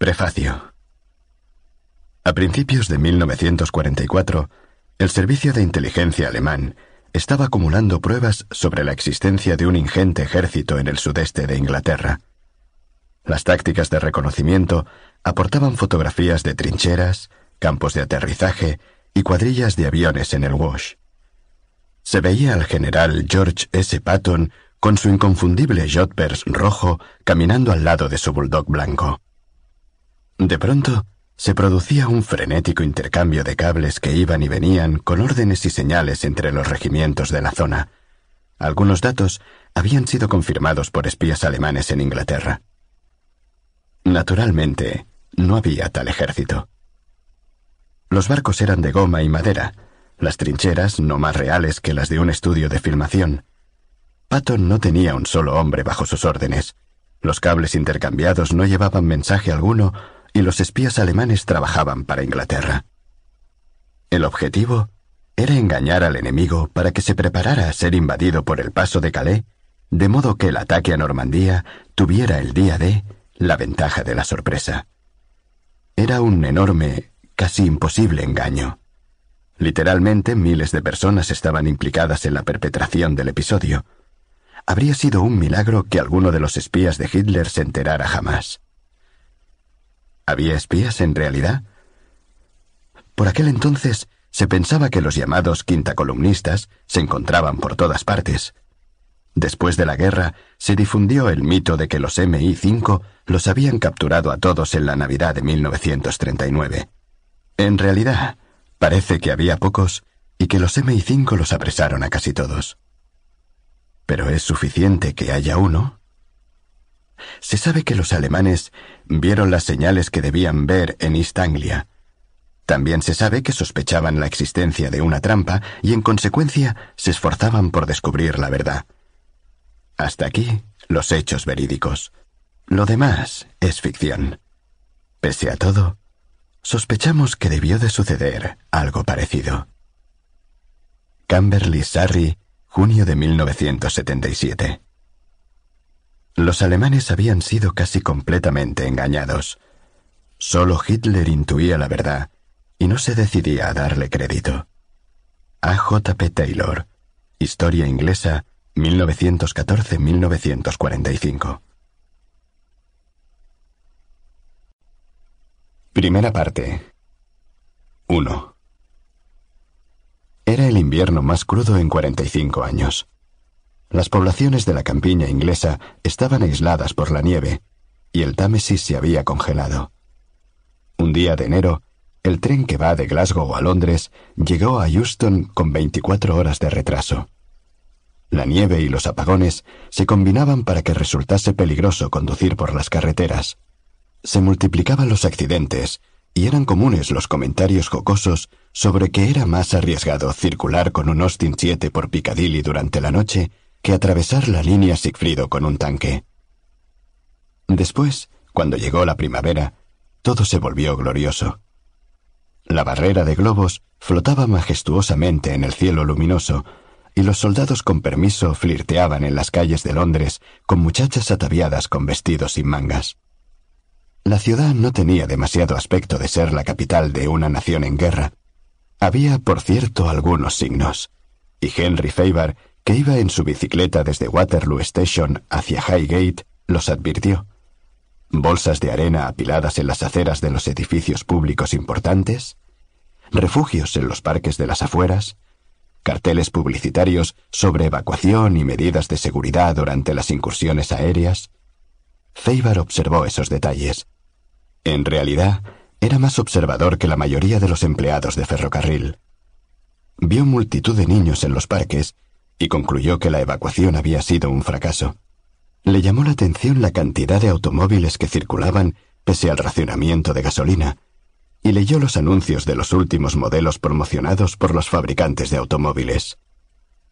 Prefacio. A principios de 1944, el Servicio de Inteligencia alemán estaba acumulando pruebas sobre la existencia de un ingente ejército en el sudeste de Inglaterra. Las tácticas de reconocimiento aportaban fotografías de trincheras, campos de aterrizaje y cuadrillas de aviones en el Wash. Se veía al general George S. Patton con su inconfundible Jotpers rojo caminando al lado de su bulldog blanco. De pronto, se producía un frenético intercambio de cables que iban y venían con órdenes y señales entre los regimientos de la zona. Algunos datos habían sido confirmados por espías alemanes en Inglaterra. Naturalmente, no había tal ejército. Los barcos eran de goma y madera, las trincheras no más reales que las de un estudio de filmación. Patton no tenía un solo hombre bajo sus órdenes. Los cables intercambiados no llevaban mensaje alguno y los espías alemanes trabajaban para Inglaterra. El objetivo era engañar al enemigo para que se preparara a ser invadido por el paso de Calais, de modo que el ataque a Normandía tuviera el día de la ventaja de la sorpresa. Era un enorme, casi imposible engaño. Literalmente miles de personas estaban implicadas en la perpetración del episodio. Habría sido un milagro que alguno de los espías de Hitler se enterara jamás. ¿Había espías en realidad? Por aquel entonces se pensaba que los llamados quintacolumnistas se encontraban por todas partes. Después de la guerra se difundió el mito de que los MI5 los habían capturado a todos en la Navidad de 1939. En realidad, parece que había pocos y que los MI5 los apresaron a casi todos. Pero es suficiente que haya uno se sabe que los alemanes vieron las señales que debían ver en East Anglia. También se sabe que sospechaban la existencia de una trampa y en consecuencia se esforzaban por descubrir la verdad. Hasta aquí los hechos verídicos. Lo demás es ficción. Pese a todo, sospechamos que debió de suceder algo parecido. Camberley, Surrey, junio de 1977. Los alemanes habían sido casi completamente engañados. Solo Hitler intuía la verdad y no se decidía a darle crédito. A. J. P. Taylor, Historia Inglesa, 1914-1945. Primera parte. 1. Era el invierno más crudo en 45 años. Las poblaciones de la campiña inglesa estaban aisladas por la nieve, y el Támesis se había congelado. Un día de enero, el tren que va de Glasgow a Londres llegó a Euston con 24 horas de retraso. La nieve y los apagones se combinaban para que resultase peligroso conducir por las carreteras. Se multiplicaban los accidentes y eran comunes los comentarios jocosos sobre que era más arriesgado circular con un Austin 7 por Piccadilly durante la noche que atravesar la línea Sigfrido con un tanque. Después, cuando llegó la primavera, todo se volvió glorioso. La barrera de globos flotaba majestuosamente en el cielo luminoso, y los soldados con permiso flirteaban en las calles de Londres con muchachas ataviadas con vestidos sin mangas. La ciudad no tenía demasiado aspecto de ser la capital de una nación en guerra. Había, por cierto, algunos signos, y Henry Faber que iba en su bicicleta desde Waterloo Station hacia Highgate, los advirtió. Bolsas de arena apiladas en las aceras de los edificios públicos importantes, refugios en los parques de las afueras, carteles publicitarios sobre evacuación y medidas de seguridad durante las incursiones aéreas. Feibar observó esos detalles. En realidad, era más observador que la mayoría de los empleados de ferrocarril. Vio multitud de niños en los parques y concluyó que la evacuación había sido un fracaso. Le llamó la atención la cantidad de automóviles que circulaban pese al racionamiento de gasolina, y leyó los anuncios de los últimos modelos promocionados por los fabricantes de automóviles.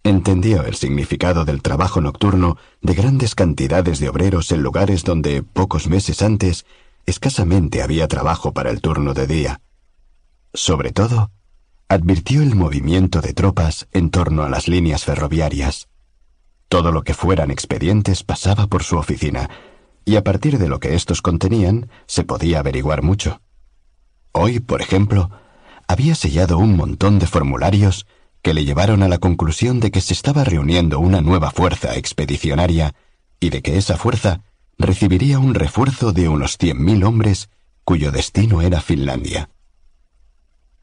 Entendió el significado del trabajo nocturno de grandes cantidades de obreros en lugares donde, pocos meses antes, escasamente había trabajo para el turno de día. Sobre todo, advirtió el movimiento de tropas en torno a las líneas ferroviarias. Todo lo que fueran expedientes pasaba por su oficina, y a partir de lo que estos contenían se podía averiguar mucho. Hoy, por ejemplo, había sellado un montón de formularios que le llevaron a la conclusión de que se estaba reuniendo una nueva fuerza expedicionaria y de que esa fuerza recibiría un refuerzo de unos cien mil hombres cuyo destino era Finlandia.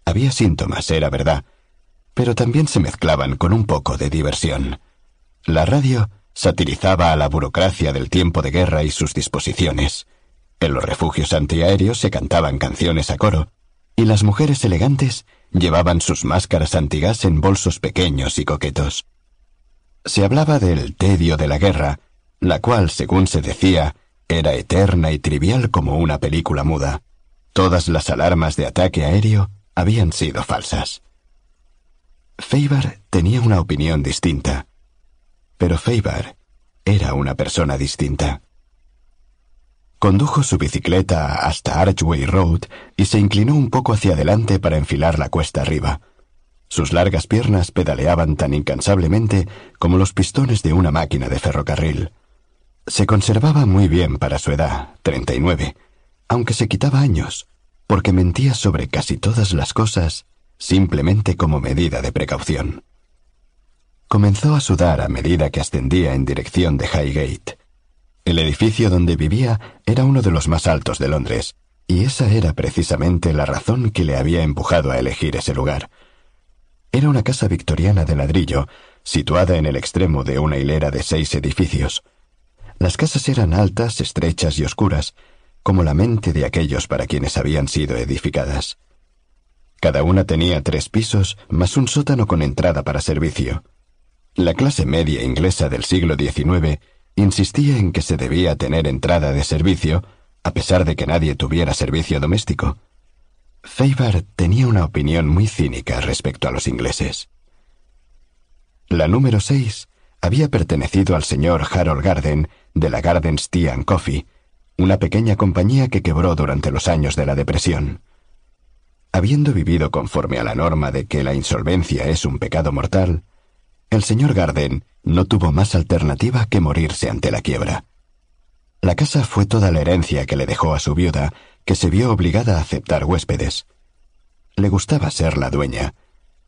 Había síntomas, era verdad, pero también se mezclaban con un poco de diversión. La radio satirizaba a la burocracia del tiempo de guerra y sus disposiciones. En los refugios antiaéreos se cantaban canciones a coro, y las mujeres elegantes llevaban sus máscaras antigas en bolsos pequeños y coquetos. Se hablaba del tedio de la guerra, la cual, según se decía, era eterna y trivial como una película muda. Todas las alarmas de ataque aéreo habían sido falsas. Feibar tenía una opinión distinta, pero Feibar era una persona distinta. Condujo su bicicleta hasta Archway Road y se inclinó un poco hacia adelante para enfilar la cuesta arriba. Sus largas piernas pedaleaban tan incansablemente como los pistones de una máquina de ferrocarril. Se conservaba muy bien para su edad, treinta y nueve, aunque se quitaba años, porque mentía sobre casi todas las cosas simplemente como medida de precaución. Comenzó a sudar a medida que ascendía en dirección de Highgate. El edificio donde vivía era uno de los más altos de Londres, y esa era precisamente la razón que le había empujado a elegir ese lugar. Era una casa victoriana de ladrillo, situada en el extremo de una hilera de seis edificios. Las casas eran altas, estrechas y oscuras, como la mente de aquellos para quienes habían sido edificadas. Cada una tenía tres pisos, más un sótano con entrada para servicio. La clase media inglesa del siglo XIX insistía en que se debía tener entrada de servicio, a pesar de que nadie tuviera servicio doméstico. Faber tenía una opinión muy cínica respecto a los ingleses. La número seis había pertenecido al señor Harold Garden de la Garden's Tea and Coffee, una pequeña compañía que quebró durante los años de la Depresión. Habiendo vivido conforme a la norma de que la insolvencia es un pecado mortal, el señor Garden no tuvo más alternativa que morirse ante la quiebra. La casa fue toda la herencia que le dejó a su viuda, que se vio obligada a aceptar huéspedes. Le gustaba ser la dueña,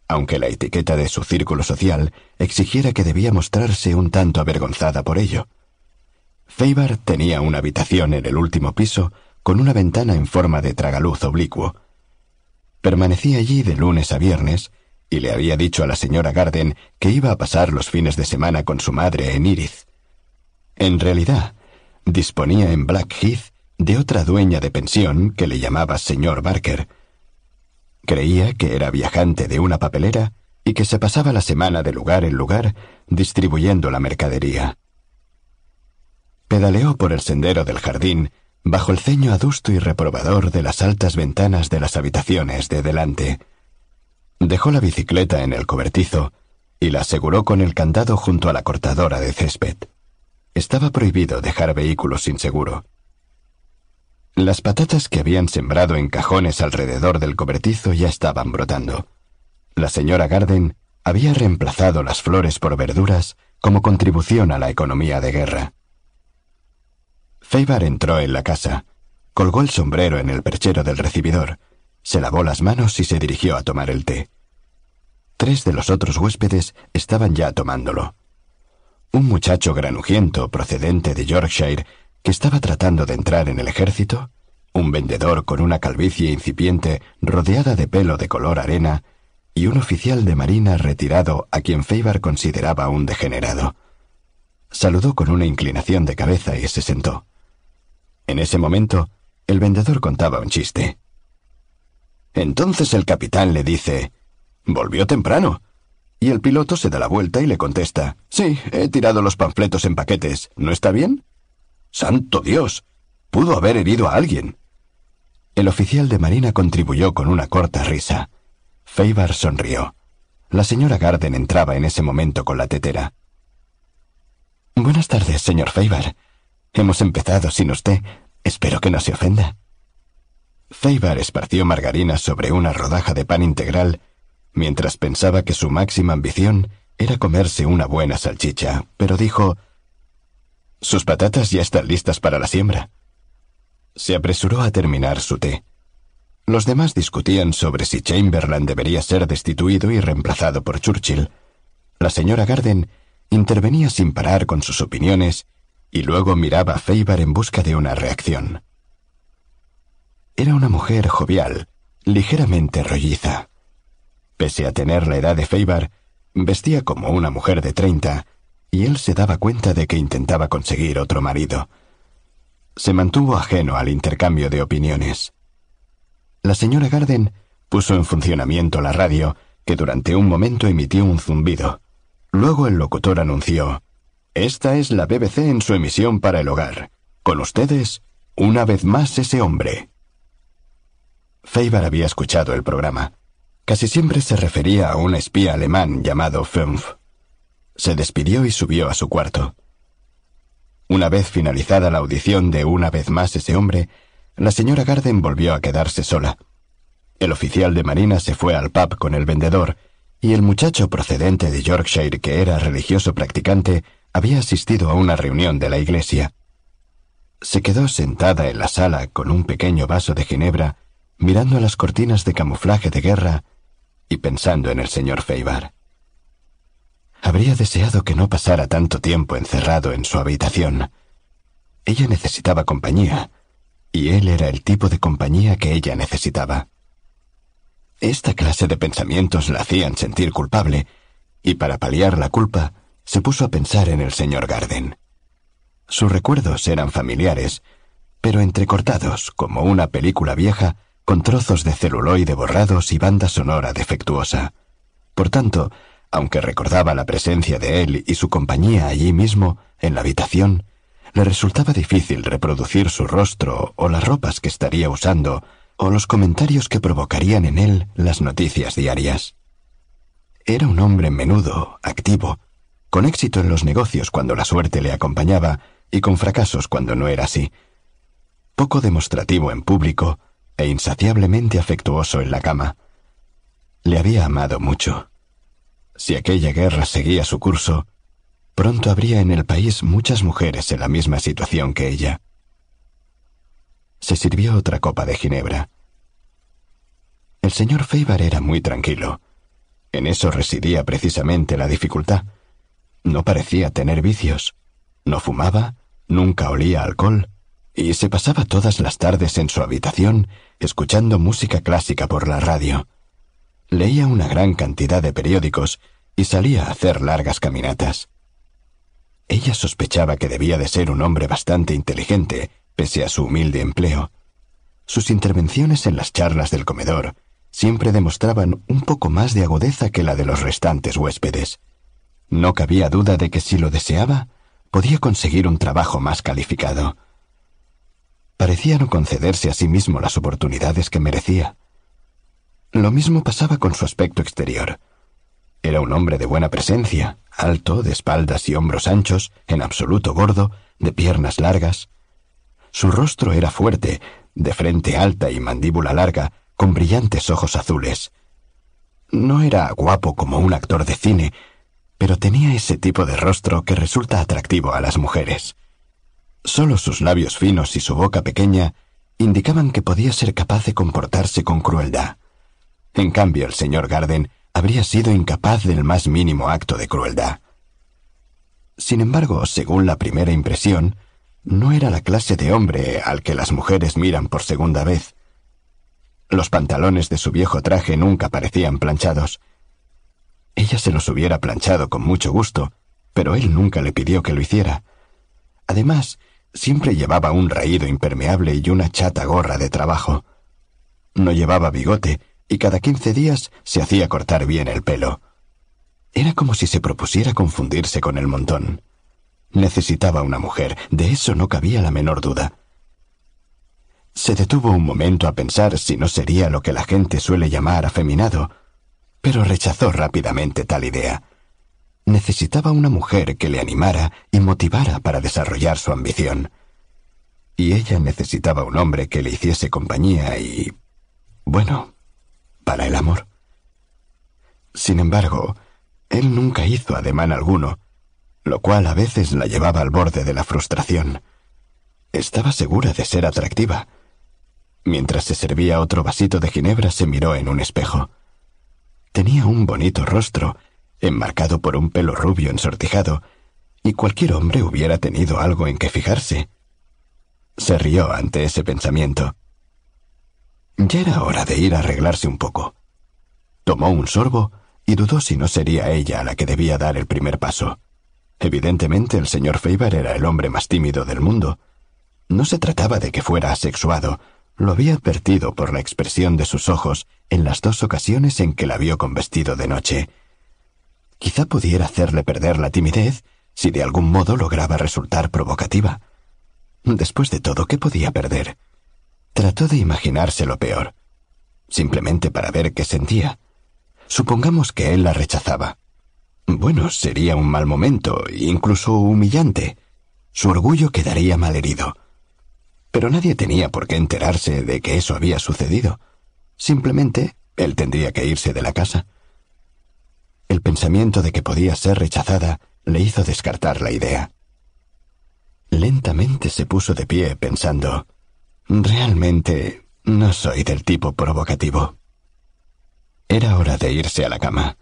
aunque la etiqueta de su círculo social exigiera que debía mostrarse un tanto avergonzada por ello. Feibar tenía una habitación en el último piso con una ventana en forma de tragaluz oblicuo. Permanecía allí de lunes a viernes y le había dicho a la señora Garden que iba a pasar los fines de semana con su madre en Iris. En realidad, disponía en Blackheath de otra dueña de pensión que le llamaba señor Barker. Creía que era viajante de una papelera y que se pasaba la semana de lugar en lugar distribuyendo la mercadería. Pedaleó por el sendero del jardín bajo el ceño adusto y reprobador de las altas ventanas de las habitaciones de delante. Dejó la bicicleta en el cobertizo y la aseguró con el candado junto a la cortadora de césped. Estaba prohibido dejar vehículos sin seguro. Las patatas que habían sembrado en cajones alrededor del cobertizo ya estaban brotando. La señora Garden había reemplazado las flores por verduras como contribución a la economía de guerra. Feibar entró en la casa, colgó el sombrero en el perchero del recibidor, se lavó las manos y se dirigió a tomar el té. Tres de los otros huéspedes estaban ya tomándolo. Un muchacho granujiento procedente de Yorkshire que estaba tratando de entrar en el ejército, un vendedor con una calvicie incipiente rodeada de pelo de color arena y un oficial de marina retirado a quien Feibar consideraba un degenerado. Saludó con una inclinación de cabeza y se sentó. En ese momento, el vendedor contaba un chiste. Entonces el capitán le dice, Volvió temprano. Y el piloto se da la vuelta y le contesta, Sí, he tirado los panfletos en paquetes. ¿No está bien? Santo Dios. Pudo haber herido a alguien. El oficial de Marina contribuyó con una corta risa. Feibar sonrió. La señora Garden entraba en ese momento con la tetera. Buenas tardes, señor Feibar. Hemos empezado sin usted. Espero que no se ofenda. Feibar esparció margarina sobre una rodaja de pan integral mientras pensaba que su máxima ambición era comerse una buena salchicha, pero dijo Sus patatas ya están listas para la siembra. Se apresuró a terminar su té. Los demás discutían sobre si Chamberlain debería ser destituido y reemplazado por Churchill. La señora Garden intervenía sin parar con sus opiniones y luego miraba a Faber en busca de una reacción. Era una mujer jovial, ligeramente rolliza. Pese a tener la edad de Faber, vestía como una mujer de treinta, y él se daba cuenta de que intentaba conseguir otro marido. Se mantuvo ajeno al intercambio de opiniones. La señora Garden puso en funcionamiento la radio, que durante un momento emitió un zumbido. Luego el locutor anunció, Esta es la BBC en su emisión para el hogar. Con ustedes, una vez más ese hombre. Faber había escuchado el programa. Casi siempre se refería a un espía alemán llamado Fünf. Se despidió y subió a su cuarto. Una vez finalizada la audición de Una vez más ese hombre, la señora Garden volvió a quedarse sola. El oficial de marina se fue al pub con el vendedor, y el muchacho procedente de Yorkshire, que era religioso practicante, había asistido a una reunión de la iglesia. Se quedó sentada en la sala con un pequeño vaso de ginebra, mirando las cortinas de camuflaje de guerra y pensando en el señor Feibar. Habría deseado que no pasara tanto tiempo encerrado en su habitación. Ella necesitaba compañía, y él era el tipo de compañía que ella necesitaba. Esta clase de pensamientos la hacían sentir culpable, y para paliar la culpa, se puso a pensar en el señor Garden. Sus recuerdos eran familiares, pero entrecortados, como una película vieja, con trozos de celuloide borrados y banda sonora defectuosa. Por tanto, aunque recordaba la presencia de él y su compañía allí mismo, en la habitación, le resultaba difícil reproducir su rostro o las ropas que estaría usando o los comentarios que provocarían en él las noticias diarias. Era un hombre menudo, activo, con éxito en los negocios cuando la suerte le acompañaba y con fracasos cuando no era así, poco demostrativo en público e insaciablemente afectuoso en la cama. Le había amado mucho. Si aquella guerra seguía su curso, pronto habría en el país muchas mujeres en la misma situación que ella. Se sirvió otra copa de ginebra. El señor Feibar era muy tranquilo. En eso residía precisamente la dificultad. No parecía tener vicios. No fumaba, nunca olía alcohol, y se pasaba todas las tardes en su habitación escuchando música clásica por la radio. Leía una gran cantidad de periódicos y salía a hacer largas caminatas. Ella sospechaba que debía de ser un hombre bastante inteligente, pese a su humilde empleo. Sus intervenciones en las charlas del comedor siempre demostraban un poco más de agudeza que la de los restantes huéspedes. No cabía duda de que si lo deseaba, podía conseguir un trabajo más calificado. Parecía no concederse a sí mismo las oportunidades que merecía. Lo mismo pasaba con su aspecto exterior. Era un hombre de buena presencia, alto, de espaldas y hombros anchos, en absoluto gordo, de piernas largas. Su rostro era fuerte, de frente alta y mandíbula larga, con brillantes ojos azules. No era guapo como un actor de cine, pero tenía ese tipo de rostro que resulta atractivo a las mujeres. Solo sus labios finos y su boca pequeña indicaban que podía ser capaz de comportarse con crueldad. En cambio, el señor Garden habría sido incapaz del más mínimo acto de crueldad. Sin embargo, según la primera impresión, no era la clase de hombre al que las mujeres miran por segunda vez. Los pantalones de su viejo traje nunca parecían planchados. Ella se los hubiera planchado con mucho gusto, pero él nunca le pidió que lo hiciera. Además, siempre llevaba un raído impermeable y una chata gorra de trabajo. No llevaba bigote y cada quince días se hacía cortar bien el pelo. Era como si se propusiera confundirse con el montón. Necesitaba una mujer, de eso no cabía la menor duda. Se detuvo un momento a pensar si no sería lo que la gente suele llamar afeminado, pero rechazó rápidamente tal idea. Necesitaba una mujer que le animara y motivara para desarrollar su ambición. Y ella necesitaba un hombre que le hiciese compañía y... bueno, para el amor. Sin embargo, él nunca hizo ademán alguno. lo cual a veces la llevaba al borde de la frustración. Estaba segura de ser atractiva. Mientras se servía otro vasito de ginebra se miró en un espejo. Tenía un bonito rostro, enmarcado por un pelo rubio ensortijado, y cualquier hombre hubiera tenido algo en que fijarse. Se rió ante ese pensamiento. Ya era hora de ir a arreglarse un poco. Tomó un sorbo y dudó si no sería ella la que debía dar el primer paso. Evidentemente el señor Faber era el hombre más tímido del mundo. No se trataba de que fuera asexuado, lo había advertido por la expresión de sus ojos en las dos ocasiones en que la vio con vestido de noche. Quizá pudiera hacerle perder la timidez si de algún modo lograba resultar provocativa. Después de todo, ¿qué podía perder? Trató de imaginarse lo peor, simplemente para ver qué sentía. Supongamos que él la rechazaba. Bueno, sería un mal momento, incluso humillante. Su orgullo quedaría malherido. Pero nadie tenía por qué enterarse de que eso había sucedido. Simplemente él tendría que irse de la casa. El pensamiento de que podía ser rechazada le hizo descartar la idea. Lentamente se puso de pie pensando, realmente no soy del tipo provocativo. Era hora de irse a la cama.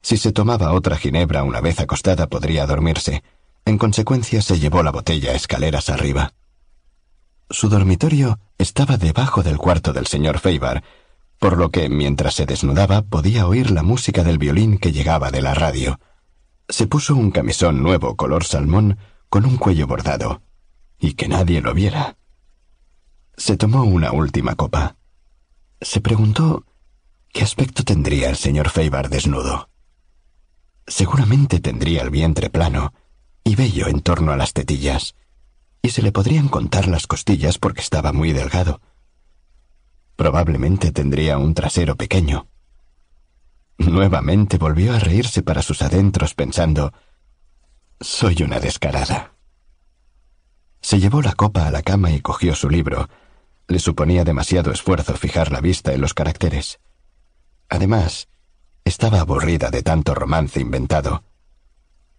Si se tomaba otra ginebra una vez acostada podría dormirse. En consecuencia se llevó la botella escaleras arriba. Su dormitorio estaba debajo del cuarto del señor Feibar, por lo que mientras se desnudaba podía oír la música del violín que llegaba de la radio. Se puso un camisón nuevo color salmón con un cuello bordado, y que nadie lo viera. Se tomó una última copa. Se preguntó qué aspecto tendría el señor Feibar desnudo. Seguramente tendría el vientre plano y bello en torno a las tetillas, y se le podrían contar las costillas porque estaba muy delgado. Probablemente tendría un trasero pequeño. Nuevamente volvió a reírse para sus adentros pensando, soy una descarada. Se llevó la copa a la cama y cogió su libro. Le suponía demasiado esfuerzo fijar la vista en los caracteres. Además, estaba aburrida de tanto romance inventado.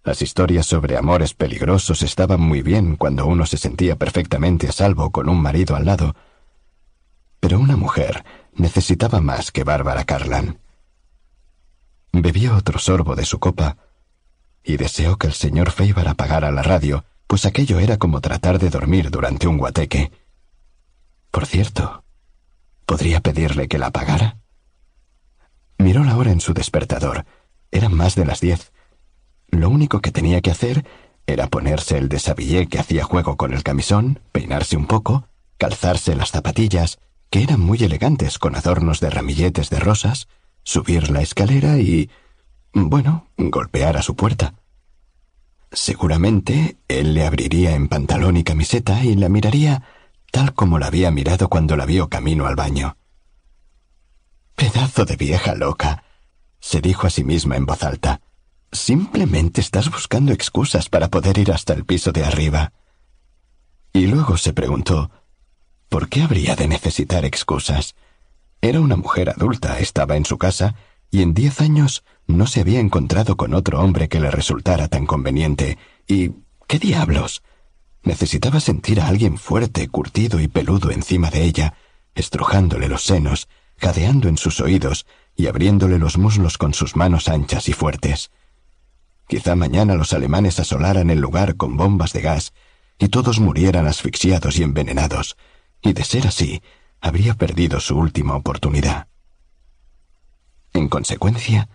Las historias sobre amores peligrosos estaban muy bien cuando uno se sentía perfectamente a salvo con un marido al lado. Pero una mujer necesitaba más que Bárbara Carlan. Bebió otro sorbo de su copa y deseó que el señor Feibar apagara la radio, pues aquello era como tratar de dormir durante un guateque. Por cierto, ¿podría pedirle que la apagara? Miró la hora en su despertador. Eran más de las diez. Lo único que tenía que hacer era ponerse el desabillé que hacía juego con el camisón, peinarse un poco, calzarse las zapatillas, que eran muy elegantes con adornos de ramilletes de rosas, subir la escalera y... bueno, golpear a su puerta. Seguramente él le abriría en pantalón y camiseta y la miraría tal como la había mirado cuando la vio camino al baño. Pedazo de vieja loca, se dijo a sí misma en voz alta. Simplemente estás buscando excusas para poder ir hasta el piso de arriba. Y luego se preguntó, ¿por qué habría de necesitar excusas? Era una mujer adulta, estaba en su casa, y en diez años no se había encontrado con otro hombre que le resultara tan conveniente. Y... ¿qué diablos? Necesitaba sentir a alguien fuerte, curtido y peludo encima de ella, estrujándole los senos, jadeando en sus oídos y abriéndole los muslos con sus manos anchas y fuertes. Quizá mañana los alemanes asolaran el lugar con bombas de gas y todos murieran asfixiados y envenenados, y de ser así, habría perdido su última oportunidad. En consecuencia,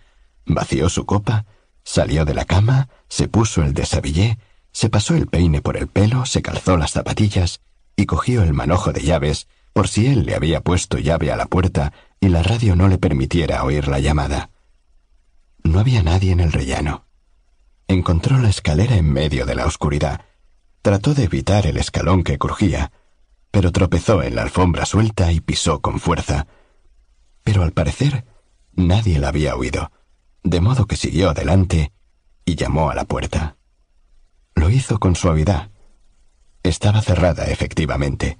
vació su copa, salió de la cama, se puso el desabillé, se pasó el peine por el pelo, se calzó las zapatillas y cogió el manojo de llaves por si él le había puesto llave a la puerta y la radio no le permitiera oír la llamada. No había nadie en el rellano. Encontró la escalera en medio de la oscuridad. Trató de evitar el escalón que crujía, pero tropezó en la alfombra suelta y pisó con fuerza. Pero al parecer nadie la había oído, de modo que siguió adelante y llamó a la puerta. Lo hizo con suavidad. Estaba cerrada, efectivamente.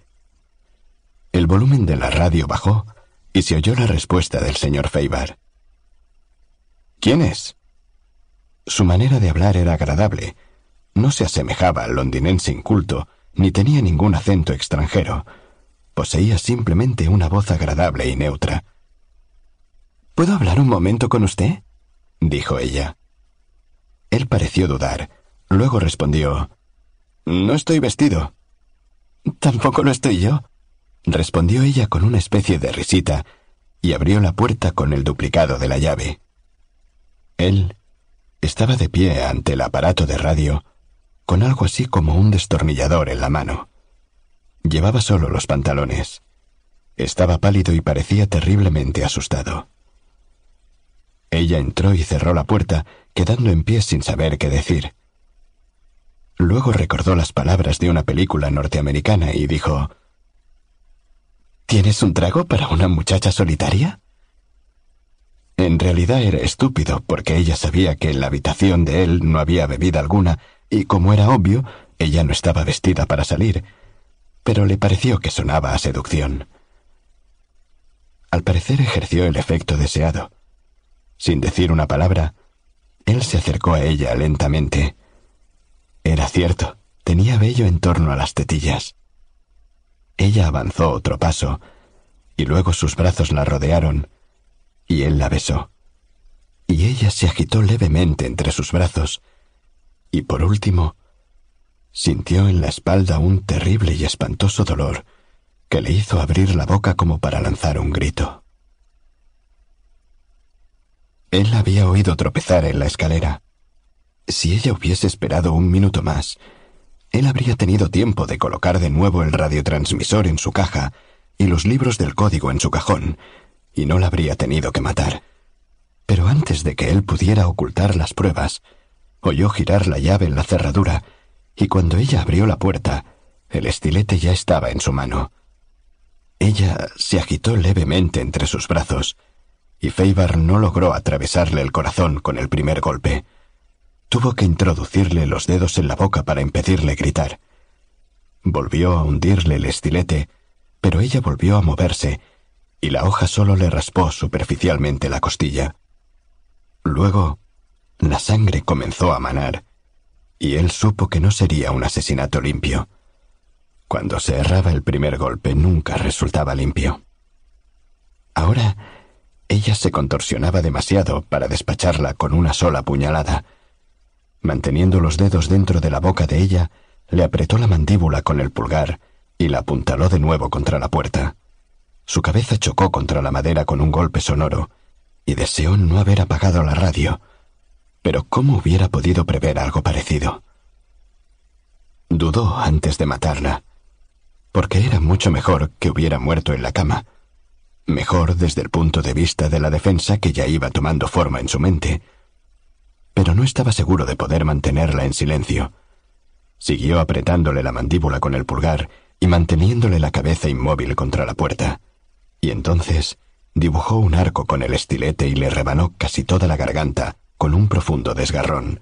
El volumen de la radio bajó y se oyó la respuesta del señor Feibar. ¿Quién es? Su manera de hablar era agradable, No se asemejaba al londinense inculto, ni tenía ningún acento extranjero. Poseía simplemente una voz agradable y neutra. ¿Puedo hablar un momento con usted? dijo ella. Él pareció dudar. Luego respondió No estoy vestido. Tampoco lo estoy yo, respondió ella con una especie de risita, y abrió la puerta con el duplicado de la llave. Él estaba de pie ante el aparato de radio, con algo así como un destornillador en la mano. Llevaba solo los pantalones. Estaba pálido y parecía terriblemente asustado. Ella entró y cerró la puerta, quedando en pie sin saber qué decir. Luego recordó las palabras de una película norteamericana y dijo ¿Tienes un trago para una muchacha solitaria? En realidad era estúpido, porque ella sabía que en la habitación de él no había bebida alguna, y como era obvio, ella no estaba vestida para salir, pero le pareció que sonaba a seducción. Al parecer ejerció el efecto deseado. Sin decir una palabra, él se acercó a ella lentamente. Era cierto, tenía vello en torno a las tetillas. Ella avanzó otro paso, y luego sus brazos la rodearon, y él la besó. Y ella se agitó levemente entre sus brazos, y por último, sintió en la espalda un terrible y espantoso dolor que le hizo abrir la boca como para lanzar un grito. Él había oído tropezar en la escalera. Si ella hubiese esperado un minuto más, él habría tenido tiempo de colocar de nuevo el radiotransmisor en su caja y los libros del código en su cajón, y no la habría tenido que matar. Pero antes de que él pudiera ocultar las pruebas, oyó girar la llave en la cerradura, y cuando ella abrió la puerta, el estilete ya estaba en su mano. Ella se agitó levemente entre sus brazos, y Feibar no logró atravesarle el corazón con el primer golpe. Tuvo que introducirle los dedos en la boca para impedirle gritar. Volvió a hundirle el estilete, pero ella volvió a moverse, y la hoja solo le raspó superficialmente la costilla. Luego, la sangre comenzó a manar, y él supo que no sería un asesinato limpio. Cuando se erraba el primer golpe nunca resultaba limpio. Ahora ella se contorsionaba demasiado para despacharla con una sola puñalada. Manteniendo los dedos dentro de la boca de ella, le apretó la mandíbula con el pulgar y la apuntaló de nuevo contra la puerta. Su cabeza chocó contra la madera con un golpe sonoro, y deseó no haber apagado la radio. Pero ¿cómo hubiera podido prever algo parecido? Dudó antes de matarla, porque era mucho mejor que hubiera muerto en la cama mejor desde el punto de vista de la defensa que ya iba tomando forma en su mente. Pero no estaba seguro de poder mantenerla en silencio. Siguió apretándole la mandíbula con el pulgar y manteniéndole la cabeza inmóvil contra la puerta. Y entonces dibujó un arco con el estilete y le rebanó casi toda la garganta con un profundo desgarrón,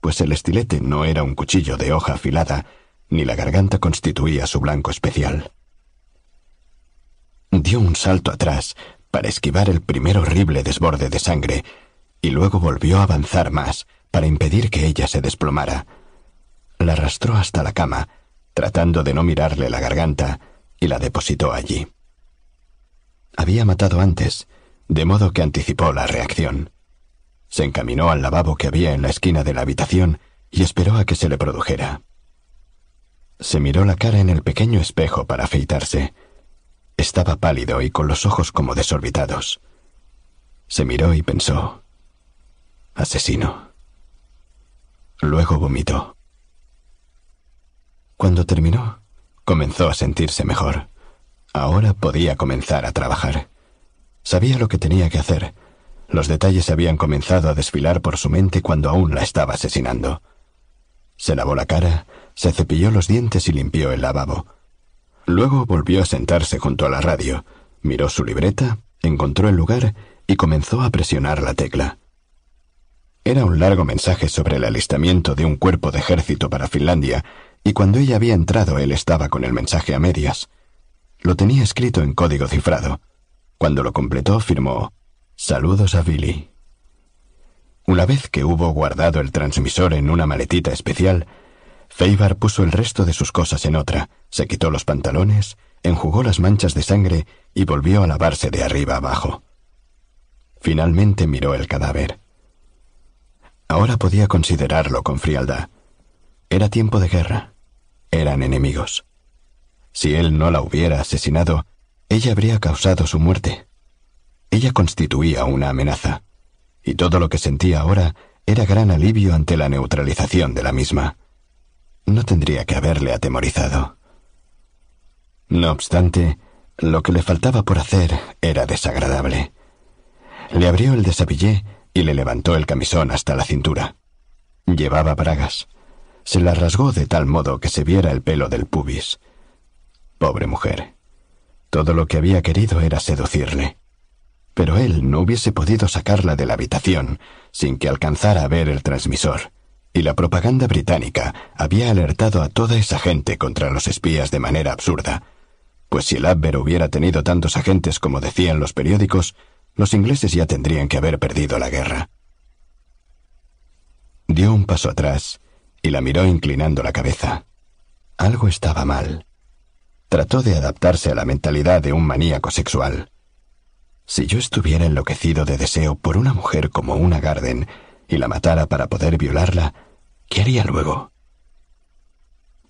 pues el estilete no era un cuchillo de hoja afilada, ni la garganta constituía su blanco especial. Dio un salto atrás para esquivar el primer horrible desborde de sangre y luego volvió a avanzar más para impedir que ella se desplomara. La arrastró hasta la cama, tratando de no mirarle la garganta, y la depositó allí. Había matado antes, de modo que anticipó la reacción. Se encaminó al lavabo que había en la esquina de la habitación y esperó a que se le produjera. Se miró la cara en el pequeño espejo para afeitarse. Estaba pálido y con los ojos como desorbitados. Se miró y pensó, asesino. Luego vomitó. Cuando terminó, comenzó a sentirse mejor. Ahora podía comenzar a trabajar. Sabía lo que tenía que hacer. Los detalles habían comenzado a desfilar por su mente cuando aún la estaba asesinando. Se lavó la cara, se cepilló los dientes y limpió el lavabo. Luego volvió a sentarse junto a la radio, miró su libreta, encontró el lugar y comenzó a presionar la tecla. Era un largo mensaje sobre el alistamiento de un cuerpo de ejército para Finlandia, y cuando ella había entrado él estaba con el mensaje a medias. Lo tenía escrito en código cifrado. Cuando lo completó firmó Saludos a Billy. Una vez que hubo guardado el transmisor en una maletita especial, Feibar puso el resto de sus cosas en otra, se quitó los pantalones, enjugó las manchas de sangre y volvió a lavarse de arriba abajo. Finalmente miró el cadáver. Ahora podía considerarlo con frialdad. Era tiempo de guerra. Eran enemigos. Si él no la hubiera asesinado, ella habría causado su muerte. Ella constituía una amenaza, y todo lo que sentía ahora era gran alivio ante la neutralización de la misma. No tendría que haberle atemorizado. No obstante, lo que le faltaba por hacer era desagradable. Le abrió el desabillé y le levantó el camisón hasta la cintura. Llevaba bragas. Se la rasgó de tal modo que se viera el pelo del pubis. Pobre mujer. Todo lo que había querido era seducirle. Pero él no hubiese podido sacarla de la habitación sin que alcanzara a ver el transmisor, y la propaganda británica había alertado a toda esa gente contra los espías de manera absurda, pues si el Abwehr hubiera tenido tantos agentes como decían los periódicos, los ingleses ya tendrían que haber perdido la guerra. Dio un paso atrás y la miró inclinando la cabeza. Algo estaba mal. Trató de adaptarse a la mentalidad de un maníaco sexual. Si yo estuviera enloquecido de deseo por una mujer como una Garden y la matara para poder violarla, ¿qué haría luego?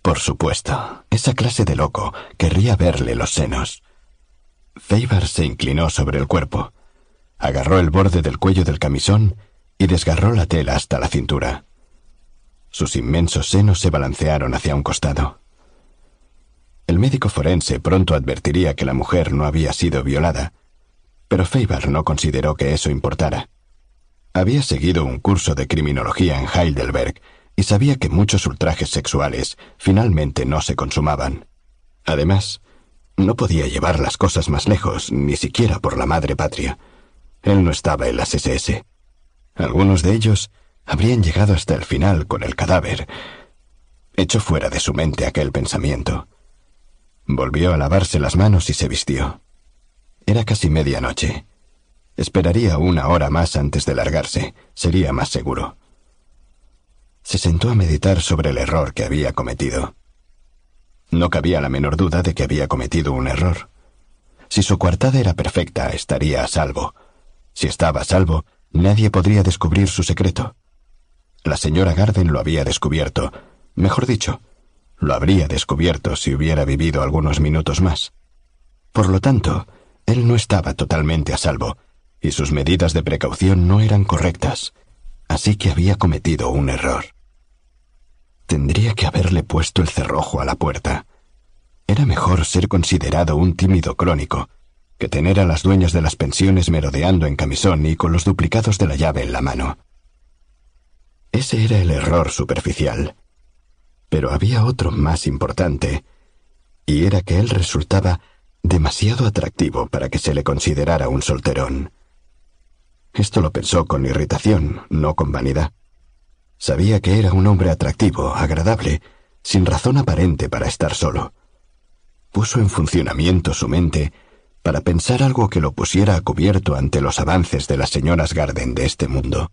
Por supuesto, esa clase de loco querría verle los senos. Faber se inclinó sobre el cuerpo, agarró el borde del cuello del camisón y desgarró la tela hasta la cintura. Sus inmensos senos se balancearon hacia un costado. El médico forense pronto advertiría que la mujer no había sido violada, pero Faber no consideró que eso importara. Había seguido un curso de criminología en Heidelberg y sabía que muchos ultrajes sexuales finalmente no se consumaban. Además, no podía llevar las cosas más lejos, ni siquiera por la madre patria. Él no estaba en las SS. Algunos de ellos habrían llegado hasta el final con el cadáver. Echó fuera de su mente aquel pensamiento. Volvió a lavarse las manos y se vistió. Era casi medianoche. Esperaría una hora más antes de largarse. Sería más seguro. Se sentó a meditar sobre el error que había cometido. No cabía la menor duda de que había cometido un error. Si su coartada era perfecta, estaría a salvo. Si estaba a salvo, nadie podría descubrir su secreto. La señora Garden lo había descubierto. Mejor dicho, lo habría descubierto si hubiera vivido algunos minutos más. Por lo tanto, él no estaba totalmente a salvo, y sus medidas de precaución no eran correctas, así que había cometido un error. Tendría que haberle puesto el cerrojo a la puerta. Era mejor ser considerado un tímido crónico que tener a las dueñas de las pensiones merodeando en camisón y con los duplicados de la llave en la mano. Ese era el error superficial. Pero había otro más importante, y era que él resultaba demasiado atractivo para que se le considerara un solterón. Esto lo pensó con irritación, no con vanidad. Sabía que era un hombre atractivo, agradable, sin razón aparente para estar solo. Puso en funcionamiento su mente para pensar algo que lo pusiera a cubierto ante los avances de las señoras Garden de este mundo.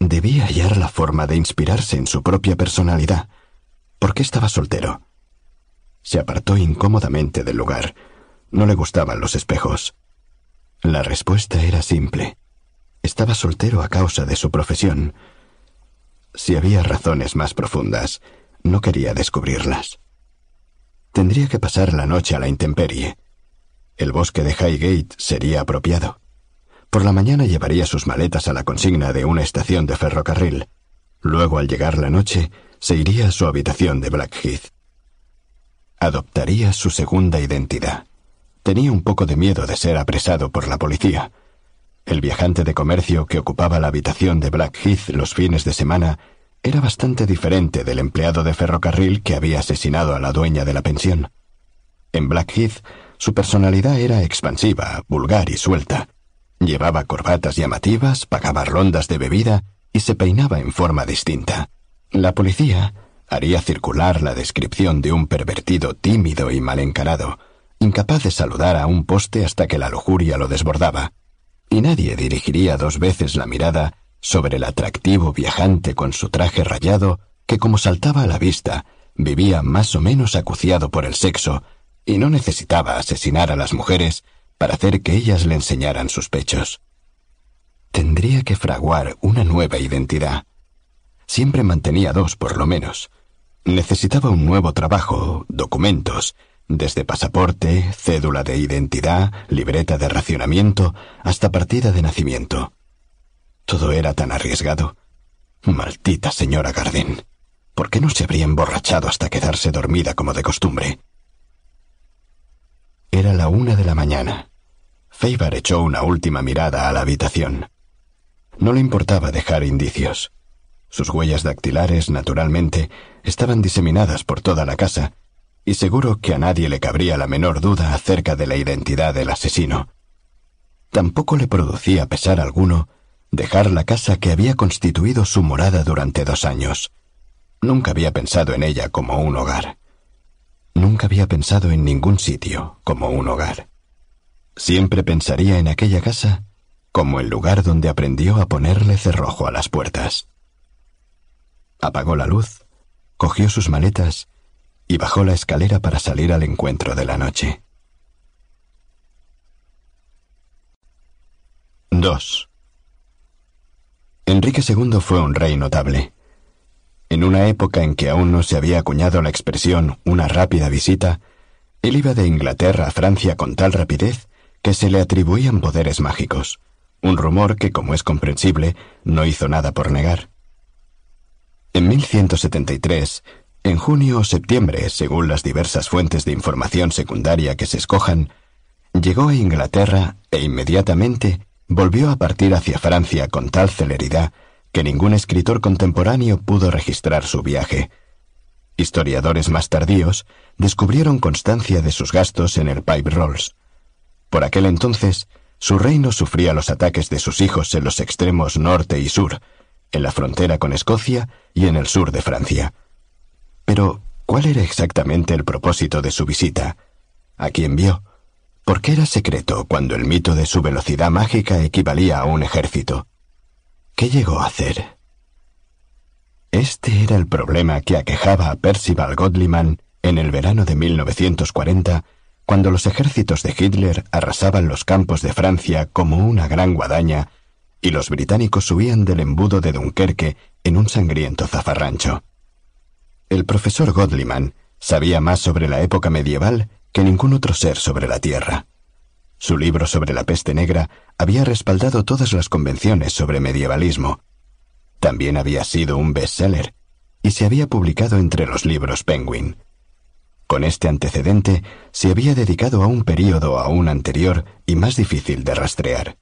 Debía hallar la forma de inspirarse en su propia personalidad. ¿Por qué estaba soltero? Se apartó incómodamente del lugar. No le gustaban los espejos. La respuesta era simple. Estaba soltero a causa de su profesión. Si había razones más profundas, no quería descubrirlas. Tendría que pasar la noche a la intemperie. El bosque de Highgate sería apropiado. Por la mañana llevaría sus maletas a la consigna de una estación de ferrocarril. Luego, al llegar la noche, se iría a su habitación de Blackheath. Adoptaría su segunda identidad. Tenía un poco de miedo de ser apresado por la policía. El viajante de comercio que ocupaba la habitación de Blackheath los fines de semana era bastante diferente del empleado de ferrocarril que había asesinado a la dueña de la pensión. En Blackheath, su personalidad era expansiva, vulgar y suelta. Llevaba corbatas llamativas, pagaba rondas de bebida y se peinaba en forma distinta. La policía haría circular la descripción de un pervertido tímido y mal encarado, incapaz de saludar a un poste hasta que la lujuria lo desbordaba, y nadie dirigiría dos veces la mirada sobre el atractivo viajante con su traje rayado que como saltaba a la vista, vivía más o menos acuciado por el sexo y no necesitaba asesinar a las mujeres para hacer que ellas le enseñaran sus pechos. Tendría que fraguar una nueva identidad. Siempre mantenía dos, por lo menos. Necesitaba un nuevo trabajo, documentos, desde pasaporte, cédula de identidad, libreta de racionamiento, hasta partida de nacimiento. Todo era tan arriesgado. Maldita señora Gardén. ¿Por qué no se habría emborrachado hasta quedarse dormida como de costumbre? Era la una de la mañana. Feibar echó una última mirada a la habitación. No le importaba dejar indicios. Sus huellas dactilares, naturalmente, estaban diseminadas por toda la casa, y seguro que a nadie le cabría la menor duda acerca de la identidad del asesino. Tampoco le producía pesar alguno dejar la casa que había constituido su morada durante dos años. Nunca había pensado en ella como un hogar. Nunca había pensado en ningún sitio como un hogar. Siempre pensaría en aquella casa como el lugar donde aprendió a ponerle cerrojo a las puertas. Apagó la luz, cogió sus maletas y bajó la escalera para salir al encuentro de la noche. 2. Enrique II fue un rey notable. En una época en que aún no se había acuñado la expresión una rápida visita, él iba de Inglaterra a Francia con tal rapidez que se le atribuían poderes mágicos, un rumor que, como es comprensible, no hizo nada por negar. En 1173, en junio o septiembre, según las diversas fuentes de información secundaria que se escojan, llegó a Inglaterra e inmediatamente volvió a partir hacia Francia con tal celeridad que ningún escritor contemporáneo pudo registrar su viaje. Historiadores más tardíos descubrieron constancia de sus gastos en el Pipe Rolls. Por aquel entonces, su reino sufría los ataques de sus hijos en los extremos norte y sur, en la frontera con Escocia y en el sur de Francia. Pero, ¿cuál era exactamente el propósito de su visita? ¿A quién vio? ¿Por qué era secreto cuando el mito de su velocidad mágica equivalía a un ejército? ¿Qué llegó a hacer? Este era el problema que aquejaba a Percival Godliman en el verano de 1940, cuando los ejércitos de Hitler arrasaban los campos de Francia como una gran guadaña y los británicos subían del embudo de Dunkerque en un sangriento zafarrancho. El profesor Godliman sabía más sobre la época medieval que ningún otro ser sobre la Tierra. Su libro sobre la peste negra había respaldado todas las convenciones sobre medievalismo. También había sido un bestseller y se había publicado entre los libros Penguin. Con este antecedente se había dedicado a un período aún anterior y más difícil de rastrear.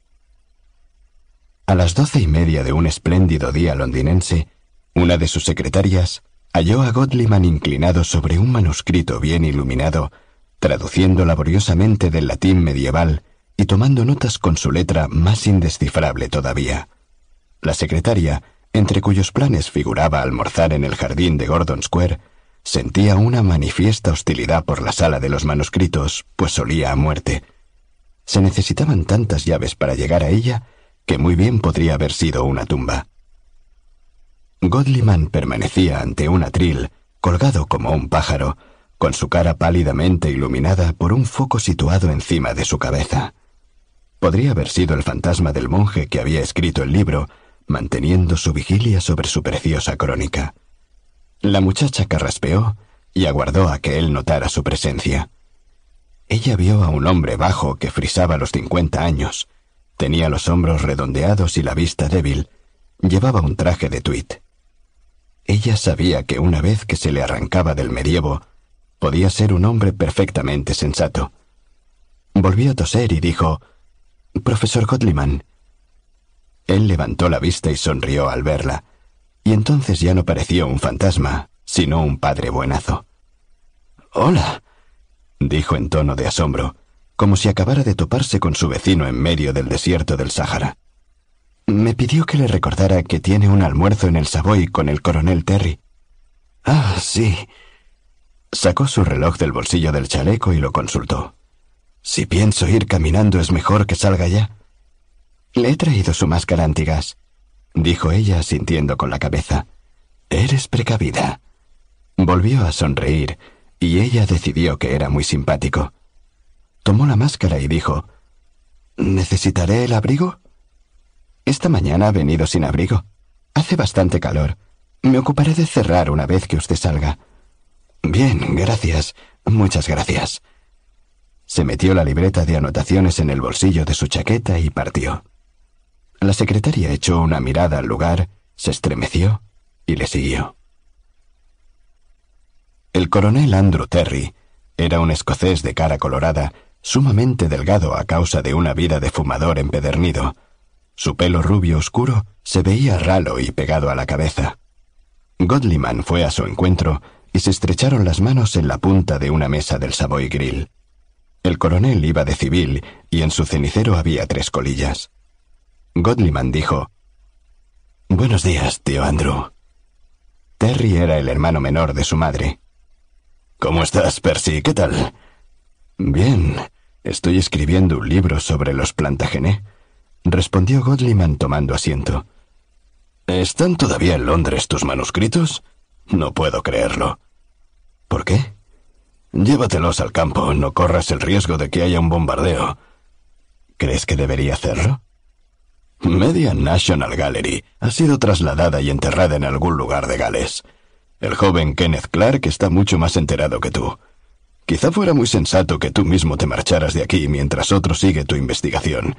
A las doce y media de un espléndido día londinense, una de sus secretarias halló a Godliman inclinado sobre un manuscrito bien iluminado traduciendo laboriosamente del latín medieval y tomando notas con su letra más indescifrable todavía. La secretaria, entre cuyos planes figuraba almorzar en el jardín de Gordon Square, sentía una manifiesta hostilidad por la sala de los manuscritos, pues solía a muerte. Se necesitaban tantas llaves para llegar a ella que muy bien podría haber sido una tumba. Godliman permanecía ante un atril, colgado como un pájaro, con su cara pálidamente iluminada por un foco situado encima de su cabeza. Podría haber sido el fantasma del monje que había escrito el libro, manteniendo su vigilia sobre su preciosa crónica. La muchacha carraspeó y aguardó a que él notara su presencia. Ella vio a un hombre bajo que frisaba los cincuenta años. Tenía los hombros redondeados y la vista débil. Llevaba un traje de tuit. Ella sabía que una vez que se le arrancaba del medievo, Podía ser un hombre perfectamente sensato. Volvió a toser y dijo, Profesor Godliman. Él levantó la vista y sonrió al verla, y entonces ya no pareció un fantasma, sino un padre buenazo. Hola, dijo en tono de asombro, como si acabara de toparse con su vecino en medio del desierto del Sáhara. Me pidió que le recordara que tiene un almuerzo en el Savoy con el coronel Terry. Ah, sí, Sacó su reloj del bolsillo del chaleco y lo consultó. Si pienso ir caminando es mejor que salga ya. Le he traído su máscara antigas, dijo ella sintiendo con la cabeza. Eres precavida. Volvió a sonreír, y ella decidió que era muy simpático. Tomó la máscara y dijo, ¿Necesitaré el abrigo? Esta mañana ha venido sin abrigo. Hace bastante calor. Me ocuparé de cerrar una vez que usted salga. Bien, gracias. Muchas gracias. Se metió la libreta de anotaciones en el bolsillo de su chaqueta y partió. La secretaria echó una mirada al lugar, se estremeció y le siguió. El coronel Andrew Terry era un escocés de cara colorada, sumamente delgado a causa de una vida de fumador empedernido. Su pelo rubio oscuro se veía ralo y pegado a la cabeza. Godliman fue a su encuentro y se estrecharon las manos en la punta de una mesa del Savoy Grill. El coronel iba de civil y en su cenicero había tres colillas. Godliman dijo, Buenos días, tío Andrew. Terry era el hermano menor de su madre. ¿Cómo estás, Percy? ¿Qué tal? Bien, estoy escribiendo un libro sobre los Plantagenet, respondió Godliman tomando asiento. ¿Están todavía en Londres tus manuscritos? No puedo creerlo. ¿Por qué? Llévatelos al campo, no corras el riesgo de que haya un bombardeo. ¿Crees que debería hacerlo? Media National Gallery ha sido trasladada y enterrada en algún lugar de Gales. El joven Kenneth Clark está mucho más enterado que tú. Quizá fuera muy sensato que tú mismo te marcharas de aquí mientras otro sigue tu investigación.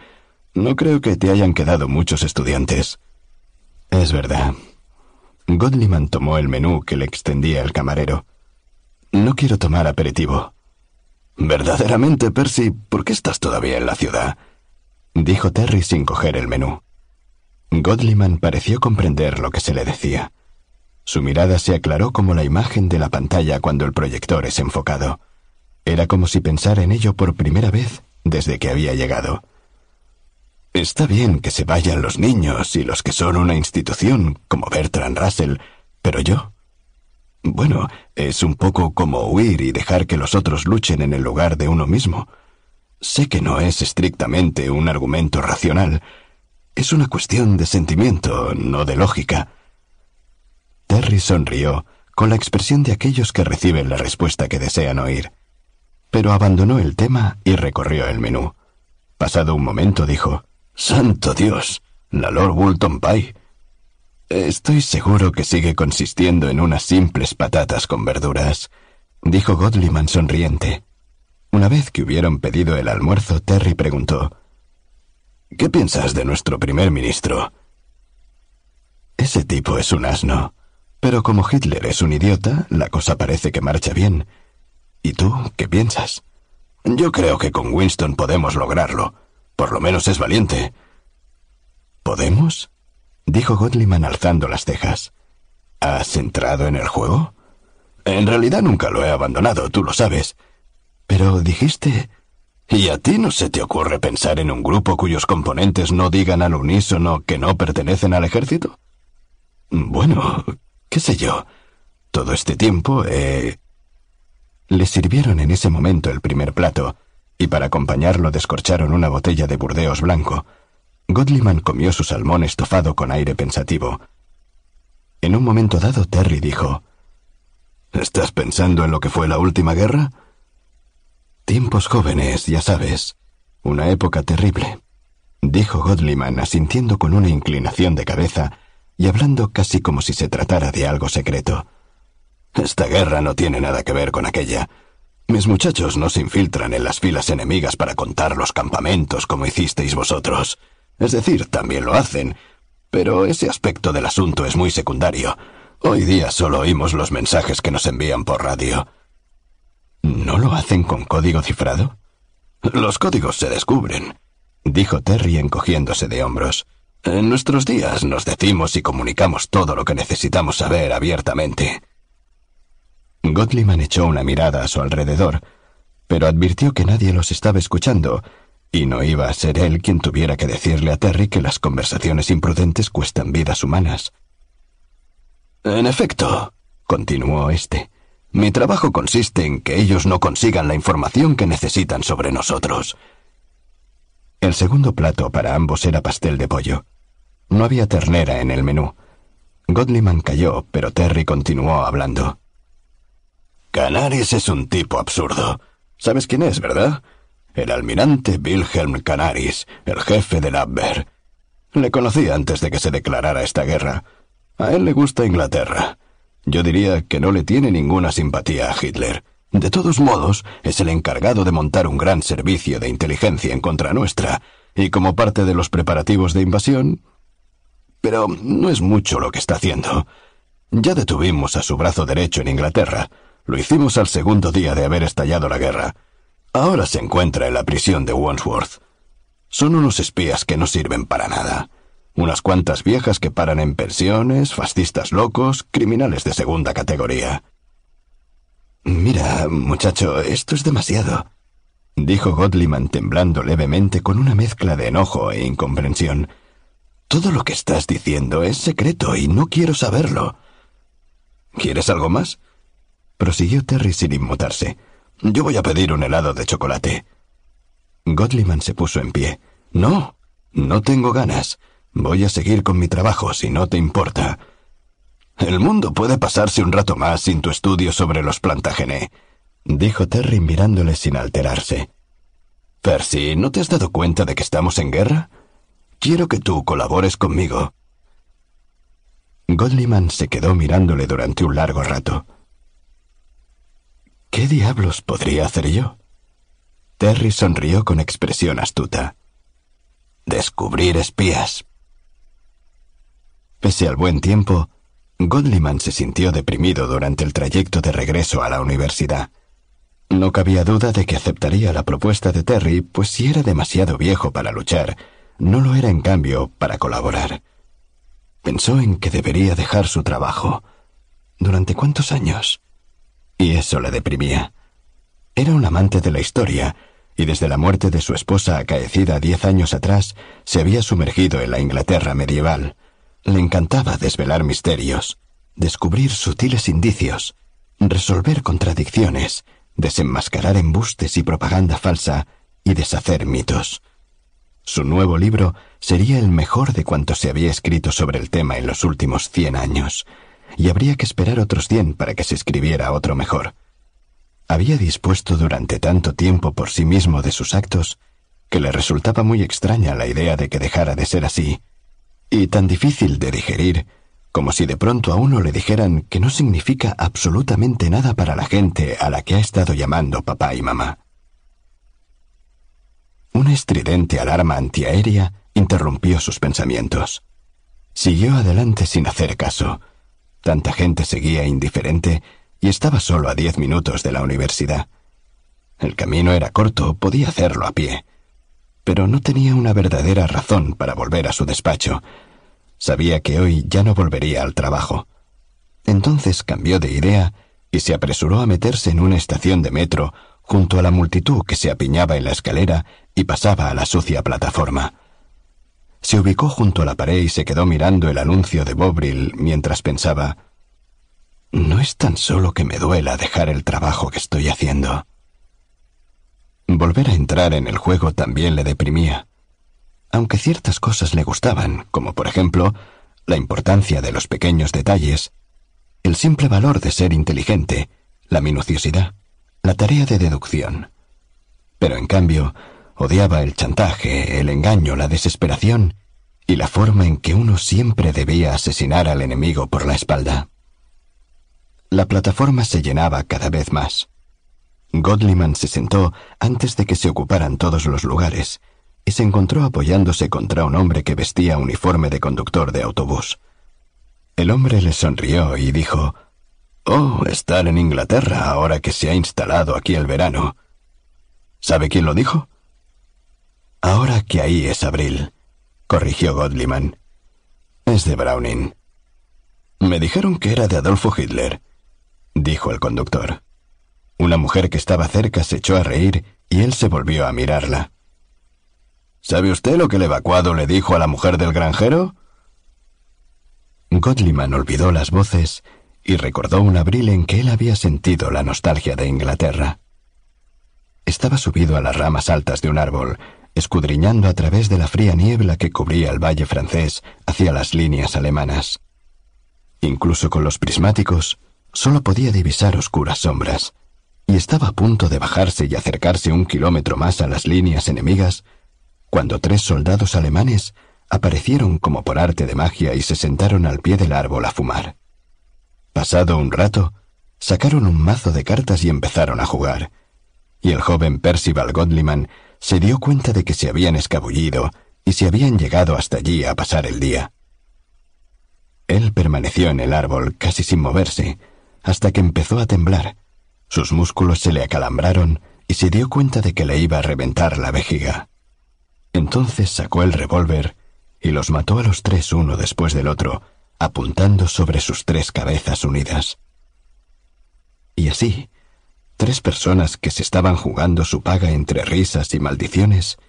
No creo que te hayan quedado muchos estudiantes. Es verdad. Godliman tomó el menú que le extendía el camarero. No quiero tomar aperitivo. Verdaderamente, Percy, ¿por qué estás todavía en la ciudad? dijo Terry sin coger el menú. Godliman pareció comprender lo que se le decía. Su mirada se aclaró como la imagen de la pantalla cuando el proyector es enfocado. Era como si pensara en ello por primera vez desde que había llegado. Está bien que se vayan los niños y los que son una institución, como Bertrand Russell, pero yo... Bueno, es un poco como huir y dejar que los otros luchen en el lugar de uno mismo. Sé que no es estrictamente un argumento racional. Es una cuestión de sentimiento, no de lógica. Terry sonrió, con la expresión de aquellos que reciben la respuesta que desean oír. Pero abandonó el tema y recorrió el menú. Pasado un momento dijo, Santo Dios, la Lord Woolton Pie. Estoy seguro que sigue consistiendo en unas simples patatas con verduras, dijo Godliman sonriente. Una vez que hubieron pedido el almuerzo, Terry preguntó, ¿Qué piensas de nuestro primer ministro? Ese tipo es un asno, pero como Hitler es un idiota, la cosa parece que marcha bien. ¿Y tú qué piensas? Yo creo que con Winston podemos lograrlo. Por lo menos es valiente. ¿Podemos? dijo Godliman alzando las cejas. ¿Has entrado en el juego? En realidad nunca lo he abandonado, tú lo sabes. Pero dijiste... ¿Y a ti no se te ocurre pensar en un grupo cuyos componentes no digan al unísono que no pertenecen al ejército? Bueno, qué sé yo. Todo este tiempo he... Le sirvieron en ese momento el primer plato, y para acompañarlo descorcharon una botella de burdeos blanco. Godliman comió su salmón estofado con aire pensativo. En un momento dado, Terry dijo, ¿Estás pensando en lo que fue la última guerra? Tiempos jóvenes, ya sabes. Una época terrible, dijo Godliman asintiendo con una inclinación de cabeza y hablando casi como si se tratara de algo secreto. Esta guerra no tiene nada que ver con aquella. Mis muchachos no se infiltran en las filas enemigas para contar los campamentos como hicisteis vosotros. Es decir, también lo hacen, pero ese aspecto del asunto es muy secundario. Hoy día solo oímos los mensajes que nos envían por radio. ¿No lo hacen con código cifrado? Los códigos se descubren, dijo Terry encogiéndose de hombros. En nuestros días nos decimos y comunicamos todo lo que necesitamos saber abiertamente. Godliman echó una mirada a su alrededor, pero advirtió que nadie los estaba escuchando, y no iba a ser él quien tuviera que decirle a Terry que las conversaciones imprudentes cuestan vidas humanas. En efecto, continuó éste, mi trabajo consiste en que ellos no consigan la información que necesitan sobre nosotros. El segundo plato para ambos era pastel de pollo. No había ternera en el menú. Godliman calló, pero Terry continuó hablando. Canaris es un tipo absurdo. ¿Sabes quién es, verdad? El almirante Wilhelm Canaris, el jefe del Abwehr. Le conocí antes de que se declarara esta guerra. A él le gusta Inglaterra. Yo diría que no le tiene ninguna simpatía a Hitler. De todos modos, es el encargado de montar un gran servicio de inteligencia en contra nuestra, y como parte de los preparativos de invasión... Pero no es mucho lo que está haciendo. Ya detuvimos a su brazo derecho en Inglaterra, lo hicimos al segundo día de haber estallado la guerra. Ahora se encuentra en la prisión de Wandsworth. Son unos espías que no sirven para nada. Unas cuantas viejas que paran en pensiones, fascistas locos, criminales de segunda categoría. Mira, muchacho, esto es demasiado, dijo Godliman temblando levemente con una mezcla de enojo e incomprensión. Todo lo que estás diciendo es secreto y no quiero saberlo. ¿Quieres algo más? Prosiguió Terry sin inmutarse. Yo voy a pedir un helado de chocolate. Godliman se puso en pie. No, no tengo ganas. Voy a seguir con mi trabajo si no te importa. El mundo puede pasarse un rato más sin tu estudio sobre los plantagené, dijo Terry mirándole sin alterarse. Percy, ¿no te has dado cuenta de que estamos en guerra? Quiero que tú colabores conmigo. Godliman se quedó mirándole durante un largo rato. ¿Qué diablos podría hacer yo? Terry sonrió con expresión astuta. Descubrir espías. Pese al buen tiempo, Godliman se sintió deprimido durante el trayecto de regreso a la universidad. No cabía duda de que aceptaría la propuesta de Terry, pues si era demasiado viejo para luchar, no lo era en cambio para colaborar. Pensó en que debería dejar su trabajo. ¿Durante cuántos años? Y eso le deprimía. Era un amante de la historia, y desde la muerte de su esposa acaecida diez años atrás, se había sumergido en la Inglaterra medieval. Le encantaba desvelar misterios, descubrir sutiles indicios, resolver contradicciones, desenmascarar embustes y propaganda falsa y deshacer mitos. Su nuevo libro sería el mejor de cuantos se había escrito sobre el tema en los últimos cien años y habría que esperar otros cien para que se escribiera otro mejor. Había dispuesto durante tanto tiempo por sí mismo de sus actos que le resultaba muy extraña la idea de que dejara de ser así, y tan difícil de digerir como si de pronto a uno le dijeran que no significa absolutamente nada para la gente a la que ha estado llamando papá y mamá. Una estridente alarma antiaérea interrumpió sus pensamientos. Siguió adelante sin hacer caso, Tanta gente seguía indiferente y estaba solo a diez minutos de la universidad. El camino era corto, podía hacerlo a pie. Pero no tenía una verdadera razón para volver a su despacho. Sabía que hoy ya no volvería al trabajo. Entonces cambió de idea y se apresuró a meterse en una estación de metro junto a la multitud que se apiñaba en la escalera y pasaba a la sucia plataforma. Se ubicó junto a la pared y se quedó mirando el anuncio de Bobril mientras pensaba No es tan solo que me duela dejar el trabajo que estoy haciendo. Volver a entrar en el juego también le deprimía. Aunque ciertas cosas le gustaban, como por ejemplo la importancia de los pequeños detalles, el simple valor de ser inteligente, la minuciosidad, la tarea de deducción. Pero en cambio, Odiaba el chantaje, el engaño, la desesperación y la forma en que uno siempre debía asesinar al enemigo por la espalda. La plataforma se llenaba cada vez más. Godliman se sentó antes de que se ocuparan todos los lugares y se encontró apoyándose contra un hombre que vestía uniforme de conductor de autobús. El hombre le sonrió y dijo, Oh, estar en Inglaterra ahora que se ha instalado aquí el verano. ¿Sabe quién lo dijo? Ahora que ahí es abril, corrigió Godliman. Es de Browning. Me dijeron que era de Adolfo Hitler, dijo el conductor. Una mujer que estaba cerca se echó a reír y él se volvió a mirarla. ¿Sabe usted lo que el evacuado le dijo a la mujer del granjero? Godliman olvidó las voces y recordó un abril en que él había sentido la nostalgia de Inglaterra. Estaba subido a las ramas altas de un árbol escudriñando a través de la fría niebla que cubría el valle francés hacia las líneas alemanas. Incluso con los prismáticos, solo podía divisar oscuras sombras, y estaba a punto de bajarse y acercarse un kilómetro más a las líneas enemigas, cuando tres soldados alemanes aparecieron como por arte de magia y se sentaron al pie del árbol a fumar. Pasado un rato, sacaron un mazo de cartas y empezaron a jugar, y el joven Percival Godliman se dio cuenta de que se habían escabullido y se habían llegado hasta allí a pasar el día. Él permaneció en el árbol casi sin moverse, hasta que empezó a temblar. Sus músculos se le acalambraron y se dio cuenta de que le iba a reventar la vejiga. Entonces sacó el revólver y los mató a los tres uno después del otro, apuntando sobre sus tres cabezas unidas. Y así, tres personas que se estaban jugando su paga entre risas y maldiciones,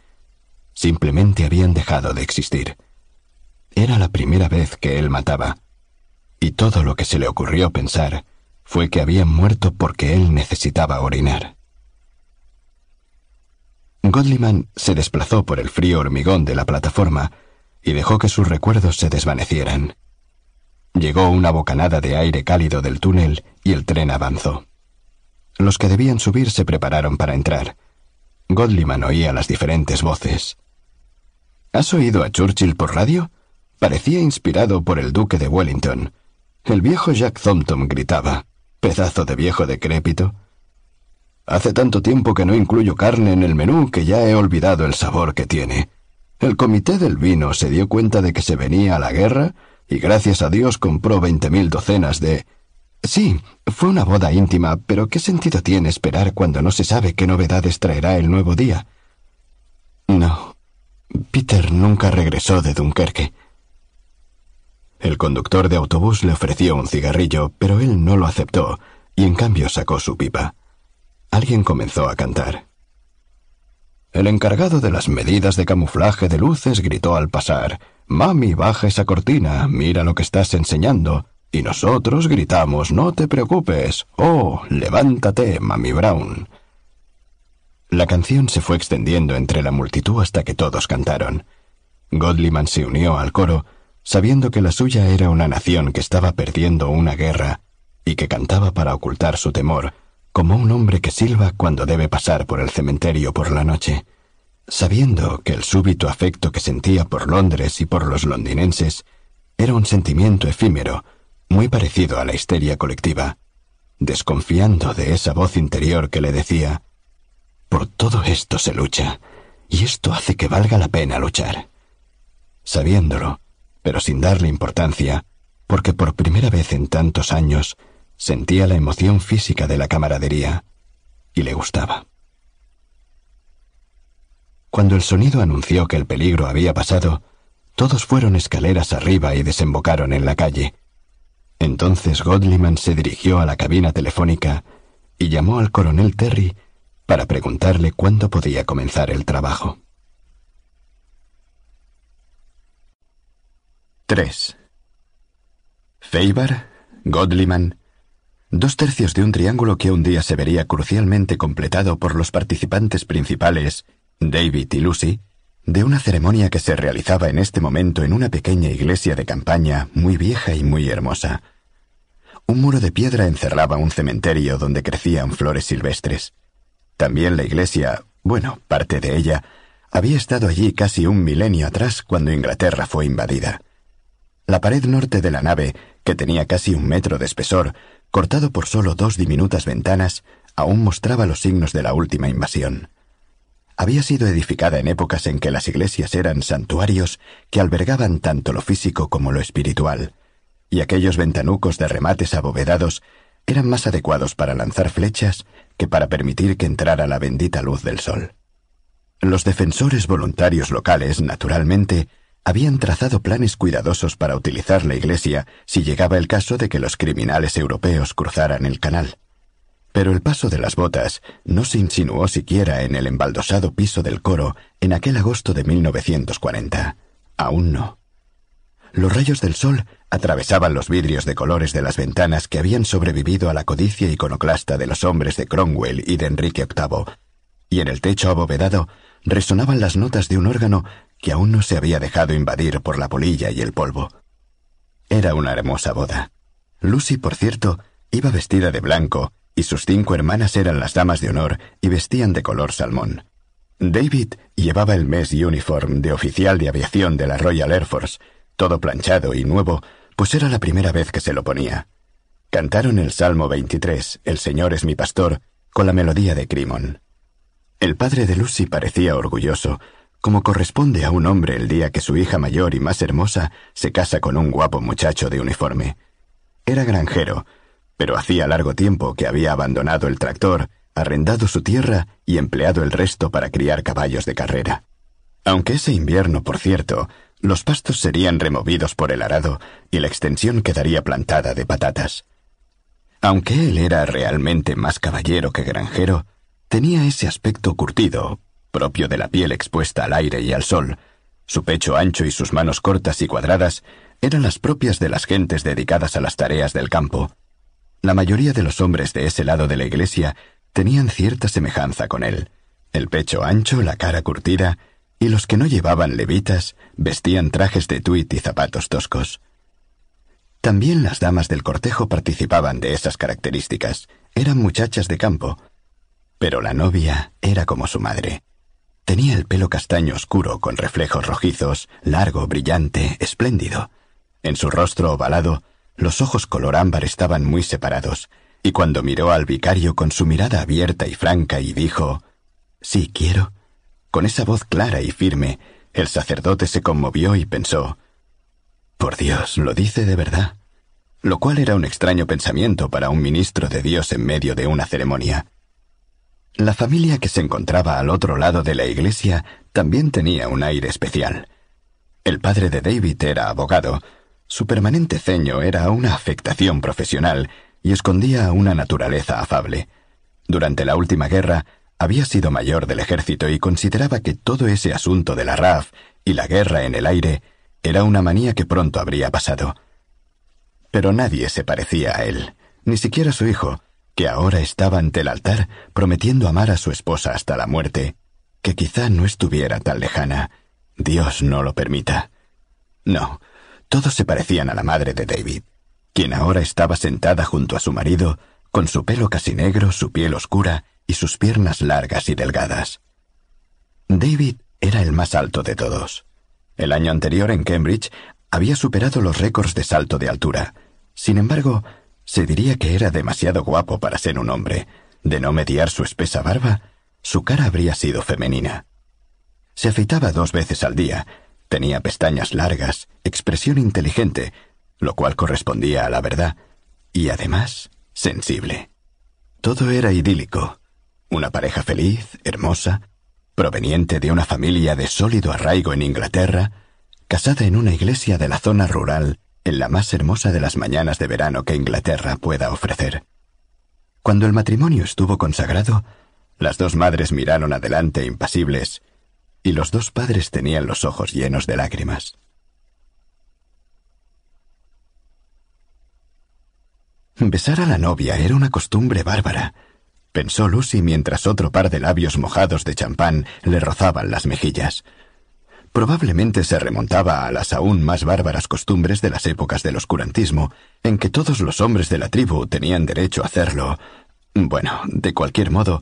simplemente habían dejado de existir. Era la primera vez que él mataba, y todo lo que se le ocurrió pensar fue que habían muerto porque él necesitaba orinar. Godliman se desplazó por el frío hormigón de la plataforma y dejó que sus recuerdos se desvanecieran. Llegó una bocanada de aire cálido del túnel y el tren avanzó. Los que debían subir se prepararon para entrar. Godliman oía las diferentes voces. ¿Has oído a Churchill por radio? Parecía inspirado por el duque de Wellington. El viejo Jack Thompson gritaba. Pedazo de viejo decrépito. Hace tanto tiempo que no incluyo carne en el menú que ya he olvidado el sabor que tiene. El comité del vino se dio cuenta de que se venía a la guerra y gracias a Dios compró veinte mil docenas de... Sí, fue una boda íntima, pero ¿qué sentido tiene esperar cuando no se sabe qué novedades traerá el nuevo día? No. Peter nunca regresó de Dunkerque. El conductor de autobús le ofreció un cigarrillo, pero él no lo aceptó, y en cambio sacó su pipa. Alguien comenzó a cantar. El encargado de las medidas de camuflaje de luces gritó al pasar Mami, baja esa cortina, mira lo que estás enseñando. Y nosotros gritamos No te preocupes. Oh, levántate, Mami Brown. La canción se fue extendiendo entre la multitud hasta que todos cantaron. Godliman se unió al coro, sabiendo que la suya era una nación que estaba perdiendo una guerra y que cantaba para ocultar su temor, como un hombre que silba cuando debe pasar por el cementerio por la noche sabiendo que el súbito afecto que sentía por Londres y por los londinenses era un sentimiento efímero, muy parecido a la histeria colectiva, desconfiando de esa voz interior que le decía, por todo esto se lucha, y esto hace que valga la pena luchar. Sabiéndolo, pero sin darle importancia, porque por primera vez en tantos años sentía la emoción física de la camaradería, y le gustaba. Cuando el sonido anunció que el peligro había pasado, todos fueron escaleras arriba y desembocaron en la calle. Entonces Godliman se dirigió a la cabina telefónica y llamó al coronel Terry para preguntarle cuándo podía comenzar el trabajo. 3. Feibar, Godliman, dos tercios de un triángulo que un día se vería crucialmente completado por los participantes principales David y Lucy, de una ceremonia que se realizaba en este momento en una pequeña iglesia de campaña muy vieja y muy hermosa. Un muro de piedra encerraba un cementerio donde crecían flores silvestres. También la iglesia, bueno, parte de ella, había estado allí casi un milenio atrás cuando Inglaterra fue invadida. La pared norte de la nave, que tenía casi un metro de espesor, cortado por solo dos diminutas ventanas, aún mostraba los signos de la última invasión había sido edificada en épocas en que las iglesias eran santuarios que albergaban tanto lo físico como lo espiritual, y aquellos ventanucos de remates abovedados eran más adecuados para lanzar flechas que para permitir que entrara la bendita luz del sol. Los defensores voluntarios locales, naturalmente, habían trazado planes cuidadosos para utilizar la iglesia si llegaba el caso de que los criminales europeos cruzaran el canal. Pero el paso de las botas no se insinuó siquiera en el embaldosado piso del coro en aquel agosto de 1940. Aún no. Los rayos del sol atravesaban los vidrios de colores de las ventanas que habían sobrevivido a la codicia iconoclasta de los hombres de Cromwell y de Enrique VIII, y en el techo abovedado resonaban las notas de un órgano que aún no se había dejado invadir por la polilla y el polvo. Era una hermosa boda, Lucy, por cierto, iba vestida de blanco, y sus cinco hermanas eran las damas de honor y vestían de color salmón. David llevaba el mes uniform de oficial de aviación de la Royal Air Force, todo planchado y nuevo, pues era la primera vez que se lo ponía. Cantaron el Salmo 23, El Señor es mi pastor, con la melodía de Crimon. El padre de Lucy parecía orgulloso, como corresponde a un hombre el día que su hija mayor y más hermosa se casa con un guapo muchacho de uniforme. Era granjero, pero hacía largo tiempo que había abandonado el tractor, arrendado su tierra y empleado el resto para criar caballos de carrera. Aunque ese invierno, por cierto, los pastos serían removidos por el arado y la extensión quedaría plantada de patatas. Aunque él era realmente más caballero que granjero, tenía ese aspecto curtido, propio de la piel expuesta al aire y al sol. Su pecho ancho y sus manos cortas y cuadradas eran las propias de las gentes dedicadas a las tareas del campo. La mayoría de los hombres de ese lado de la iglesia tenían cierta semejanza con él. El pecho ancho, la cara curtida, y los que no llevaban levitas vestían trajes de tuit y zapatos toscos. También las damas del cortejo participaban de esas características. Eran muchachas de campo, pero la novia era como su madre. Tenía el pelo castaño oscuro con reflejos rojizos, largo, brillante, espléndido. En su rostro ovalado, los ojos color ámbar estaban muy separados, y cuando miró al vicario con su mirada abierta y franca y dijo Sí quiero, con esa voz clara y firme, el sacerdote se conmovió y pensó Por Dios, lo dice de verdad. Lo cual era un extraño pensamiento para un ministro de Dios en medio de una ceremonia. La familia que se encontraba al otro lado de la iglesia también tenía un aire especial. El padre de David era abogado, su permanente ceño era una afectación profesional y escondía una naturaleza afable. Durante la última guerra había sido mayor del ejército y consideraba que todo ese asunto de la RAF y la guerra en el aire era una manía que pronto habría pasado. Pero nadie se parecía a él, ni siquiera su hijo, que ahora estaba ante el altar prometiendo amar a su esposa hasta la muerte, que quizá no estuviera tan lejana. Dios no lo permita. No, todos se parecían a la madre de David, quien ahora estaba sentada junto a su marido, con su pelo casi negro, su piel oscura y sus piernas largas y delgadas. David era el más alto de todos. El año anterior en Cambridge había superado los récords de salto de altura. Sin embargo, se diría que era demasiado guapo para ser un hombre. De no mediar su espesa barba, su cara habría sido femenina. Se afeitaba dos veces al día, tenía pestañas largas, expresión inteligente, lo cual correspondía a la verdad, y además sensible. Todo era idílico. Una pareja feliz, hermosa, proveniente de una familia de sólido arraigo en Inglaterra, casada en una iglesia de la zona rural en la más hermosa de las mañanas de verano que Inglaterra pueda ofrecer. Cuando el matrimonio estuvo consagrado, las dos madres miraron adelante impasibles, y los dos padres tenían los ojos llenos de lágrimas. Besar a la novia era una costumbre bárbara, pensó Lucy mientras otro par de labios mojados de champán le rozaban las mejillas. Probablemente se remontaba a las aún más bárbaras costumbres de las épocas del oscurantismo, en que todos los hombres de la tribu tenían derecho a hacerlo. Bueno, de cualquier modo,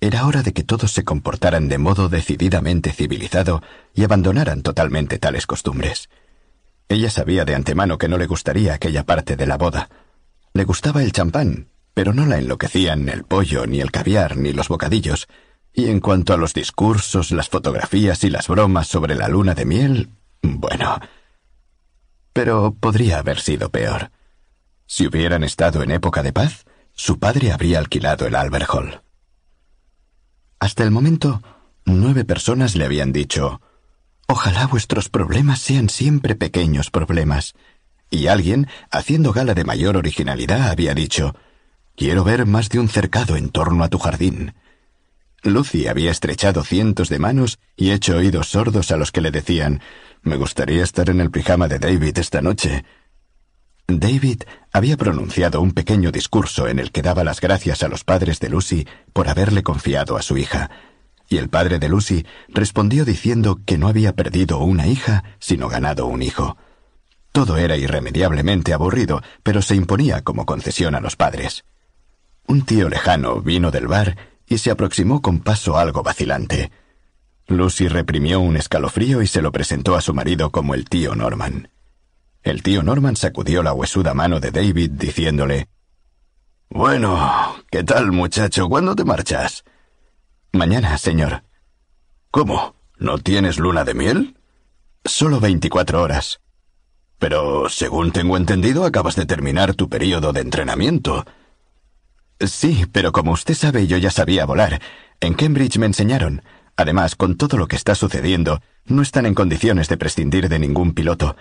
era hora de que todos se comportaran de modo decididamente civilizado y abandonaran totalmente tales costumbres. Ella sabía de antemano que no le gustaría aquella parte de la boda. Le gustaba el champán, pero no la enloquecían el pollo, ni el caviar, ni los bocadillos, y en cuanto a los discursos, las fotografías y las bromas sobre la luna de miel, bueno. Pero podría haber sido peor. Si hubieran estado en época de paz, su padre habría alquilado el Albert Hall. Hasta el momento, nueve personas le habían dicho Ojalá vuestros problemas sean siempre pequeños problemas. Y alguien, haciendo gala de mayor originalidad, había dicho Quiero ver más de un cercado en torno a tu jardín. Lucy había estrechado cientos de manos y hecho oídos sordos a los que le decían Me gustaría estar en el pijama de David esta noche. David había pronunciado un pequeño discurso en el que daba las gracias a los padres de Lucy por haberle confiado a su hija, y el padre de Lucy respondió diciendo que no había perdido una hija, sino ganado un hijo. Todo era irremediablemente aburrido, pero se imponía como concesión a los padres. Un tío lejano vino del bar y se aproximó con paso algo vacilante. Lucy reprimió un escalofrío y se lo presentó a su marido como el tío Norman. El tío Norman sacudió la huesuda mano de David diciéndole Bueno, ¿qué tal, muchacho? ¿Cuándo te marchas? Mañana, señor. ¿Cómo? ¿No tienes luna de miel? Solo veinticuatro horas. Pero, según tengo entendido, acabas de terminar tu periodo de entrenamiento. Sí, pero como usted sabe, yo ya sabía volar. En Cambridge me enseñaron. Además, con todo lo que está sucediendo, no están en condiciones de prescindir de ningún piloto.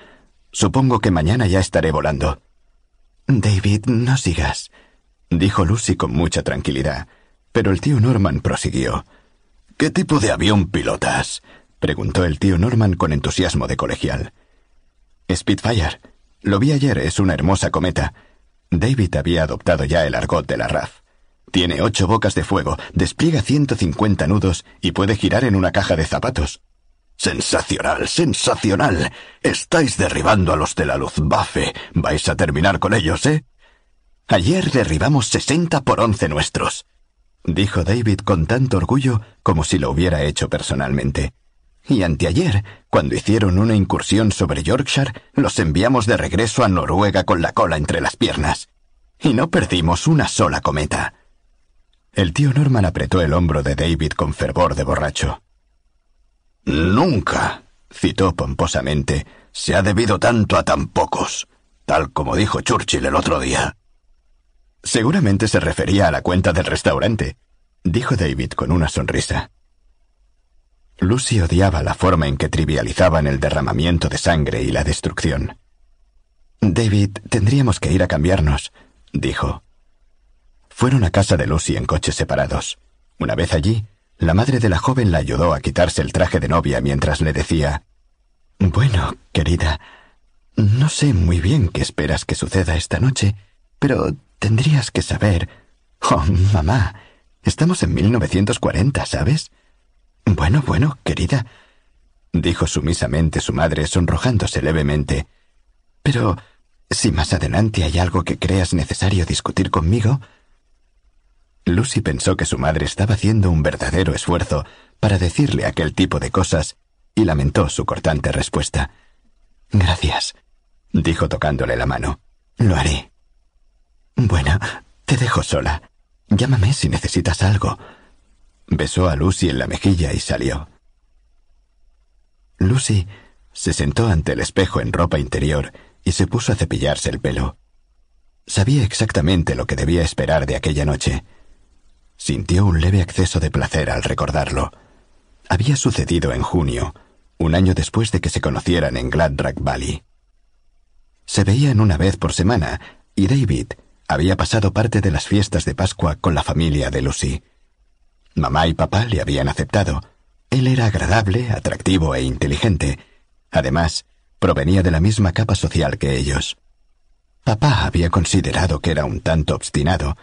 Supongo que mañana ya estaré volando. David, no sigas, dijo Lucy con mucha tranquilidad. Pero el tío Norman prosiguió. ¿Qué tipo de avión pilotas? preguntó el tío Norman con entusiasmo de colegial. Spitfire. Lo vi ayer, es una hermosa cometa. David había adoptado ya el argot de la RAF. Tiene ocho bocas de fuego, despliega 150 nudos y puede girar en una caja de zapatos. Sensacional, sensacional. Estáis derribando a los de la Luftwaffe. Vais a terminar con ellos, ¿eh? Ayer derribamos 60 por 11 nuestros, dijo David con tanto orgullo como si lo hubiera hecho personalmente. Y anteayer, cuando hicieron una incursión sobre Yorkshire, los enviamos de regreso a Noruega con la cola entre las piernas. Y no perdimos una sola cometa. El tío Norman apretó el hombro de David con fervor de borracho. Nunca, citó pomposamente, se ha debido tanto a tan pocos, tal como dijo Churchill el otro día. Seguramente se refería a la cuenta del restaurante, dijo David con una sonrisa. Lucy odiaba la forma en que trivializaban el derramamiento de sangre y la destrucción. David, tendríamos que ir a cambiarnos, dijo. Fueron a casa de Lucy en coches separados. Una vez allí, la madre de la joven la ayudó a quitarse el traje de novia mientras le decía Bueno, querida, no sé muy bien qué esperas que suceda esta noche, pero tendrías que saber. Oh, mamá, estamos en 1940, ¿sabes? Bueno, bueno, querida, dijo sumisamente su madre, sonrojándose levemente. Pero, si más adelante hay algo que creas necesario discutir conmigo. Lucy pensó que su madre estaba haciendo un verdadero esfuerzo para decirle aquel tipo de cosas y lamentó su cortante respuesta. Gracias, dijo tocándole la mano. Lo haré. Bueno, te dejo sola. Llámame si necesitas algo. Besó a Lucy en la mejilla y salió. Lucy se sentó ante el espejo en ropa interior y se puso a cepillarse el pelo. Sabía exactamente lo que debía esperar de aquella noche. Sintió un leve acceso de placer al recordarlo. Había sucedido en junio, un año después de que se conocieran en Gladrack Valley. Se veían una vez por semana y David había pasado parte de las fiestas de Pascua con la familia de Lucy. Mamá y papá le habían aceptado. Él era agradable, atractivo e inteligente. Además, provenía de la misma capa social que ellos. Papá había considerado que era un tanto obstinado,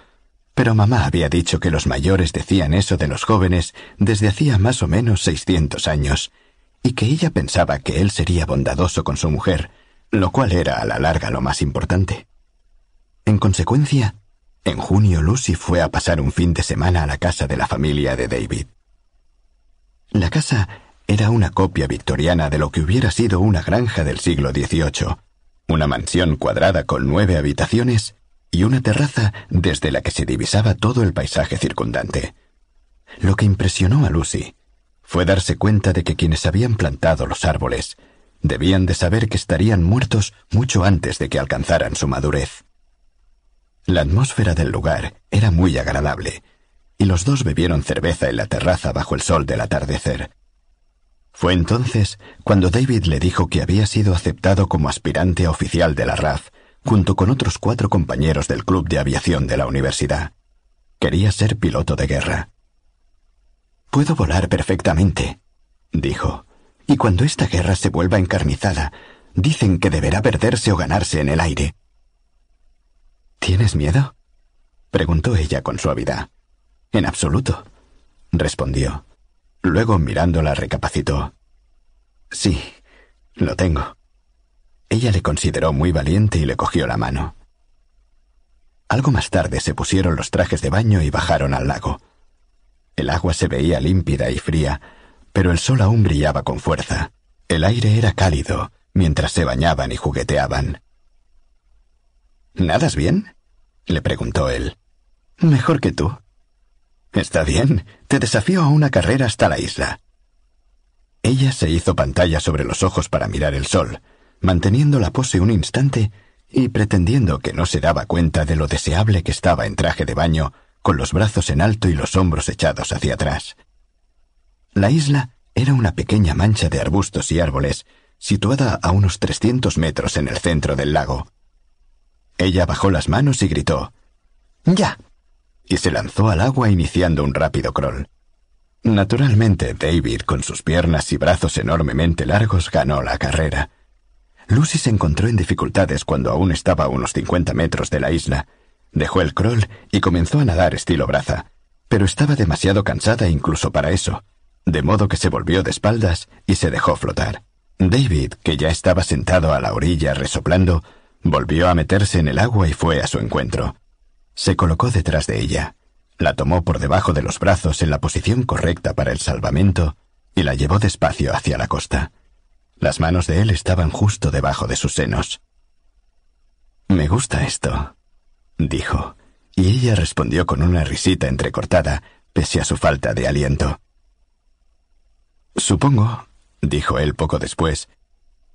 pero mamá había dicho que los mayores decían eso de los jóvenes desde hacía más o menos seiscientos años, y que ella pensaba que él sería bondadoso con su mujer, lo cual era a la larga lo más importante. En consecuencia, en junio Lucy fue a pasar un fin de semana a la casa de la familia de David. La casa era una copia victoriana de lo que hubiera sido una granja del siglo XVIII, una mansión cuadrada con nueve habitaciones y una terraza desde la que se divisaba todo el paisaje circundante. Lo que impresionó a Lucy fue darse cuenta de que quienes habían plantado los árboles debían de saber que estarían muertos mucho antes de que alcanzaran su madurez. La atmósfera del lugar era muy agradable, y los dos bebieron cerveza en la terraza bajo el sol del atardecer. Fue entonces cuando David le dijo que había sido aceptado como aspirante oficial de la RAF, junto con otros cuatro compañeros del club de aviación de la universidad. Quería ser piloto de guerra. Puedo volar perfectamente, dijo, y cuando esta guerra se vuelva encarnizada, dicen que deberá perderse o ganarse en el aire. ¿Tienes miedo? preguntó ella con suavidad. En absoluto, respondió. Luego, mirándola, recapacitó. Sí, lo tengo. Ella le consideró muy valiente y le cogió la mano. Algo más tarde se pusieron los trajes de baño y bajaron al lago. El agua se veía límpida y fría, pero el sol aún brillaba con fuerza. El aire era cálido mientras se bañaban y jugueteaban. ¿Nadas bien? le preguntó él. Mejor que tú. Está bien, te desafío a una carrera hasta la isla. Ella se hizo pantalla sobre los ojos para mirar el sol, manteniendo la pose un instante y pretendiendo que no se daba cuenta de lo deseable que estaba en traje de baño, con los brazos en alto y los hombros echados hacia atrás. La isla era una pequeña mancha de arbustos y árboles, situada a unos trescientos metros en el centro del lago. Ella bajó las manos y gritó Ya. y se lanzó al agua iniciando un rápido crawl. Naturalmente, David, con sus piernas y brazos enormemente largos, ganó la carrera. Lucy se encontró en dificultades cuando aún estaba a unos 50 metros de la isla. Dejó el crawl y comenzó a nadar estilo braza, pero estaba demasiado cansada incluso para eso, de modo que se volvió de espaldas y se dejó flotar. David, que ya estaba sentado a la orilla resoplando, volvió a meterse en el agua y fue a su encuentro. Se colocó detrás de ella, la tomó por debajo de los brazos en la posición correcta para el salvamento y la llevó despacio hacia la costa. Las manos de él estaban justo debajo de sus senos. Me gusta esto, dijo, y ella respondió con una risita entrecortada, pese a su falta de aliento. Supongo, dijo él poco después,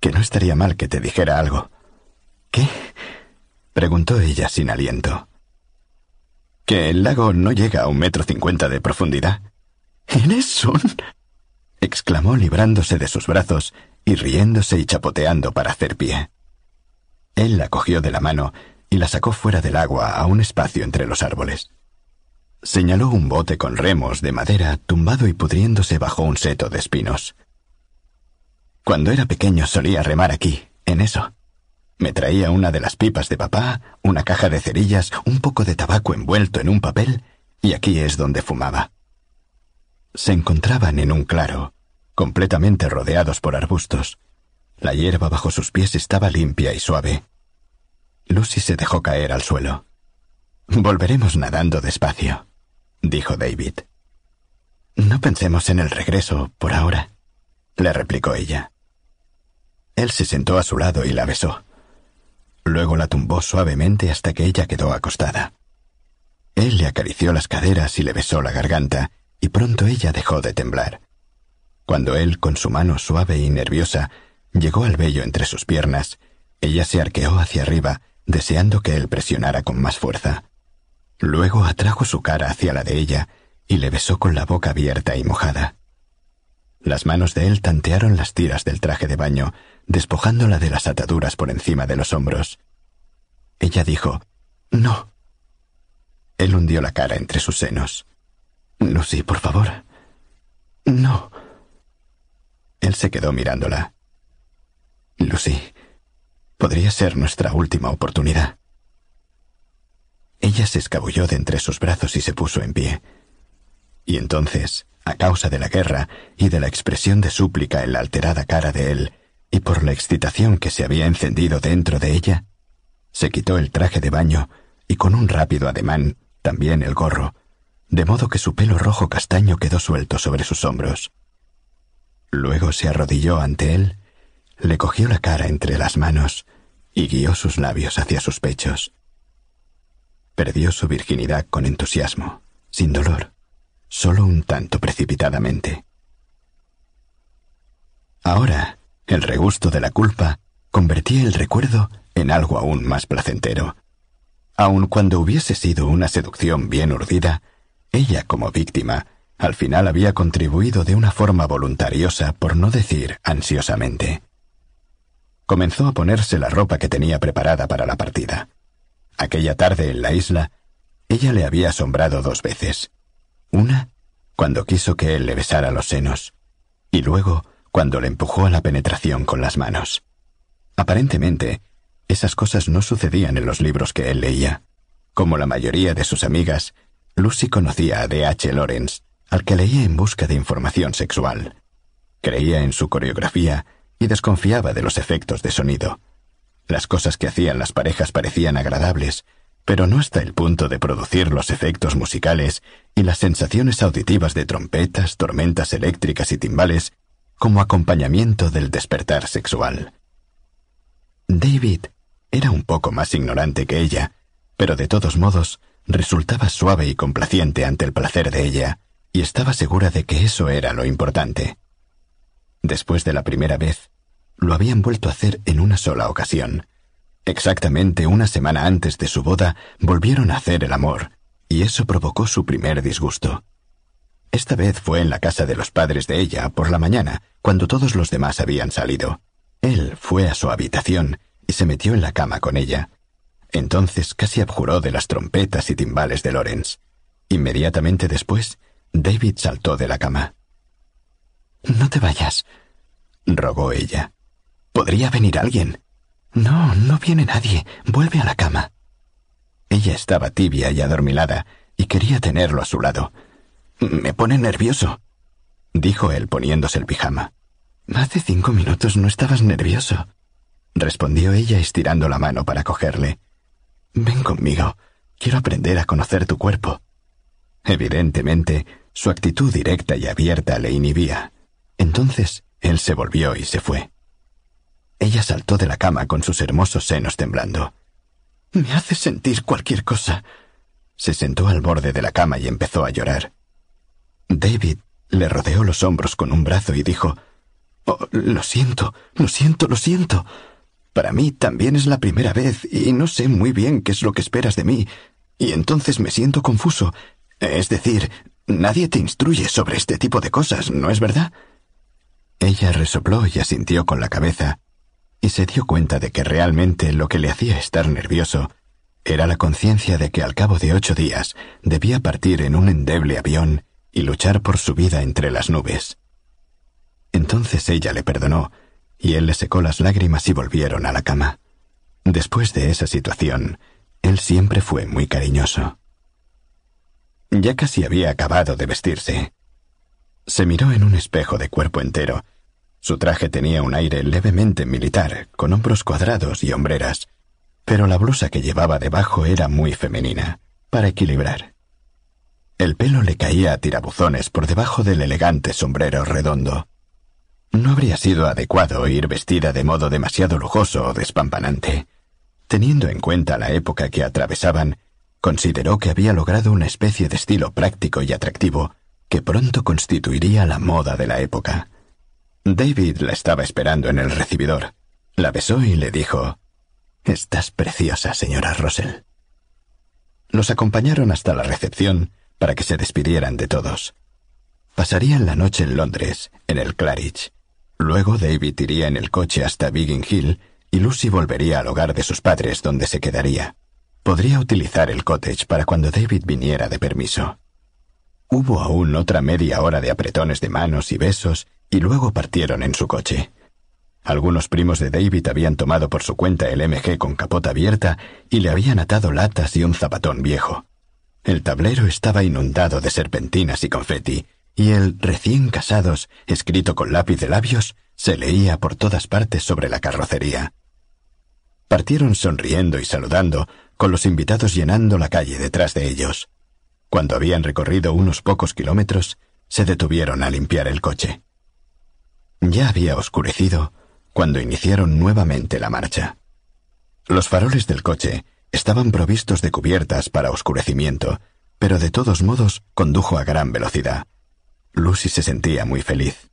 que no estaría mal que te dijera algo. ¿Qué? preguntó ella sin aliento. Que el lago no llega a un metro cincuenta de profundidad. ¿Eres un? exclamó librándose de sus brazos y riéndose y chapoteando para hacer pie. Él la cogió de la mano y la sacó fuera del agua a un espacio entre los árboles. Señaló un bote con remos de madera tumbado y pudriéndose bajo un seto de espinos. Cuando era pequeño solía remar aquí, en eso. Me traía una de las pipas de papá, una caja de cerillas, un poco de tabaco envuelto en un papel, y aquí es donde fumaba. Se encontraban en un claro, completamente rodeados por arbustos. La hierba bajo sus pies estaba limpia y suave. Lucy se dejó caer al suelo. Volveremos nadando despacio, dijo David. No pensemos en el regreso por ahora, le replicó ella. Él se sentó a su lado y la besó. Luego la tumbó suavemente hasta que ella quedó acostada. Él le acarició las caderas y le besó la garganta, y pronto ella dejó de temblar. Cuando él, con su mano suave y nerviosa, llegó al vello entre sus piernas, ella se arqueó hacia arriba, deseando que él presionara con más fuerza. Luego atrajo su cara hacia la de ella y le besó con la boca abierta y mojada. Las manos de él tantearon las tiras del traje de baño, despojándola de las ataduras por encima de los hombros. Ella dijo, No. Él hundió la cara entre sus senos. Lucy, por favor. No. Él se quedó mirándola. Lucy, podría ser nuestra última oportunidad. Ella se escabulló de entre sus brazos y se puso en pie. Y entonces, a causa de la guerra y de la expresión de súplica en la alterada cara de él, y por la excitación que se había encendido dentro de ella, se quitó el traje de baño y con un rápido ademán también el gorro, de modo que su pelo rojo castaño quedó suelto sobre sus hombros. Luego se arrodilló ante él, le cogió la cara entre las manos y guió sus labios hacia sus pechos. Perdió su virginidad con entusiasmo, sin dolor, solo un tanto precipitadamente. Ahora, el regusto de la culpa convertía el recuerdo en algo aún más placentero. Aun cuando hubiese sido una seducción bien urdida, ella como víctima al final había contribuido de una forma voluntariosa, por no decir ansiosamente. Comenzó a ponerse la ropa que tenía preparada para la partida. Aquella tarde en la isla, ella le había asombrado dos veces. Una, cuando quiso que él le besara los senos, y luego, cuando le empujó a la penetración con las manos. Aparentemente, esas cosas no sucedían en los libros que él leía. Como la mayoría de sus amigas, Lucy conocía a D. H. Lawrence, al que leía en busca de información sexual. Creía en su coreografía y desconfiaba de los efectos de sonido, Las cosas que hacían las parejas parecían agradables, pero no hasta el punto de producir los efectos musicales y las sensaciones auditivas de trompetas, tormentas eléctricas y timbales como acompañamiento del despertar sexual. David era un poco más ignorante que ella, pero de todos modos resultaba suave y complaciente ante el placer de ella, y estaba segura de que eso era lo importante. Después de la primera vez, lo habían vuelto a hacer en una sola ocasión. Exactamente una semana antes de su boda volvieron a hacer el amor, y eso provocó su primer disgusto. Esta vez fue en la casa de los padres de ella por la mañana, cuando todos los demás habían salido. Él fue a su habitación y se metió en la cama con ella. Entonces casi abjuró de las trompetas y timbales de Lorenz. Inmediatamente después, David saltó de la cama. No te vayas, rogó ella. Podría venir alguien. No, no viene nadie. Vuelve a la cama. Ella estaba tibia y adormilada, y quería tenerlo a su lado. Me pone nervioso, dijo él poniéndose el pijama. Hace cinco minutos no estabas nervioso, respondió ella estirando la mano para cogerle. Ven conmigo. Quiero aprender a conocer tu cuerpo. Evidentemente, su actitud directa y abierta le inhibía. Entonces, él se volvió y se fue. Ella saltó de la cama con sus hermosos senos temblando. Me hace sentir cualquier cosa. Se sentó al borde de la cama y empezó a llorar. David le rodeó los hombros con un brazo y dijo oh, Lo siento, lo siento, lo siento. Para mí también es la primera vez y no sé muy bien qué es lo que esperas de mí, y entonces me siento confuso. Es decir, nadie te instruye sobre este tipo de cosas, ¿no es verdad? Ella resopló y asintió con la cabeza, y se dio cuenta de que realmente lo que le hacía estar nervioso era la conciencia de que al cabo de ocho días debía partir en un endeble avión y luchar por su vida entre las nubes. Entonces ella le perdonó, y él le secó las lágrimas y volvieron a la cama. Después de esa situación, él siempre fue muy cariñoso. Ya casi había acabado de vestirse. Se miró en un espejo de cuerpo entero su traje tenía un aire levemente militar, con hombros cuadrados y hombreras, pero la blusa que llevaba debajo era muy femenina, para equilibrar. El pelo le caía a tirabuzones por debajo del elegante sombrero redondo. No habría sido adecuado ir vestida de modo demasiado lujoso o despampanante. Teniendo en cuenta la época que atravesaban, consideró que había logrado una especie de estilo práctico y atractivo que pronto constituiría la moda de la época. David la estaba esperando en el recibidor. La besó y le dijo Estás preciosa, señora Russell. Los acompañaron hasta la recepción para que se despidieran de todos. Pasarían la noche en Londres, en el Claridge. Luego David iría en el coche hasta Biggin Hill y Lucy volvería al hogar de sus padres donde se quedaría. Podría utilizar el cottage para cuando David viniera de permiso. Hubo aún otra media hora de apretones de manos y besos y luego partieron en su coche. Algunos primos de David habían tomado por su cuenta el MG con capota abierta y le habían atado latas y un zapatón viejo. El tablero estaba inundado de serpentinas y confeti, y el recién casados, escrito con lápiz de labios, se leía por todas partes sobre la carrocería. Partieron sonriendo y saludando, con los invitados llenando la calle detrás de ellos. Cuando habían recorrido unos pocos kilómetros, se detuvieron a limpiar el coche. Ya había oscurecido cuando iniciaron nuevamente la marcha. Los faroles del coche estaban provistos de cubiertas para oscurecimiento, pero de todos modos condujo a gran velocidad. Lucy se sentía muy feliz.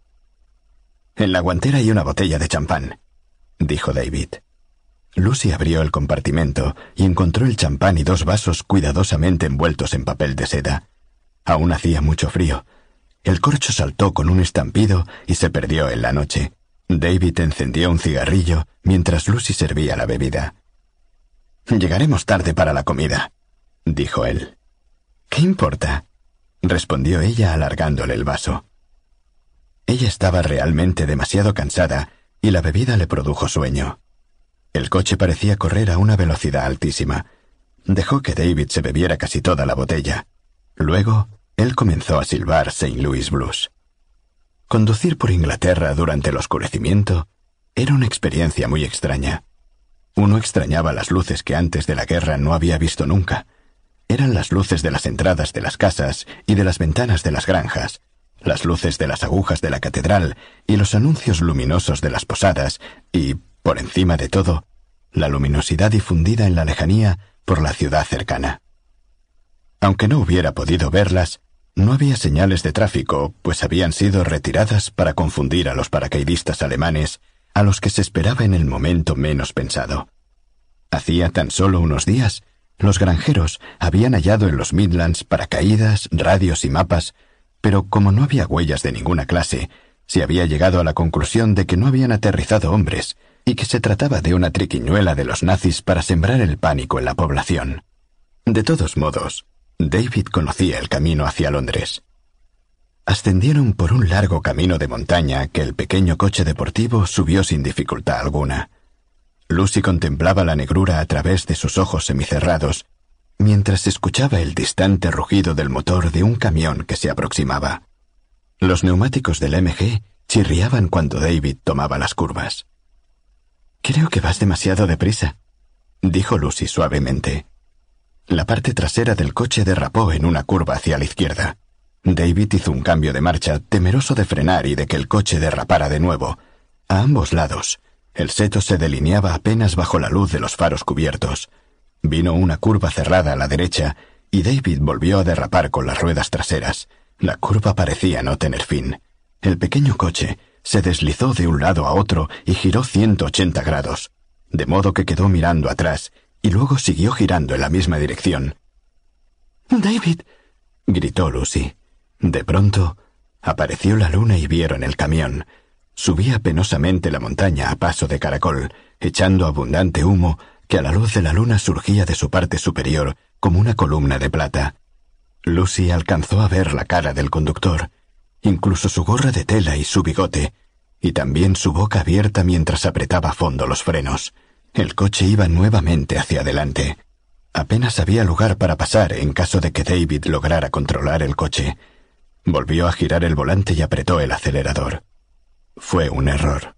En la guantera hay una botella de champán, dijo David. Lucy abrió el compartimento y encontró el champán y dos vasos cuidadosamente envueltos en papel de seda. Aún hacía mucho frío, el corcho saltó con un estampido y se perdió en la noche. David encendió un cigarrillo mientras Lucy servía la bebida. Llegaremos tarde para la comida, dijo él. ¿Qué importa? respondió ella alargándole el vaso. Ella estaba realmente demasiado cansada y la bebida le produjo sueño. El coche parecía correr a una velocidad altísima. Dejó que David se bebiera casi toda la botella. Luego él comenzó a silbar St. Louis Blues. Conducir por Inglaterra durante el oscurecimiento era una experiencia muy extraña. Uno extrañaba las luces que antes de la guerra no había visto nunca. Eran las luces de las entradas de las casas y de las ventanas de las granjas, las luces de las agujas de la catedral y los anuncios luminosos de las posadas y, por encima de todo, la luminosidad difundida en la lejanía por la ciudad cercana. Aunque no hubiera podido verlas, no había señales de tráfico, pues habían sido retiradas para confundir a los paracaidistas alemanes, a los que se esperaba en el momento menos pensado. Hacía tan solo unos días, los granjeros habían hallado en los Midlands paracaídas, radios y mapas, pero como no había huellas de ninguna clase, se había llegado a la conclusión de que no habían aterrizado hombres y que se trataba de una triquiñuela de los nazis para sembrar el pánico en la población. De todos modos, David conocía el camino hacia Londres. Ascendieron por un largo camino de montaña que el pequeño coche deportivo subió sin dificultad alguna. Lucy contemplaba la negrura a través de sus ojos semicerrados, mientras escuchaba el distante rugido del motor de un camión que se aproximaba. Los neumáticos del MG chirriaban cuando David tomaba las curvas. Creo que vas demasiado deprisa, dijo Lucy suavemente. La parte trasera del coche derrapó en una curva hacia la izquierda. David hizo un cambio de marcha, temeroso de frenar y de que el coche derrapara de nuevo. A ambos lados, el seto se delineaba apenas bajo la luz de los faros cubiertos. Vino una curva cerrada a la derecha y David volvió a derrapar con las ruedas traseras. La curva parecía no tener fin. El pequeño coche se deslizó de un lado a otro y giró 180 grados, de modo que quedó mirando atrás y luego siguió girando en la misma dirección. David. gritó Lucy. De pronto, apareció la luna y vieron el camión. Subía penosamente la montaña a paso de caracol, echando abundante humo que a la luz de la luna surgía de su parte superior como una columna de plata. Lucy alcanzó a ver la cara del conductor, incluso su gorra de tela y su bigote, y también su boca abierta mientras apretaba a fondo los frenos. El coche iba nuevamente hacia adelante. Apenas había lugar para pasar en caso de que David lograra controlar el coche. Volvió a girar el volante y apretó el acelerador. Fue un error.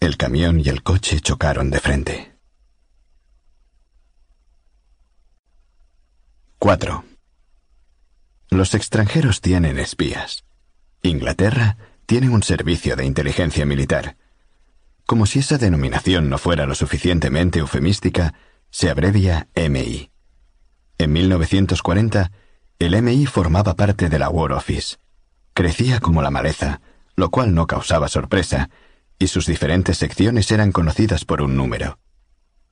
El camión y el coche chocaron de frente. 4. Los extranjeros tienen espías. Inglaterra tiene un servicio de inteligencia militar. Como si esa denominación no fuera lo suficientemente eufemística, se abrevia MI. En 1940, el MI formaba parte de la War Office. Crecía como la maleza, lo cual no causaba sorpresa, y sus diferentes secciones eran conocidas por un número.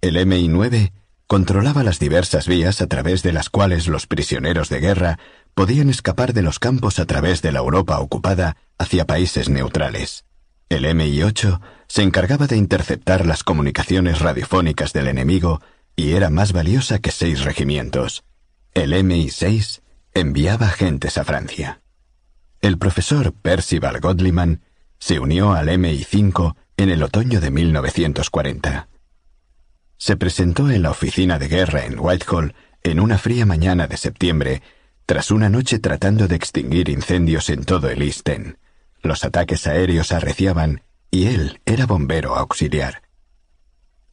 El MI-9 controlaba las diversas vías a través de las cuales los prisioneros de guerra podían escapar de los campos a través de la Europa ocupada hacia países neutrales. El MI-8 se encargaba de interceptar las comunicaciones radiofónicas del enemigo y era más valiosa que seis regimientos. El MI-6 enviaba agentes a Francia. El profesor Percival Godliman se unió al MI-5 en el otoño de 1940. Se presentó en la oficina de guerra en Whitehall en una fría mañana de septiembre, tras una noche tratando de extinguir incendios en todo el East End. Los ataques aéreos arreciaban y él era bombero auxiliar.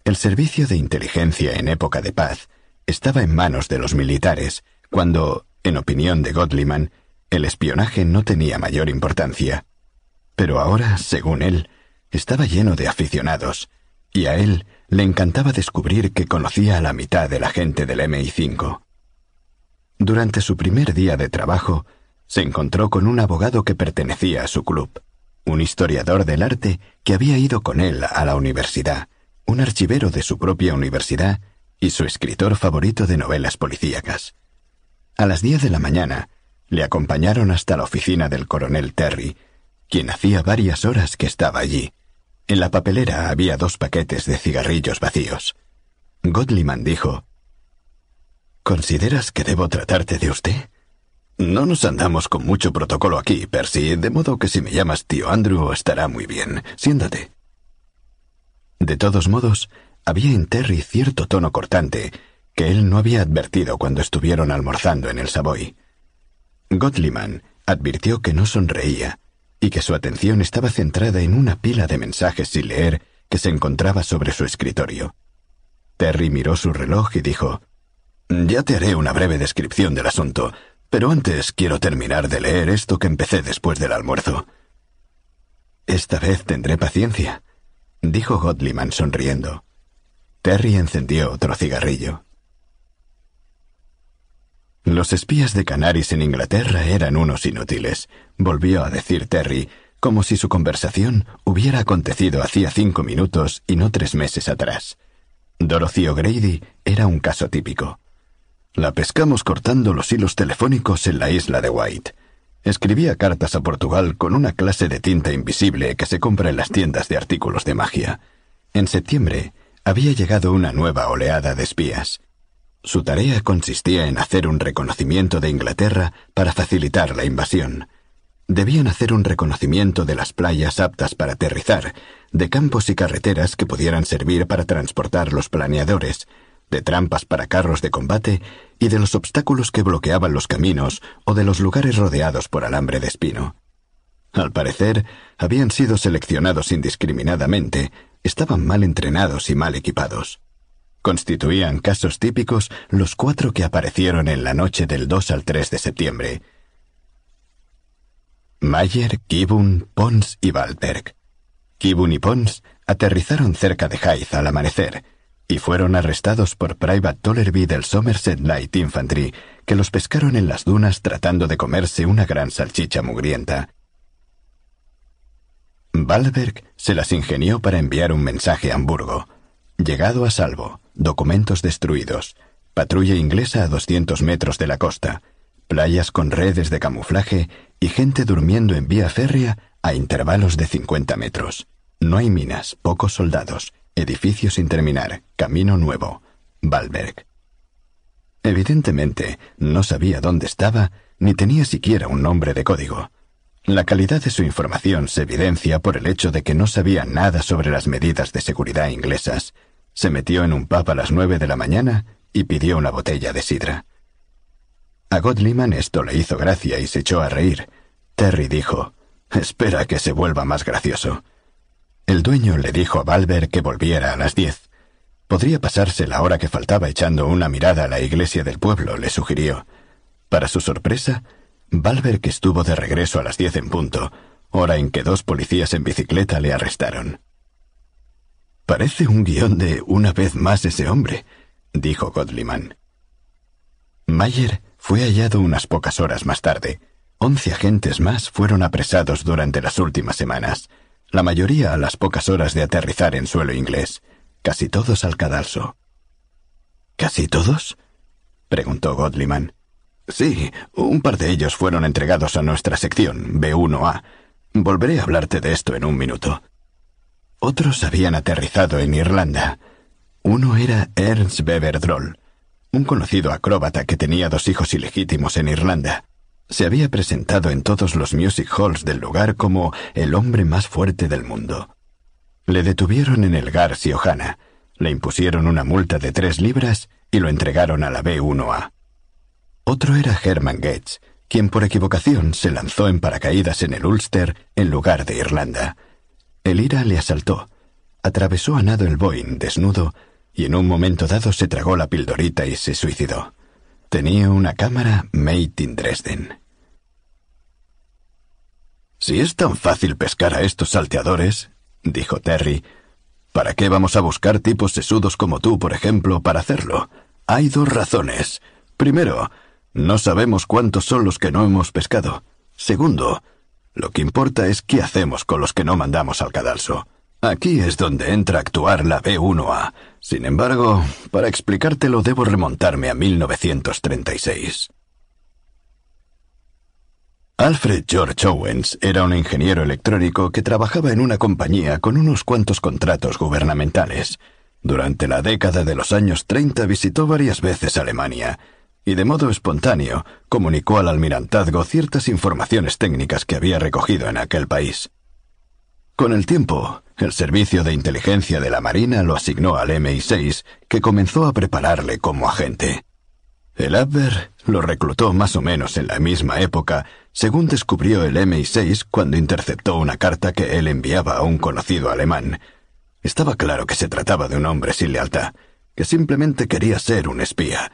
El servicio de inteligencia en época de paz estaba en manos de los militares, cuando, en opinión de Godliman, el espionaje no tenía mayor importancia. Pero ahora, según él, estaba lleno de aficionados, y a él le encantaba descubrir que conocía a la mitad de la gente del MI5. Durante su primer día de trabajo, se encontró con un abogado que pertenecía a su club, un historiador del arte que había ido con él a la universidad, un archivero de su propia universidad y su escritor favorito de novelas policíacas. A las diez de la mañana, le acompañaron hasta la oficina del coronel Terry, quien hacía varias horas que estaba allí. En la papelera había dos paquetes de cigarrillos vacíos. Godliman dijo, ¿Consideras que debo tratarte de usted? No nos andamos con mucho protocolo aquí, Percy, de modo que si me llamas tío Andrew estará muy bien. Siéntate. De todos modos, había en Terry cierto tono cortante que él no había advertido cuando estuvieron almorzando en el Savoy. Gottliman advirtió que no sonreía y que su atención estaba centrada en una pila de mensajes sin leer que se encontraba sobre su escritorio. Terry miró su reloj y dijo, Ya te haré una breve descripción del asunto, pero antes quiero terminar de leer esto que empecé después del almuerzo. Esta vez tendré paciencia, dijo Godliman sonriendo. Terry encendió otro cigarrillo. Los espías de Canaris en Inglaterra eran unos inútiles, volvió a decir Terry, como si su conversación hubiera acontecido hacía cinco minutos y no tres meses atrás. Dorothy O'Grady era un caso típico. La pescamos cortando los hilos telefónicos en la isla de White. Escribía cartas a Portugal con una clase de tinta invisible que se compra en las tiendas de artículos de magia. En septiembre había llegado una nueva oleada de espías. Su tarea consistía en hacer un reconocimiento de Inglaterra para facilitar la invasión. Debían hacer un reconocimiento de las playas aptas para aterrizar, de campos y carreteras que pudieran servir para transportar los planeadores, de trampas para carros de combate y de los obstáculos que bloqueaban los caminos o de los lugares rodeados por alambre de espino. Al parecer, habían sido seleccionados indiscriminadamente, estaban mal entrenados y mal equipados. Constituían casos típicos los cuatro que aparecieron en la noche del 2 al 3 de septiembre. Mayer, Gibbon, Pons y Waldberg. Gibbon y Pons aterrizaron cerca de Hythe al amanecer, y fueron arrestados por Private Tollerby del Somerset Light Infantry, que los pescaron en las dunas tratando de comerse una gran salchicha mugrienta. Balberg se las ingenió para enviar un mensaje a Hamburgo. Llegado a salvo, documentos destruidos, patrulla inglesa a 200 metros de la costa, playas con redes de camuflaje y gente durmiendo en vía férrea a intervalos de 50 metros. No hay minas, pocos soldados, Edificio sin terminar, camino nuevo, Valberg. Evidentemente, no sabía dónde estaba, ni tenía siquiera un nombre de código. La calidad de su información se evidencia por el hecho de que no sabía nada sobre las medidas de seguridad inglesas. Se metió en un pub a las nueve de la mañana y pidió una botella de sidra. A Godliman esto le hizo gracia y se echó a reír. Terry dijo, Espera que se vuelva más gracioso. El dueño le dijo a Valver que volviera a las diez. Podría pasarse la hora que faltaba echando una mirada a la iglesia del pueblo, le sugirió. Para su sorpresa, Valver que estuvo de regreso a las diez en punto, hora en que dos policías en bicicleta le arrestaron. Parece un guion de una vez más ese hombre, dijo Godliman. Mayer fue hallado unas pocas horas más tarde. Once agentes más fueron apresados durante las últimas semanas la mayoría a las pocas horas de aterrizar en suelo inglés, casi todos al cadalso. ¿Casi todos? preguntó Godliman. Sí, un par de ellos fueron entregados a nuestra sección, B1A. Volveré a hablarte de esto en un minuto. Otros habían aterrizado en Irlanda. Uno era Ernst Weber Droll, un conocido acróbata que tenía dos hijos ilegítimos en Irlanda se había presentado en todos los music halls del lugar como el hombre más fuerte del mundo. Le detuvieron en el Garci Ohana, le impusieron una multa de tres libras y lo entregaron a la B1A. Otro era Herman Gates, quien por equivocación se lanzó en paracaídas en el Ulster en lugar de Irlanda. El ira le asaltó, atravesó a nado el Boeing desnudo y en un momento dado se tragó la pildorita y se suicidó. Tenía una cámara made in Dresden. Si es tan fácil pescar a estos salteadores, dijo Terry, ¿para qué vamos a buscar tipos sesudos como tú, por ejemplo, para hacerlo? Hay dos razones. Primero, no sabemos cuántos son los que no hemos pescado. Segundo, lo que importa es qué hacemos con los que no mandamos al cadalso. Aquí es donde entra a actuar la B1A. Sin embargo, para explicártelo debo remontarme a 1936. Alfred George Owens era un ingeniero electrónico que trabajaba en una compañía con unos cuantos contratos gubernamentales. Durante la década de los años 30 visitó varias veces Alemania y de modo espontáneo comunicó al almirantazgo ciertas informaciones técnicas que había recogido en aquel país. Con el tiempo, el Servicio de Inteligencia de la Marina lo asignó al MI6, que comenzó a prepararle como agente. El Abwehr lo reclutó más o menos en la misma época, según descubrió el MI6 cuando interceptó una carta que él enviaba a un conocido alemán. Estaba claro que se trataba de un hombre sin lealtad. que simplemente quería ser un espía.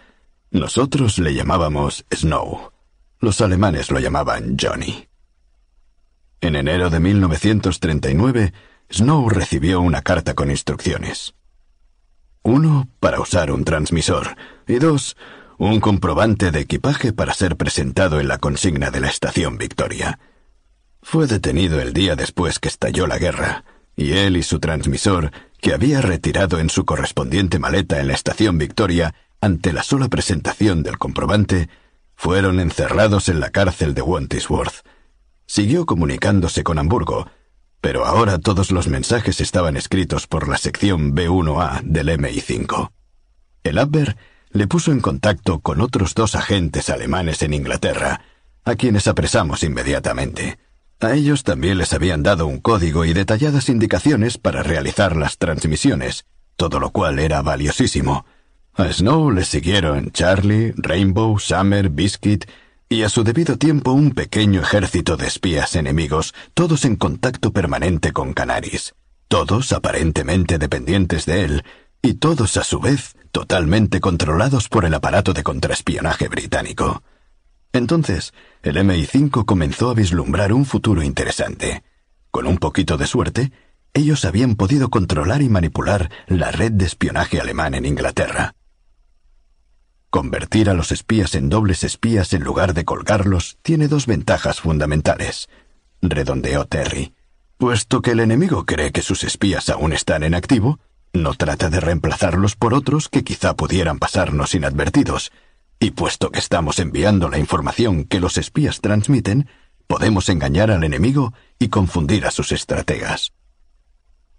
Nosotros le llamábamos Snow. Los alemanes lo llamaban Johnny. En enero de 1939, Snow recibió una carta con instrucciones. Uno, para usar un transmisor, y dos, un comprobante de equipaje para ser presentado en la consigna de la estación Victoria. Fue detenido el día después que estalló la guerra, y él y su transmisor, que había retirado en su correspondiente maleta en la estación Victoria ante la sola presentación del comprobante, fueron encerrados en la cárcel de Wantisworth. Siguió comunicándose con Hamburgo, pero ahora todos los mensajes estaban escritos por la sección B1A del MI5. El Abwehr le puso en contacto con otros dos agentes alemanes en Inglaterra, a quienes apresamos inmediatamente. A ellos también les habían dado un código y detalladas indicaciones para realizar las transmisiones, todo lo cual era valiosísimo. A Snow le siguieron Charlie, Rainbow, Summer, Biscuit y a su debido tiempo un pequeño ejército de espías enemigos, todos en contacto permanente con Canaris, todos aparentemente dependientes de él, y todos a su vez totalmente controlados por el aparato de contraespionaje británico. Entonces, el MI5 comenzó a vislumbrar un futuro interesante. Con un poquito de suerte, ellos habían podido controlar y manipular la red de espionaje alemán en Inglaterra. Convertir a los espías en dobles espías en lugar de colgarlos tiene dos ventajas fundamentales, redondeó Terry. Puesto que el enemigo cree que sus espías aún están en activo, no trata de reemplazarlos por otros que quizá pudieran pasarnos inadvertidos, y puesto que estamos enviando la información que los espías transmiten, podemos engañar al enemigo y confundir a sus estrategas.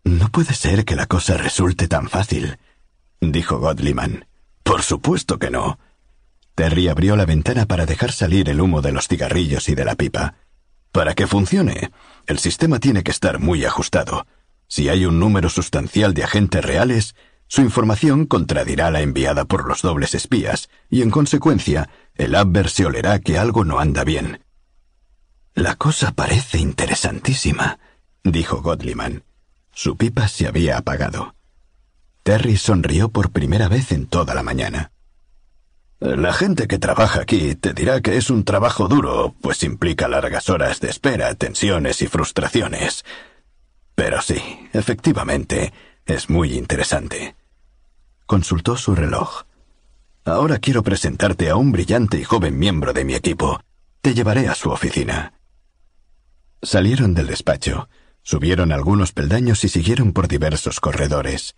No puede ser que la cosa resulte tan fácil, dijo Godliman. Por supuesto que no. Terry abrió la ventana para dejar salir el humo de los cigarrillos y de la pipa. Para que funcione, el sistema tiene que estar muy ajustado. Si hay un número sustancial de agentes reales, su información contradirá la enviada por los dobles espías, y en consecuencia, el Abwehr se olerá que algo no anda bien. La cosa parece interesantísima, dijo Godliman. Su pipa se había apagado. Terry sonrió por primera vez en toda la mañana. La gente que trabaja aquí te dirá que es un trabajo duro, pues implica largas horas de espera, tensiones y frustraciones. Pero sí, efectivamente, es muy interesante. Consultó su reloj. Ahora quiero presentarte a un brillante y joven miembro de mi equipo. Te llevaré a su oficina. Salieron del despacho, subieron algunos peldaños y siguieron por diversos corredores.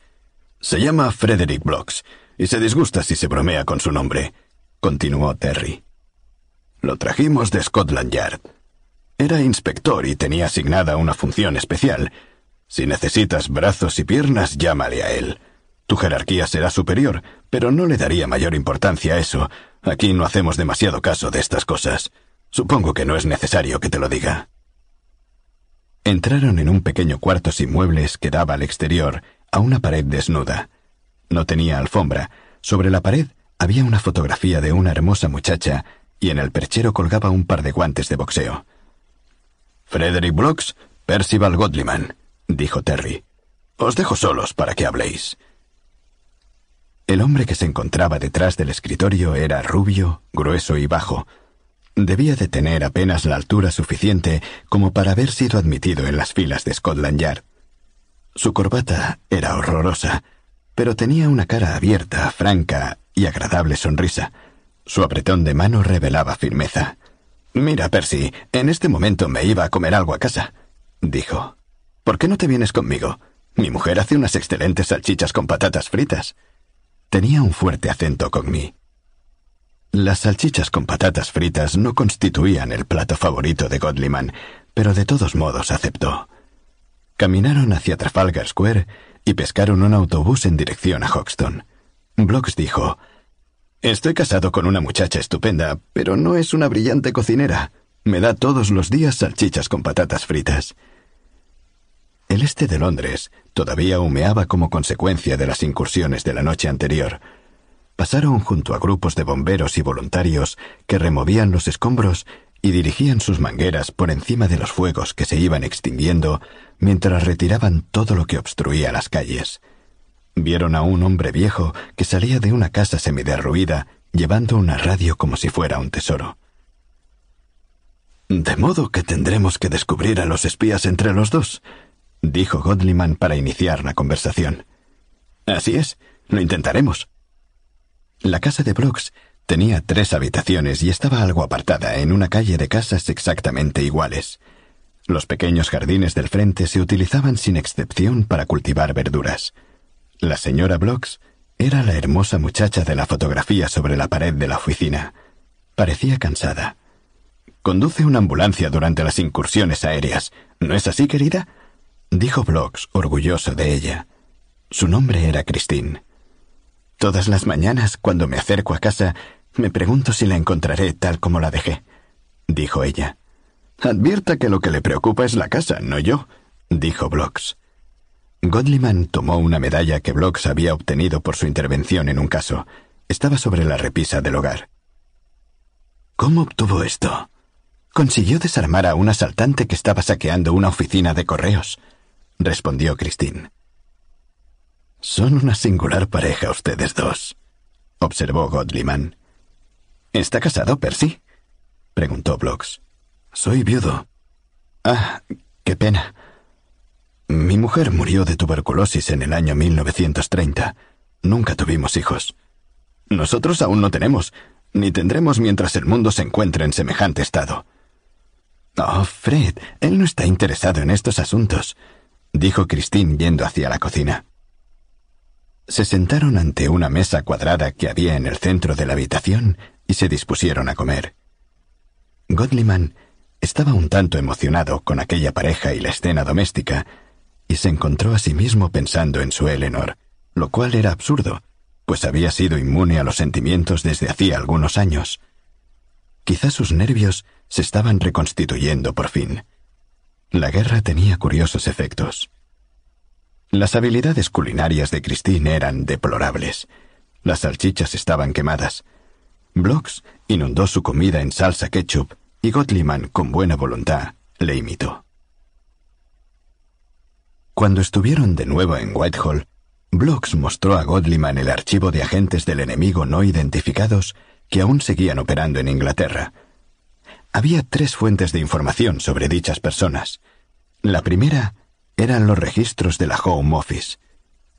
Se llama Frederick Blocks y se disgusta si se bromea con su nombre, continuó Terry. Lo trajimos de Scotland Yard. Era inspector y tenía asignada una función especial. Si necesitas brazos y piernas, llámale a él. Tu jerarquía será superior, pero no le daría mayor importancia a eso. Aquí no hacemos demasiado caso de estas cosas. Supongo que no es necesario que te lo diga. Entraron en un pequeño cuarto sin muebles que daba al exterior, a una pared desnuda. No tenía alfombra. Sobre la pared había una fotografía de una hermosa muchacha y en el perchero colgaba un par de guantes de boxeo. Frederick Brooks, Percival Godliman, dijo Terry. Os dejo solos para que habléis. El hombre que se encontraba detrás del escritorio era rubio, grueso y bajo. Debía de tener apenas la altura suficiente como para haber sido admitido en las filas de Scotland Yard. Su corbata era horrorosa, pero tenía una cara abierta, franca y agradable sonrisa. Su apretón de mano revelaba firmeza. Mira, Percy, en este momento me iba a comer algo a casa, dijo. ¿Por qué no te vienes conmigo? Mi mujer hace unas excelentes salchichas con patatas fritas. Tenía un fuerte acento con mí. Las salchichas con patatas fritas no constituían el plato favorito de Godliman, pero de todos modos aceptó. Caminaron hacia Trafalgar Square y pescaron un autobús en dirección a Hoxton. Blocks dijo, Estoy casado con una muchacha estupenda, pero no es una brillante cocinera. Me da todos los días salchichas con patatas fritas. El este de Londres todavía humeaba como consecuencia de las incursiones de la noche anterior. Pasaron junto a grupos de bomberos y voluntarios que removían los escombros y dirigían sus mangueras por encima de los fuegos que se iban extinguiendo mientras retiraban todo lo que obstruía las calles. Vieron a un hombre viejo que salía de una casa semiderruida llevando una radio como si fuera un tesoro. De modo que tendremos que descubrir a los espías entre los dos, dijo Godliman para iniciar la conversación. Así es, lo intentaremos. La casa de Brooks tenía tres habitaciones y estaba algo apartada en una calle de casas exactamente iguales. Los pequeños jardines del frente se utilizaban sin excepción para cultivar verduras. La señora Blocks era la hermosa muchacha de la fotografía sobre la pared de la oficina. Parecía cansada. Conduce una ambulancia durante las incursiones aéreas. ¿No es así, querida? dijo Blocks, orgulloso de ella. Su nombre era Christine. Todas las mañanas, cuando me acerco a casa, me pregunto si la encontraré tal como la dejé, dijo ella. Advierta que lo que le preocupa es la casa, no yo, dijo Blocks. Godliman tomó una medalla que Blocks había obtenido por su intervención en un caso. Estaba sobre la repisa del hogar. ¿Cómo obtuvo esto? Consiguió desarmar a un asaltante que estaba saqueando una oficina de correos, respondió Christine. Son una singular pareja ustedes dos, observó Godliman. ¿Está casado, Percy? preguntó Blocks. Soy viudo. Ah, qué pena. Mi mujer murió de tuberculosis en el año 1930. Nunca tuvimos hijos. Nosotros aún no tenemos, ni tendremos mientras el mundo se encuentre en semejante estado. Oh, Fred, él no está interesado en estos asuntos, dijo Christine yendo hacia la cocina. Se sentaron ante una mesa cuadrada que había en el centro de la habitación y se dispusieron a comer. Godliman estaba un tanto emocionado con aquella pareja y la escena doméstica, y se encontró a sí mismo pensando en su Eleanor, lo cual era absurdo, pues había sido inmune a los sentimientos desde hacía algunos años. Quizás sus nervios se estaban reconstituyendo por fin. La guerra tenía curiosos efectos. Las habilidades culinarias de Christine eran deplorables. Las salchichas estaban quemadas. Blocks inundó su comida en salsa ketchup y Gottliman, con buena voluntad, le imitó. Cuando estuvieron de nuevo en Whitehall, Blocks mostró a Godliman el archivo de agentes del enemigo no identificados que aún seguían operando en Inglaterra. Había tres fuentes de información sobre dichas personas. La primera eran los registros de la Home Office.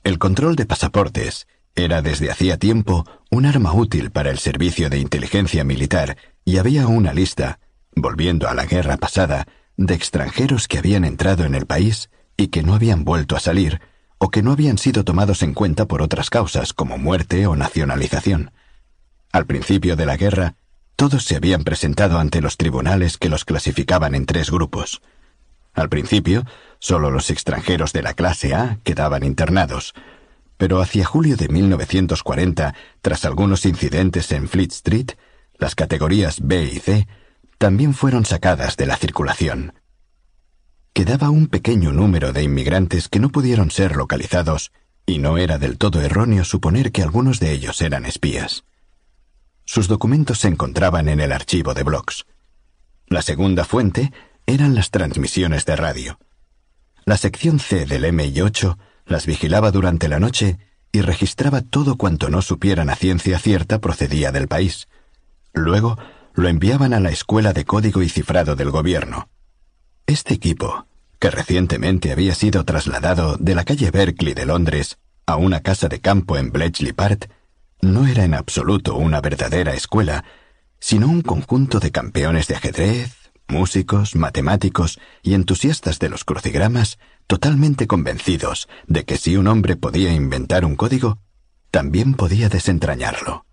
El control de pasaportes era desde hacía tiempo un arma útil para el servicio de inteligencia militar y había una lista, volviendo a la guerra pasada, de extranjeros que habían entrado en el país y que no habían vuelto a salir, o que no habían sido tomados en cuenta por otras causas como muerte o nacionalización. Al principio de la guerra, todos se habían presentado ante los tribunales que los clasificaban en tres grupos. Al principio, solo los extranjeros de la clase A quedaban internados, pero hacia julio de 1940, tras algunos incidentes en Fleet Street, las categorías B y C también fueron sacadas de la circulación. Quedaba un pequeño número de inmigrantes que no pudieron ser localizados, y no era del todo erróneo suponer que algunos de ellos eran espías. Sus documentos se encontraban en el archivo de Blocks. La segunda fuente eran las transmisiones de radio. La sección C del MI8 las vigilaba durante la noche y registraba todo cuanto no supieran a ciencia cierta procedía del país. Luego lo enviaban a la Escuela de Código y Cifrado del Gobierno. Este equipo, que recientemente había sido trasladado de la calle Berkeley de Londres a una casa de campo en Bletchley Park, no era en absoluto una verdadera escuela, sino un conjunto de campeones de ajedrez, músicos, matemáticos y entusiastas de los crucigramas totalmente convencidos de que si un hombre podía inventar un código, también podía desentrañarlo.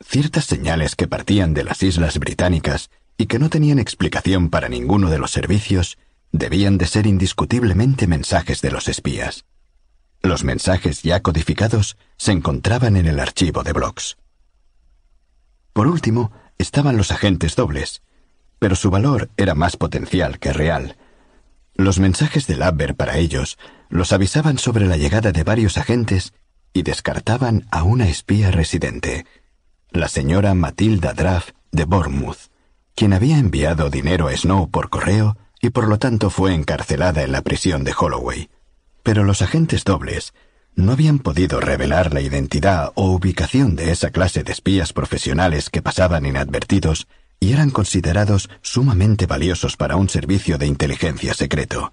Ciertas señales que partían de las islas británicas y que no tenían explicación para ninguno de los servicios, debían de ser indiscutiblemente mensajes de los espías. Los mensajes ya codificados se encontraban en el archivo de blogs. Por último, estaban los agentes dobles, pero su valor era más potencial que real. Los mensajes del Abber para ellos los avisaban sobre la llegada de varios agentes y descartaban a una espía residente, la señora Matilda Draff de Bournemouth, quien había enviado dinero a Snow por correo y por lo tanto fue encarcelada en la prisión de Holloway. Pero los agentes dobles no habían podido revelar la identidad o ubicación de esa clase de espías profesionales que pasaban inadvertidos y eran considerados sumamente valiosos para un servicio de inteligencia secreto.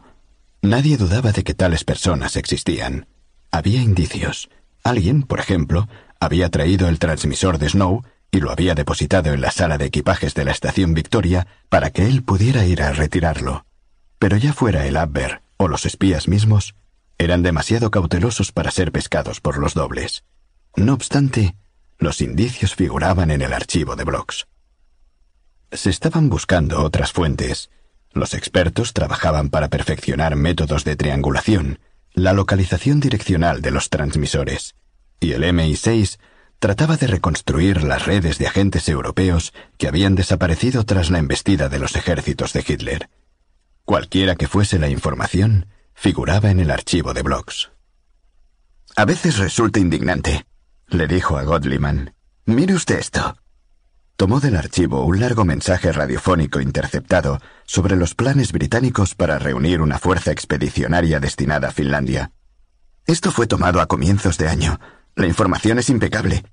Nadie dudaba de que tales personas existían. Había indicios. Alguien, por ejemplo, había traído el transmisor de Snow y lo había depositado en la sala de equipajes de la estación Victoria para que él pudiera ir a retirarlo. Pero ya fuera el Abber o los espías mismos, eran demasiado cautelosos para ser pescados por los dobles. No obstante, los indicios figuraban en el archivo de Blocks. Se estaban buscando otras fuentes. Los expertos trabajaban para perfeccionar métodos de triangulación, la localización direccional de los transmisores, y el MI6 trataba de reconstruir las redes de agentes europeos que habían desaparecido tras la embestida de los ejércitos de Hitler. Cualquiera que fuese la información, figuraba en el archivo de blogs. A veces resulta indignante, le dijo a Godliman. Mire usted esto. Tomó del archivo un largo mensaje radiofónico interceptado sobre los planes británicos para reunir una fuerza expedicionaria destinada a Finlandia. Esto fue tomado a comienzos de año. La información es impecable.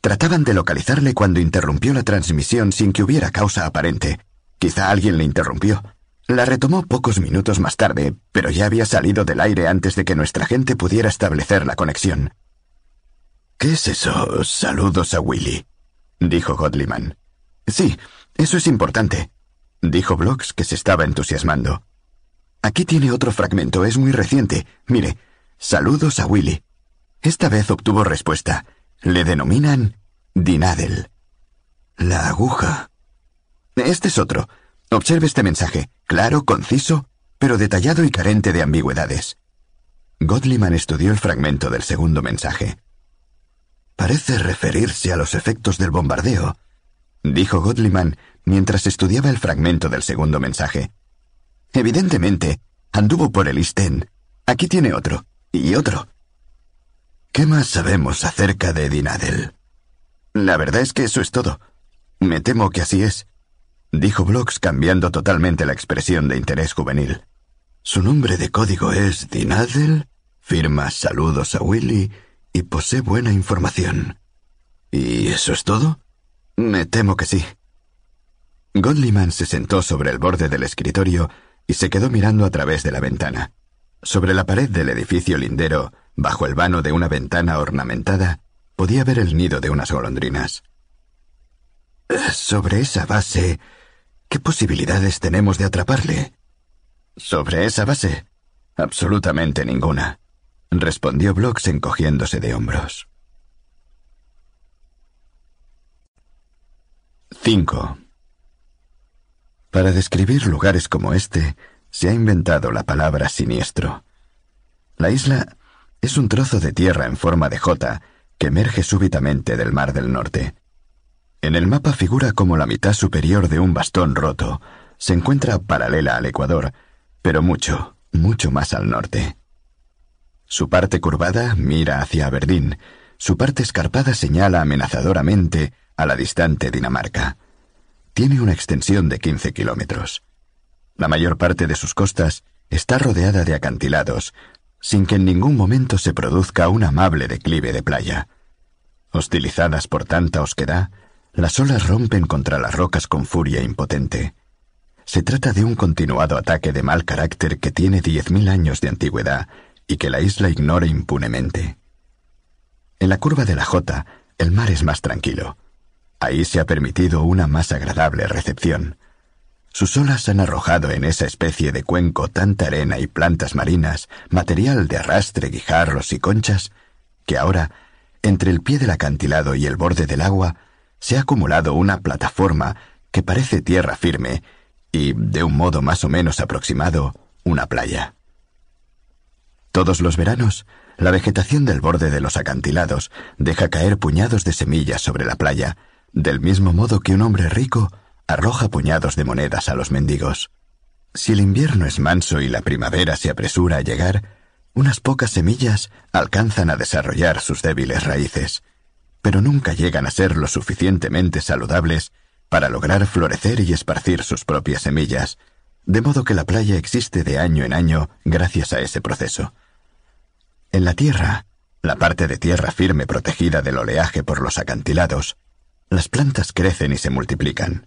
Trataban de localizarle cuando interrumpió la transmisión sin que hubiera causa aparente. Quizá alguien le interrumpió. La retomó pocos minutos más tarde, pero ya había salido del aire antes de que nuestra gente pudiera establecer la conexión. ¿Qué es eso? Saludos a Willy, dijo Godliman. Sí, eso es importante, dijo Blocks, que se estaba entusiasmando. Aquí tiene otro fragmento, es muy reciente. Mire, saludos a Willy. Esta vez obtuvo respuesta. Le denominan Dinadel. La aguja. Este es otro. Observe este mensaje, claro, conciso, pero detallado y carente de ambigüedades. Godliman estudió el fragmento del segundo mensaje. Parece referirse a los efectos del bombardeo, dijo Godliman mientras estudiaba el fragmento del segundo mensaje. Evidentemente, anduvo por el Isten. Aquí tiene otro, y otro. ¿Qué más sabemos acerca de Dinadel? La verdad es que eso es todo. Me temo que así es dijo Blocks cambiando totalmente la expresión de interés juvenil. Su nombre de código es Dinadel, firma saludos a Willy y posee buena información. ¿Y eso es todo? Me temo que sí. Godliman se sentó sobre el borde del escritorio y se quedó mirando a través de la ventana. Sobre la pared del edificio lindero, bajo el vano de una ventana ornamentada, podía ver el nido de unas golondrinas. Sobre esa base, ¿Qué posibilidades tenemos de atraparle? Sobre esa base, absolutamente ninguna, respondió Blocks encogiéndose de hombros. 5. Para describir lugares como este, se ha inventado la palabra siniestro. La isla es un trozo de tierra en forma de J que emerge súbitamente del Mar del Norte. En el mapa figura como la mitad superior de un bastón roto. Se encuentra paralela al Ecuador, pero mucho, mucho más al norte. Su parte curvada mira hacia Aberdeen, su parte escarpada señala amenazadoramente a la distante Dinamarca. Tiene una extensión de 15 kilómetros. La mayor parte de sus costas está rodeada de acantilados, sin que en ningún momento se produzca un amable declive de playa. Hostilizadas por tanta osquedad, las olas rompen contra las rocas con furia impotente. Se trata de un continuado ataque de mal carácter que tiene diez mil años de antigüedad y que la isla ignora impunemente. En la curva de la Jota, el mar es más tranquilo. Ahí se ha permitido una más agradable recepción. Sus olas han arrojado en esa especie de cuenco tanta arena y plantas marinas, material de arrastre, guijarros y conchas, que ahora, entre el pie del acantilado y el borde del agua, se ha acumulado una plataforma que parece tierra firme y, de un modo más o menos aproximado, una playa. Todos los veranos, la vegetación del borde de los acantilados deja caer puñados de semillas sobre la playa, del mismo modo que un hombre rico arroja puñados de monedas a los mendigos. Si el invierno es manso y la primavera se apresura a llegar, unas pocas semillas alcanzan a desarrollar sus débiles raíces pero nunca llegan a ser lo suficientemente saludables para lograr florecer y esparcir sus propias semillas, de modo que la playa existe de año en año gracias a ese proceso. En la tierra, la parte de tierra firme protegida del oleaje por los acantilados, las plantas crecen y se multiplican.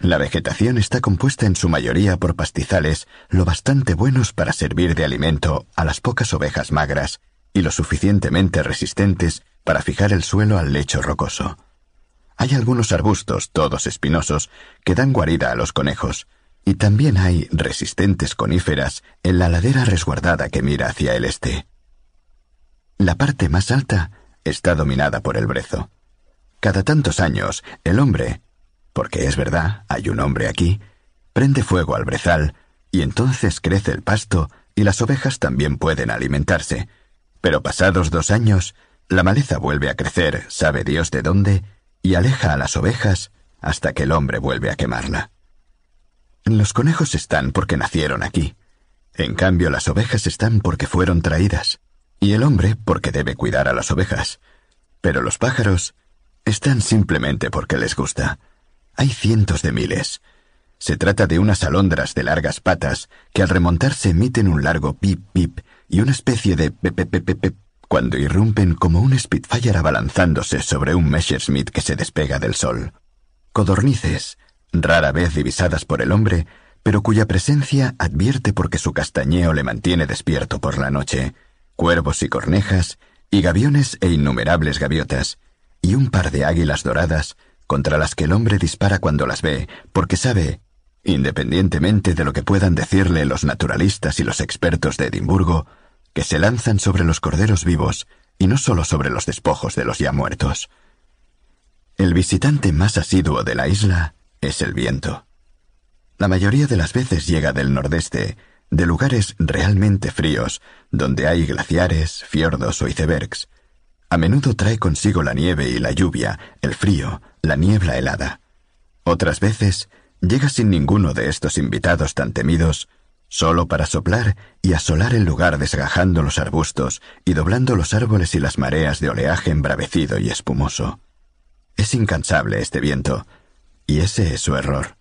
La vegetación está compuesta en su mayoría por pastizales lo bastante buenos para servir de alimento a las pocas ovejas magras y lo suficientemente resistentes para fijar el suelo al lecho rocoso. Hay algunos arbustos, todos espinosos, que dan guarida a los conejos, y también hay resistentes coníferas en la ladera resguardada que mira hacia el este. La parte más alta está dominada por el brezo. Cada tantos años, el hombre, porque es verdad, hay un hombre aquí, prende fuego al brezal, y entonces crece el pasto y las ovejas también pueden alimentarse. Pero pasados dos años, la maleza vuelve a crecer, sabe Dios de dónde, y aleja a las ovejas hasta que el hombre vuelve a quemarla. Los conejos están porque nacieron aquí. En cambio, las ovejas están porque fueron traídas, y el hombre porque debe cuidar a las ovejas. Pero los pájaros están simplemente porque les gusta. Hay cientos de miles. Se trata de unas alondras de largas patas que al remontarse emiten un largo pip pip y una especie de pep cuando irrumpen como un Spitfire abalanzándose sobre un Messerschmitt que se despega del sol. Codornices, rara vez divisadas por el hombre, pero cuya presencia advierte porque su castañeo le mantiene despierto por la noche, cuervos y cornejas, y gaviones e innumerables gaviotas, y un par de águilas doradas contra las que el hombre dispara cuando las ve, porque sabe, independientemente de lo que puedan decirle los naturalistas y los expertos de Edimburgo, que se lanzan sobre los corderos vivos y no solo sobre los despojos de los ya muertos. El visitante más asiduo de la isla es el viento. La mayoría de las veces llega del nordeste, de lugares realmente fríos, donde hay glaciares, fiordos o icebergs. A menudo trae consigo la nieve y la lluvia, el frío, la niebla helada. Otras veces llega sin ninguno de estos invitados tan temidos, solo para soplar y asolar el lugar desgajando los arbustos y doblando los árboles y las mareas de oleaje embravecido y espumoso. Es incansable este viento, y ese es su error.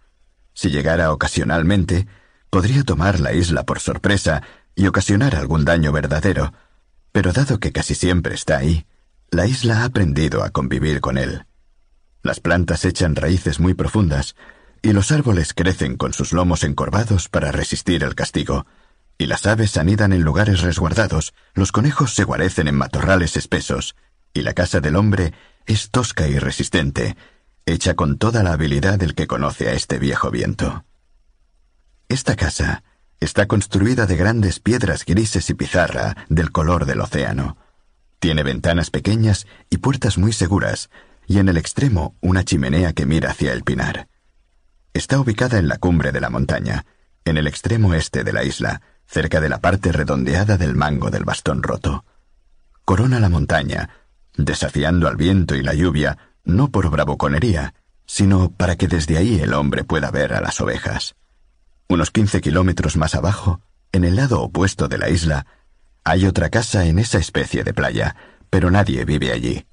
Si llegara ocasionalmente, podría tomar la isla por sorpresa y ocasionar algún daño verdadero, pero dado que casi siempre está ahí, la isla ha aprendido a convivir con él. Las plantas echan raíces muy profundas, y los árboles crecen con sus lomos encorvados para resistir el castigo, y las aves anidan en lugares resguardados, los conejos se guarecen en matorrales espesos, y la casa del hombre es tosca y resistente, hecha con toda la habilidad del que conoce a este viejo viento. Esta casa está construida de grandes piedras grises y pizarra del color del océano. Tiene ventanas pequeñas y puertas muy seguras, y en el extremo una chimenea que mira hacia el pinar. Está ubicada en la cumbre de la montaña, en el extremo este de la isla, cerca de la parte redondeada del mango del bastón roto. Corona la montaña, desafiando al viento y la lluvia, no por bravuconería, sino para que desde ahí el hombre pueda ver a las ovejas. Unos quince kilómetros más abajo, en el lado opuesto de la isla, hay otra casa en esa especie de playa, pero nadie vive allí.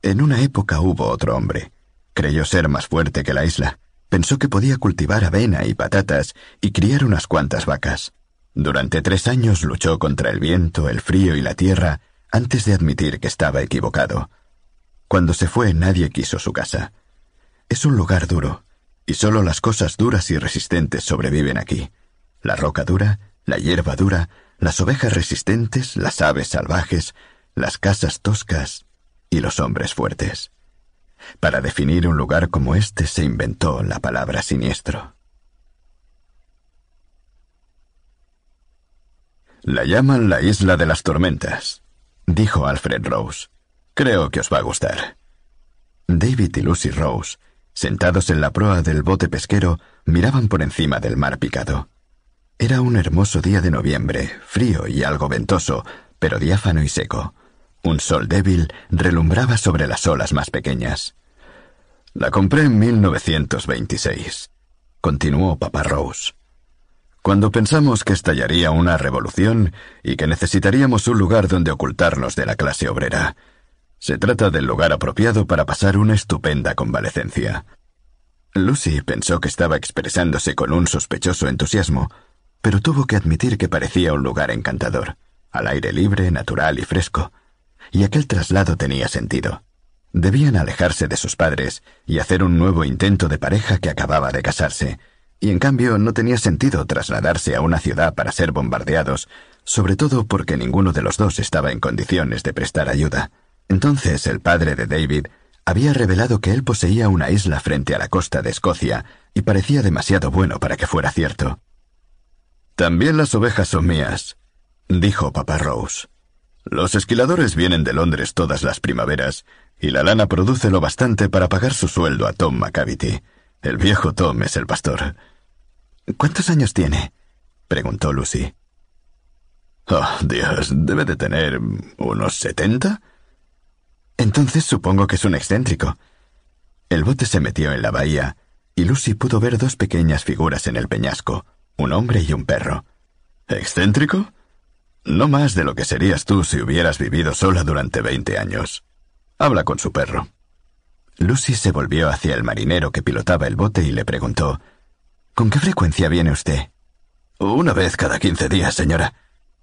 En una época hubo otro hombre. Creyó ser más fuerte que la isla. Pensó que podía cultivar avena y patatas y criar unas cuantas vacas. Durante tres años luchó contra el viento, el frío y la tierra antes de admitir que estaba equivocado. Cuando se fue nadie quiso su casa. Es un lugar duro, y solo las cosas duras y resistentes sobreviven aquí. La roca dura, la hierba dura, las ovejas resistentes, las aves salvajes, las casas toscas y los hombres fuertes. Para definir un lugar como este se inventó la palabra siniestro. La llaman la isla de las tormentas, dijo Alfred Rose. Creo que os va a gustar. David y Lucy Rose, sentados en la proa del bote pesquero, miraban por encima del mar picado. Era un hermoso día de noviembre, frío y algo ventoso, pero diáfano y seco. Un sol débil relumbraba sobre las olas más pequeñas. La compré en 1926, continuó Papa Rose. Cuando pensamos que estallaría una revolución y que necesitaríamos un lugar donde ocultarnos de la clase obrera. Se trata del lugar apropiado para pasar una estupenda convalecencia. Lucy pensó que estaba expresándose con un sospechoso entusiasmo, pero tuvo que admitir que parecía un lugar encantador, al aire libre, natural y fresco. y aquel traslado tenía sentido. Debían alejarse de sus padres y hacer un nuevo intento de pareja que acababa de casarse, y en cambio no tenía sentido trasladarse a una ciudad para ser bombardeados, sobre todo porque ninguno de los dos estaba en condiciones de prestar ayuda. Entonces el padre de David había revelado que él poseía una isla frente a la costa de Escocia y parecía demasiado bueno para que fuera cierto. También las ovejas son mías, dijo papá Rose. Los esquiladores vienen de Londres todas las primaveras y la lana produce lo bastante para pagar su sueldo a Tom McCavity. El viejo Tom es el pastor. ¿Cuántos años tiene? preguntó Lucy. Oh, Dios, debe de tener unos setenta. Entonces supongo que es un excéntrico. El bote se metió en la bahía y Lucy pudo ver dos pequeñas figuras en el peñasco, un hombre y un perro. ¿Excéntrico? No más de lo que serías tú si hubieras vivido sola durante veinte años. Habla con su perro. Lucy se volvió hacia el marinero que pilotaba el bote y le preguntó ¿Con qué frecuencia viene usted? Una vez cada quince días, señora.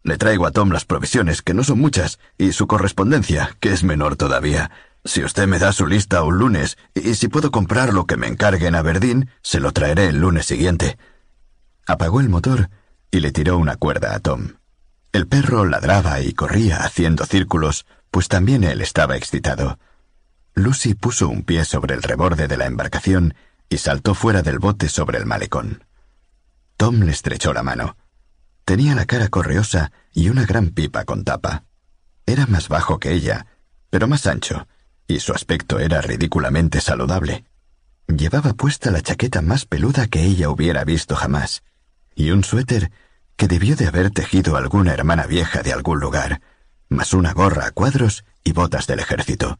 Le traigo a Tom las provisiones, que no son muchas, y su correspondencia, que es menor todavía. Si usted me da su lista un lunes, y si puedo comprar lo que me encargue en Aberdeen, se lo traeré el lunes siguiente. Apagó el motor y le tiró una cuerda a Tom. El perro ladraba y corría haciendo círculos, pues también él estaba excitado. Lucy puso un pie sobre el reborde de la embarcación y saltó fuera del bote sobre el malecón. Tom le estrechó la mano. Tenía la cara correosa y una gran pipa con tapa. Era más bajo que ella, pero más ancho, y su aspecto era ridículamente saludable. Llevaba puesta la chaqueta más peluda que ella hubiera visto jamás, y un suéter que debió de haber tejido alguna hermana vieja de algún lugar, más una gorra a cuadros y botas del ejército.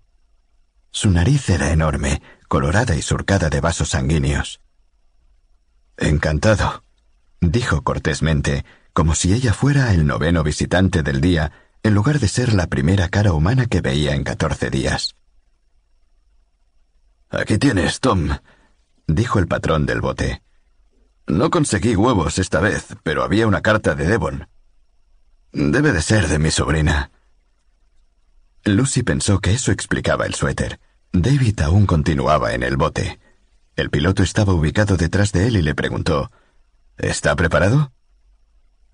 Su nariz era enorme, colorada y surcada de vasos sanguíneos. Encantado, dijo cortésmente, como si ella fuera el noveno visitante del día, en lugar de ser la primera cara humana que veía en catorce días. Aquí tienes, Tom, dijo el patrón del bote. No conseguí huevos esta vez, pero había una carta de Devon. Debe de ser de mi sobrina. Lucy pensó que eso explicaba el suéter. David aún continuaba en el bote. El piloto estaba ubicado detrás de él y le preguntó ¿Está preparado?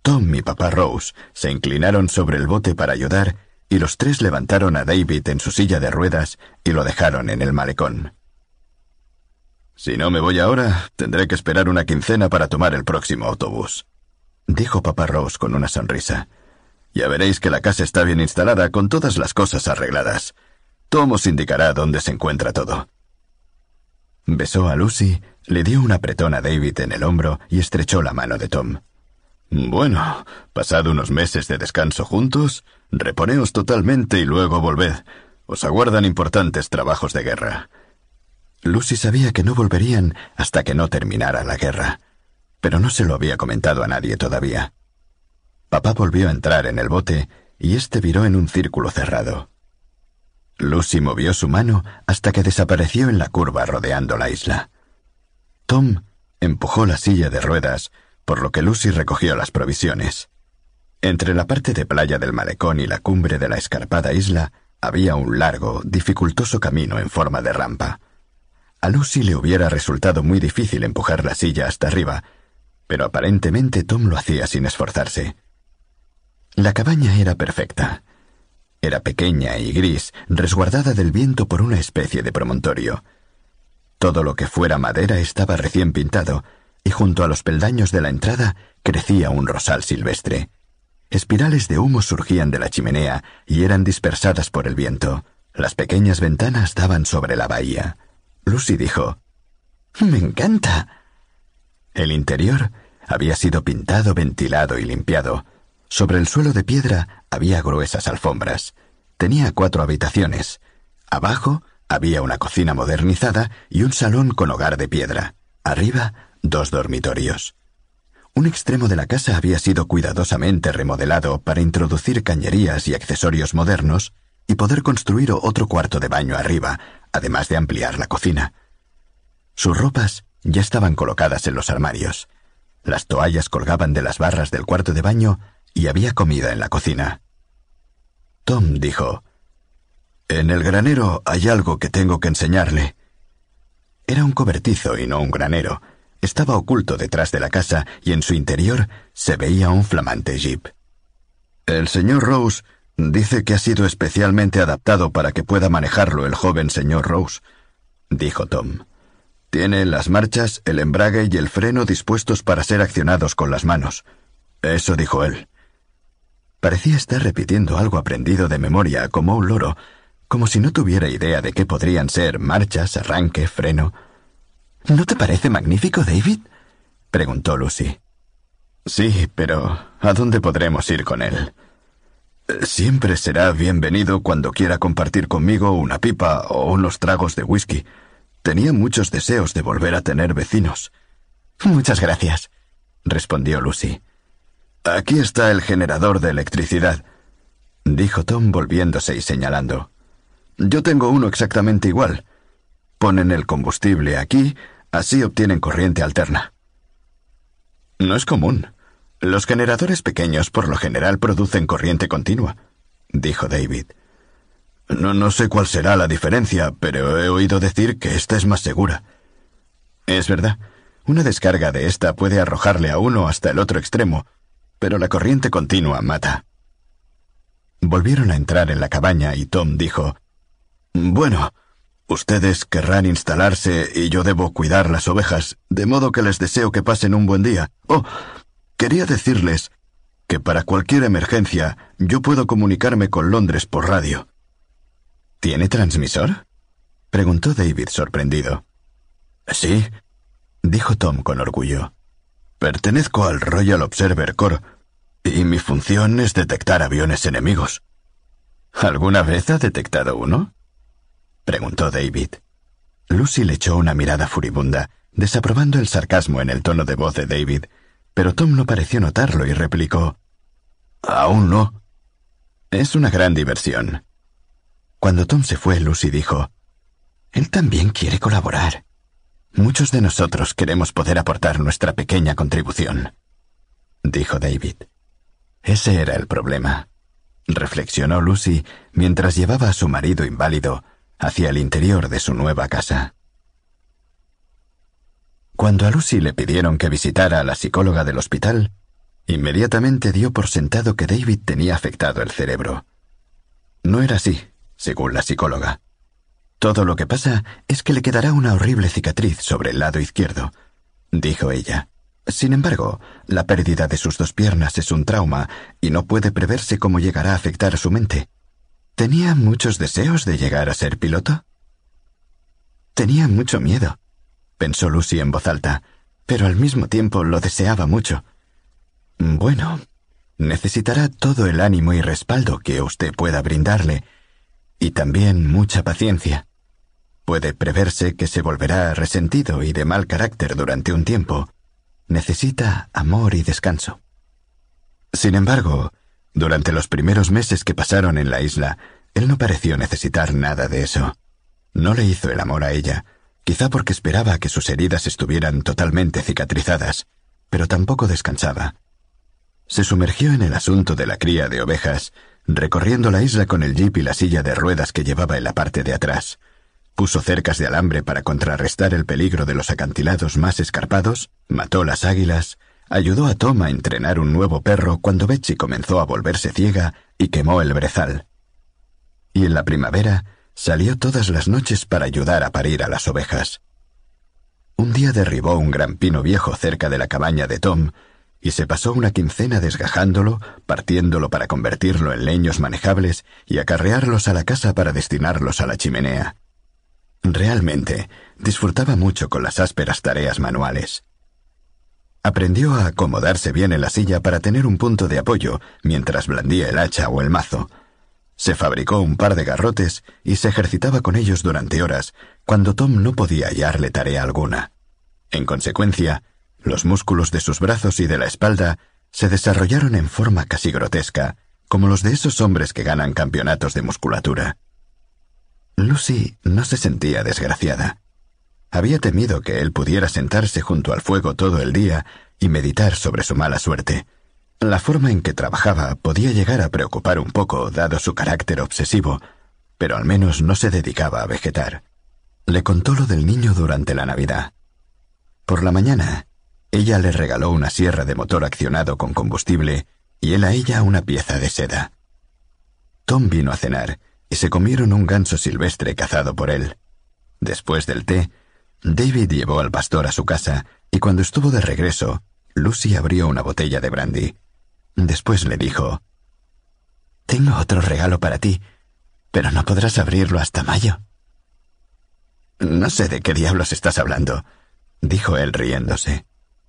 Tom y papá Rose se inclinaron sobre el bote para ayudar y los tres levantaron a David en su silla de ruedas y lo dejaron en el malecón. Si no me voy ahora, tendré que esperar una quincena para tomar el próximo autobús, dijo papá Rose con una sonrisa. Ya veréis que la casa está bien instalada con todas las cosas arregladas. Tom os indicará dónde se encuentra todo. Besó a Lucy, le dio un apretón a David en el hombro y estrechó la mano de Tom. Bueno, pasado unos meses de descanso juntos, reponeos totalmente y luego volved. Os aguardan importantes trabajos de guerra. Lucy sabía que no volverían hasta que no terminara la guerra, pero no se lo había comentado a nadie todavía. Papá volvió a entrar en el bote y éste viró en un círculo cerrado. Lucy movió su mano hasta que desapareció en la curva rodeando la isla. Tom empujó la silla de ruedas, por lo que Lucy recogió las provisiones. Entre la parte de playa del malecón y la cumbre de la escarpada isla había un largo, dificultoso camino en forma de rampa. A Lucy le hubiera resultado muy difícil empujar la silla hasta arriba, pero aparentemente Tom lo hacía sin esforzarse. La cabaña era perfecta. Era pequeña y gris, resguardada del viento por una especie de promontorio. Todo lo que fuera madera estaba recién pintado, y junto a los peldaños de la entrada crecía un rosal silvestre. Espirales de humo surgían de la chimenea y eran dispersadas por el viento. Las pequeñas ventanas daban sobre la bahía. Lucy dijo, Me encanta. El interior había sido pintado, ventilado y limpiado. Sobre el suelo de piedra había gruesas alfombras. Tenía cuatro habitaciones. Abajo había una cocina modernizada y un salón con hogar de piedra. Arriba, dos dormitorios. Un extremo de la casa había sido cuidadosamente remodelado para introducir cañerías y accesorios modernos y poder construir otro cuarto de baño arriba, además de ampliar la cocina. Sus ropas ya estaban colocadas en los armarios. Las toallas colgaban de las barras del cuarto de baño y había comida en la cocina. Tom dijo, En el granero hay algo que tengo que enseñarle. Era un cobertizo y no un granero. Estaba oculto detrás de la casa y en su interior se veía un flamante jeep. El señor Rose dice que ha sido especialmente adaptado para que pueda manejarlo el joven señor Rose, dijo Tom. Tiene las marchas, el embrague y el freno dispuestos para ser accionados con las manos. Eso dijo él. Parecía estar repitiendo algo aprendido de memoria, como un loro, como si no tuviera idea de qué podrían ser marchas, arranque, freno. ¿No te parece magnífico, David? preguntó Lucy. Sí, pero ¿a dónde podremos ir con él? Siempre será bienvenido cuando quiera compartir conmigo una pipa o unos tragos de whisky. Tenía muchos deseos de volver a tener vecinos. Muchas gracias, respondió Lucy. Aquí está el generador de electricidad, dijo Tom volviéndose y señalando. Yo tengo uno exactamente igual. Ponen el combustible aquí, así obtienen corriente alterna. No es común. Los generadores pequeños por lo general producen corriente continua, dijo David. No, no sé cuál será la diferencia, pero he oído decir que esta es más segura. Es verdad. Una descarga de esta puede arrojarle a uno hasta el otro extremo, pero la corriente continua mata. Volvieron a entrar en la cabaña y Tom dijo, Bueno, ustedes querrán instalarse y yo debo cuidar las ovejas, de modo que les deseo que pasen un buen día. Oh, quería decirles que para cualquier emergencia yo puedo comunicarme con Londres por radio. ¿Tiene transmisor? preguntó David sorprendido. Sí, dijo Tom con orgullo. Pertenezco al Royal Observer Corps y mi función es detectar aviones enemigos. ¿Alguna vez ha detectado uno? Preguntó David. Lucy le echó una mirada furibunda, desaprobando el sarcasmo en el tono de voz de David, pero Tom no pareció notarlo y replicó Aún no. Es una gran diversión. Cuando Tom se fue, Lucy dijo, Él también quiere colaborar. Muchos de nosotros queremos poder aportar nuestra pequeña contribución. Dijo David. Ese era el problema. Reflexionó Lucy mientras llevaba a su marido inválido hacia el interior de su nueva casa. Cuando a Lucy le pidieron que visitara a la psicóloga del hospital, inmediatamente dio por sentado que David tenía afectado el cerebro. No era así según la psicóloga. Todo lo que pasa es que le quedará una horrible cicatriz sobre el lado izquierdo, dijo ella. Sin embargo, la pérdida de sus dos piernas es un trauma y no puede preverse cómo llegará a afectar a su mente. ¿Tenía muchos deseos de llegar a ser piloto? Tenía mucho miedo, pensó Lucy en voz alta, pero al mismo tiempo lo deseaba mucho. Bueno, necesitará todo el ánimo y respaldo que usted pueda brindarle y también mucha paciencia. Puede preverse que se volverá resentido y de mal carácter durante un tiempo. Necesita amor y descanso. Sin embargo, durante los primeros meses que pasaron en la isla, él no pareció necesitar nada de eso. No le hizo el amor a ella, quizá porque esperaba que sus heridas estuvieran totalmente cicatrizadas, pero tampoco descansaba. Se sumergió en el asunto de la cría de ovejas recorriendo la isla con el jeep y la silla de ruedas que llevaba en la parte de atrás. Puso cercas de alambre para contrarrestar el peligro de los acantilados más escarpados, mató las águilas, ayudó a Tom a entrenar un nuevo perro cuando Betsy comenzó a volverse ciega y quemó el brezal. Y en la primavera salió todas las noches para ayudar a parir a las ovejas. Un día derribó un gran pino viejo cerca de la cabaña de Tom y se pasó una quincena desgajándolo, partiéndolo para convertirlo en leños manejables y acarrearlos a la casa para destinarlos a la chimenea. Realmente, disfrutaba mucho con las ásperas tareas manuales. Aprendió a acomodarse bien en la silla para tener un punto de apoyo mientras blandía el hacha o el mazo. Se fabricó un par de garrotes y se ejercitaba con ellos durante horas, cuando Tom no podía hallarle tarea alguna. En consecuencia, los músculos de sus brazos y de la espalda se desarrollaron en forma casi grotesca, como los de esos hombres que ganan campeonatos de musculatura. Lucy no se sentía desgraciada. Había temido que él pudiera sentarse junto al fuego todo el día y meditar sobre su mala suerte. La forma en que trabajaba podía llegar a preocupar un poco, dado su carácter obsesivo, pero al menos no se dedicaba a vegetar. Le contó lo del niño durante la Navidad. Por la mañana, ella le regaló una sierra de motor accionado con combustible y él a ella una pieza de seda. Tom vino a cenar y se comieron un ganso silvestre cazado por él. Después del té, David llevó al pastor a su casa y cuando estuvo de regreso, Lucy abrió una botella de brandy. Después le dijo, Tengo otro regalo para ti, pero no podrás abrirlo hasta mayo. No sé de qué diablos estás hablando, dijo él riéndose.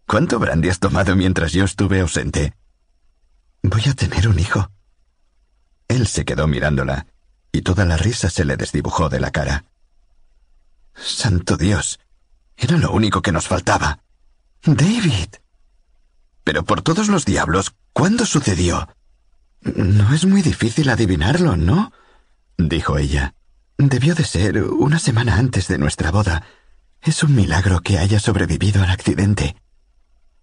¿Cuánto brandy has tomado mientras yo estuve ausente? Voy a tener un hijo. Él se quedó mirándola, y toda la risa se le desdibujó de la cara. Santo Dios. Era lo único que nos faltaba. David. Pero por todos los diablos, ¿cuándo sucedió? No es muy difícil adivinarlo, ¿no? dijo ella. Debió de ser una semana antes de nuestra boda. Es un milagro que haya sobrevivido al accidente.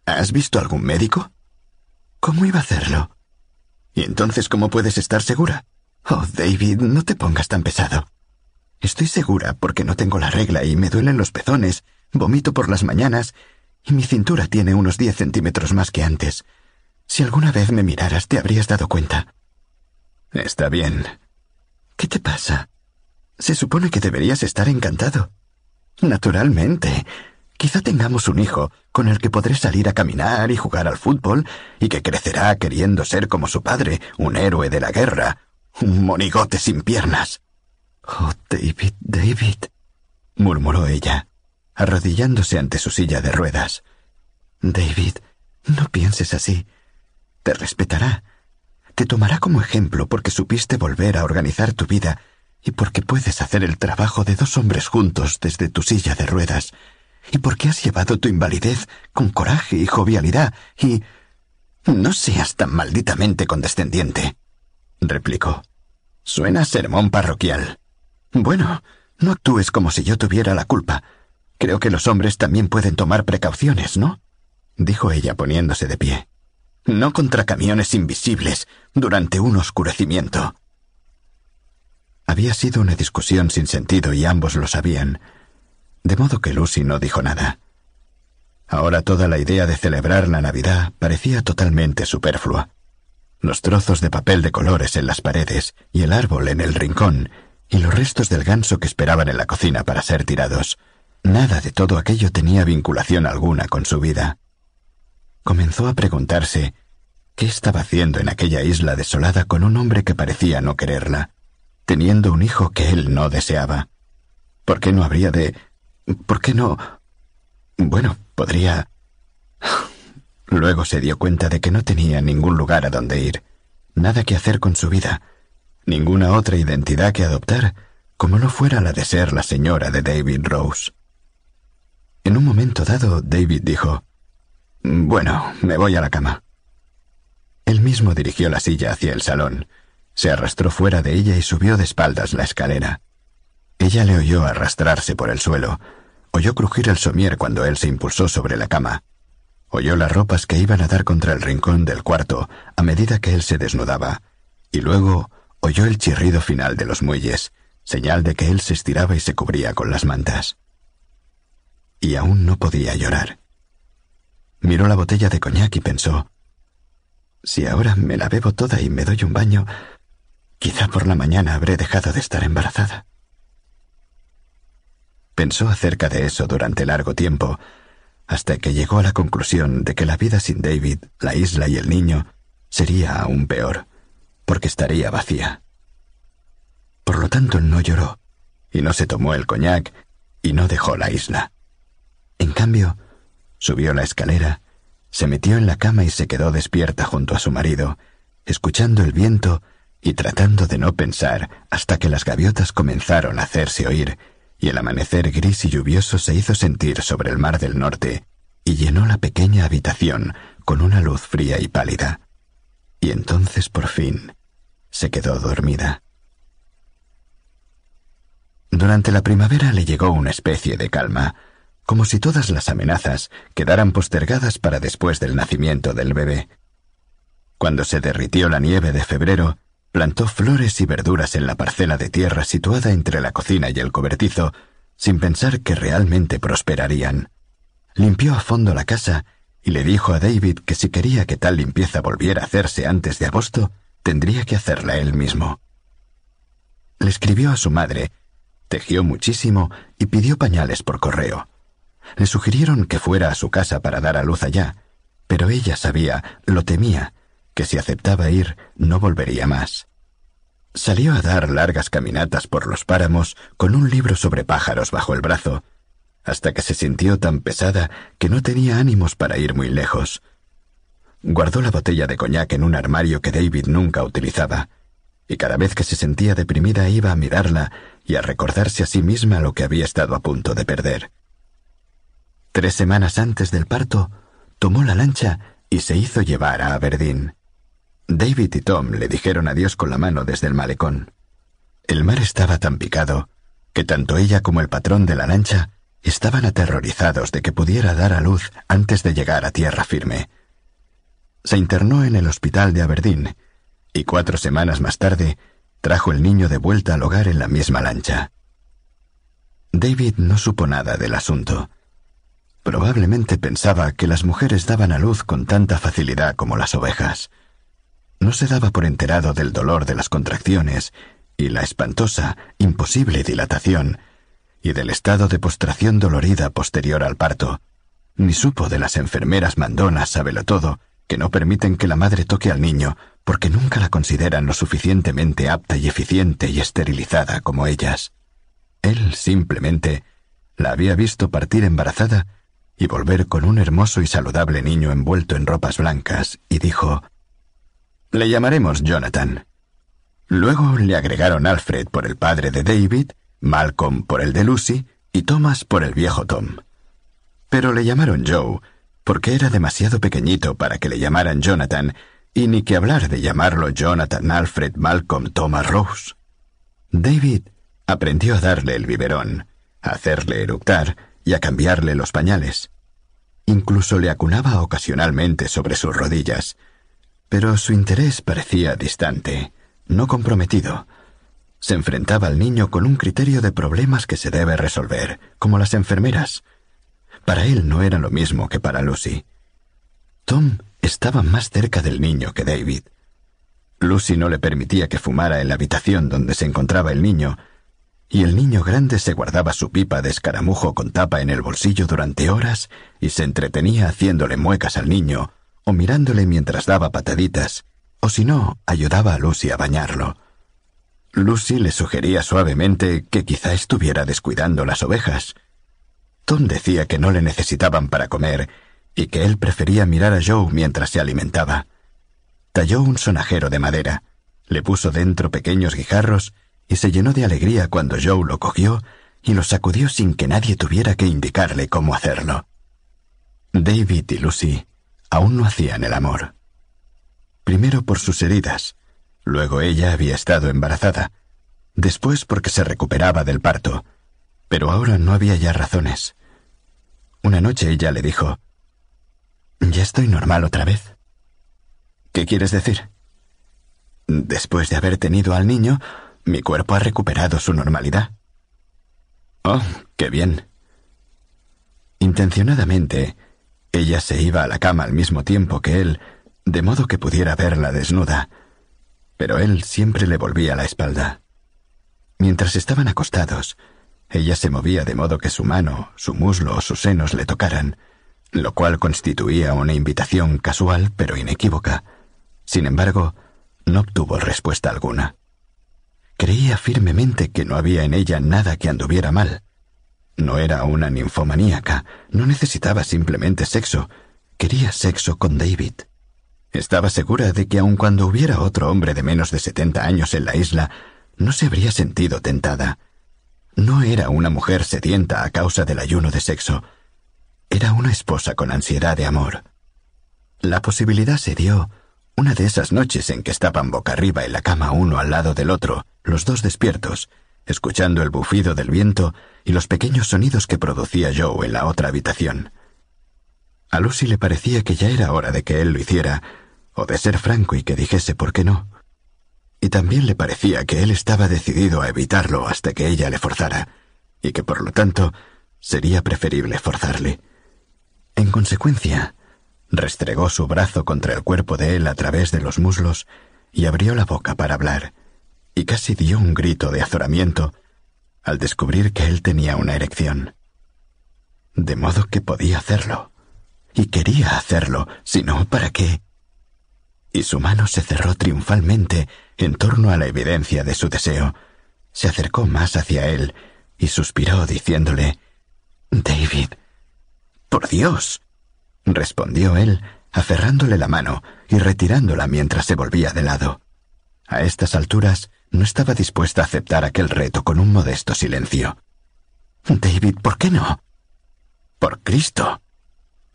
¿Has visto algún médico? ¿Cómo iba a hacerlo? ¿Y entonces cómo puedes estar segura? Oh, David, no te pongas tan pesado. Estoy segura porque no tengo la regla y me duelen los pezones, vomito por las mañanas y mi cintura tiene unos diez centímetros más que antes. Si alguna vez me miraras te habrías dado cuenta. Está bien. ¿Qué te pasa? Se supone que deberías estar encantado. Naturalmente. Quizá tengamos un hijo con el que podré salir a caminar y jugar al fútbol y que crecerá queriendo ser como su padre, un héroe de la guerra, un monigote sin piernas. Oh, David, David, murmuró ella, arrodillándose ante su silla de ruedas. David, no pienses así. Te respetará. Te tomará como ejemplo porque supiste volver a organizar tu vida y porque puedes hacer el trabajo de dos hombres juntos desde tu silla de ruedas, y porque has llevado tu invalidez con coraje y jovialidad, y... No seas tan malditamente condescendiente, replicó. Suena sermón parroquial. Bueno, no actúes como si yo tuviera la culpa. Creo que los hombres también pueden tomar precauciones, ¿no? dijo ella poniéndose de pie. No contra camiones invisibles durante un oscurecimiento. Había sido una discusión sin sentido y ambos lo sabían, de modo que Lucy no dijo nada. Ahora toda la idea de celebrar la Navidad parecía totalmente superflua. Los trozos de papel de colores en las paredes y el árbol en el rincón y los restos del ganso que esperaban en la cocina para ser tirados. Nada de todo aquello tenía vinculación alguna con su vida. Comenzó a preguntarse qué estaba haciendo en aquella isla desolada con un hombre que parecía no quererla, teniendo un hijo que él no deseaba. ¿Por qué no habría de... ¿Por qué no... Bueno, podría... Luego se dio cuenta de que no tenía ningún lugar a donde ir, nada que hacer con su vida, ninguna otra identidad que adoptar, como no fuera la de ser la señora de David Rose. En un momento dado, David dijo, Bueno, me voy a la cama. Él mismo dirigió la silla hacia el salón, se arrastró fuera de ella y subió de espaldas la escalera. Ella le oyó arrastrarse por el suelo, oyó crujir el somier cuando él se impulsó sobre la cama, oyó las ropas que iban a dar contra el rincón del cuarto a medida que él se desnudaba, y luego oyó el chirrido final de los muelles, señal de que él se estiraba y se cubría con las mantas. Y aún no podía llorar. Miró la botella de coñac y pensó, si ahora me la bebo toda y me doy un baño, quizá por la mañana habré dejado de estar embarazada. Pensó acerca de eso durante largo tiempo, hasta que llegó a la conclusión de que la vida sin David, la isla y el niño sería aún peor porque estaría vacía. Por lo tanto, no lloró, y no se tomó el coñac, y no dejó la isla. En cambio, subió la escalera, se metió en la cama y se quedó despierta junto a su marido, escuchando el viento y tratando de no pensar hasta que las gaviotas comenzaron a hacerse oír y el amanecer gris y lluvioso se hizo sentir sobre el mar del norte y llenó la pequeña habitación con una luz fría y pálida. Y entonces por fin se quedó dormida. Durante la primavera le llegó una especie de calma, como si todas las amenazas quedaran postergadas para después del nacimiento del bebé. Cuando se derritió la nieve de febrero, Plantó flores y verduras en la parcela de tierra situada entre la cocina y el cobertizo, sin pensar que realmente prosperarían. Limpió a fondo la casa y le dijo a David que si quería que tal limpieza volviera a hacerse antes de agosto, tendría que hacerla él mismo. Le escribió a su madre, tejió muchísimo y pidió pañales por correo. Le sugirieron que fuera a su casa para dar a luz allá, pero ella sabía, lo temía, que si aceptaba ir no volvería más. Salió a dar largas caminatas por los páramos con un libro sobre pájaros bajo el brazo, hasta que se sintió tan pesada que no tenía ánimos para ir muy lejos. Guardó la botella de coñac en un armario que David nunca utilizaba, y cada vez que se sentía deprimida iba a mirarla y a recordarse a sí misma lo que había estado a punto de perder. Tres semanas antes del parto, tomó la lancha y se hizo llevar a Aberdeen. David y Tom le dijeron adiós con la mano desde el malecón. El mar estaba tan picado que tanto ella como el patrón de la lancha estaban aterrorizados de que pudiera dar a luz antes de llegar a tierra firme. Se internó en el hospital de Aberdeen y cuatro semanas más tarde trajo el niño de vuelta al hogar en la misma lancha. David no supo nada del asunto. Probablemente pensaba que las mujeres daban a luz con tanta facilidad como las ovejas. No se daba por enterado del dolor de las contracciones y la espantosa, imposible dilatación, y del estado de postración dolorida posterior al parto, ni supo de las enfermeras mandonas, sábelo todo, que no permiten que la madre toque al niño porque nunca la consideran lo suficientemente apta y eficiente y esterilizada como ellas. Él simplemente la había visto partir embarazada y volver con un hermoso y saludable niño envuelto en ropas blancas, y dijo le llamaremos Jonathan. Luego le agregaron Alfred por el padre de David, Malcolm por el de Lucy y Thomas por el viejo Tom. Pero le llamaron Joe porque era demasiado pequeñito para que le llamaran Jonathan y ni que hablar de llamarlo Jonathan Alfred Malcolm Thomas Rose. David aprendió a darle el biberón, a hacerle eructar y a cambiarle los pañales. Incluso le acunaba ocasionalmente sobre sus rodillas, pero su interés parecía distante, no comprometido. Se enfrentaba al niño con un criterio de problemas que se debe resolver, como las enfermeras. Para él no era lo mismo que para Lucy. Tom estaba más cerca del niño que David. Lucy no le permitía que fumara en la habitación donde se encontraba el niño, y el niño grande se guardaba su pipa de escaramujo con tapa en el bolsillo durante horas y se entretenía haciéndole muecas al niño o mirándole mientras daba pataditas, o si no, ayudaba a Lucy a bañarlo. Lucy le sugería suavemente que quizá estuviera descuidando las ovejas. Tom decía que no le necesitaban para comer y que él prefería mirar a Joe mientras se alimentaba. Talló un sonajero de madera, le puso dentro pequeños guijarros y se llenó de alegría cuando Joe lo cogió y lo sacudió sin que nadie tuviera que indicarle cómo hacerlo. David y Lucy aún no hacían el amor. Primero por sus heridas, luego ella había estado embarazada, después porque se recuperaba del parto, pero ahora no había ya razones. Una noche ella le dijo, Ya estoy normal otra vez. ¿Qué quieres decir? Después de haber tenido al niño, mi cuerpo ha recuperado su normalidad. Oh, qué bien. Intencionadamente, ella se iba a la cama al mismo tiempo que él, de modo que pudiera verla desnuda, pero él siempre le volvía la espalda. Mientras estaban acostados, ella se movía de modo que su mano, su muslo o sus senos le tocaran, lo cual constituía una invitación casual pero inequívoca. Sin embargo, no obtuvo respuesta alguna. Creía firmemente que no había en ella nada que anduviera mal, no era una ninfomaníaca, no necesitaba simplemente sexo, quería sexo con David. Estaba segura de que aun cuando hubiera otro hombre de menos de setenta años en la isla, no se habría sentido tentada. No era una mujer sedienta a causa del ayuno de sexo. Era una esposa con ansiedad de amor. La posibilidad se dio una de esas noches en que estaban boca arriba en la cama uno al lado del otro, los dos despiertos, escuchando el bufido del viento y los pequeños sonidos que producía Joe en la otra habitación. A Lucy le parecía que ya era hora de que él lo hiciera, o de ser franco y que dijese por qué no. Y también le parecía que él estaba decidido a evitarlo hasta que ella le forzara, y que por lo tanto sería preferible forzarle. En consecuencia, restregó su brazo contra el cuerpo de él a través de los muslos y abrió la boca para hablar, y casi dio un grito de azoramiento al descubrir que él tenía una erección. De modo que podía hacerlo. Y quería hacerlo, si no, ¿para qué? Y su mano se cerró triunfalmente en torno a la evidencia de su deseo. Se acercó más hacia él y suspiró diciéndole David. Por Dios. respondió él, aferrándole la mano y retirándola mientras se volvía de lado. A estas alturas no estaba dispuesta a aceptar aquel reto con un modesto silencio. David, ¿por qué no? Por Cristo.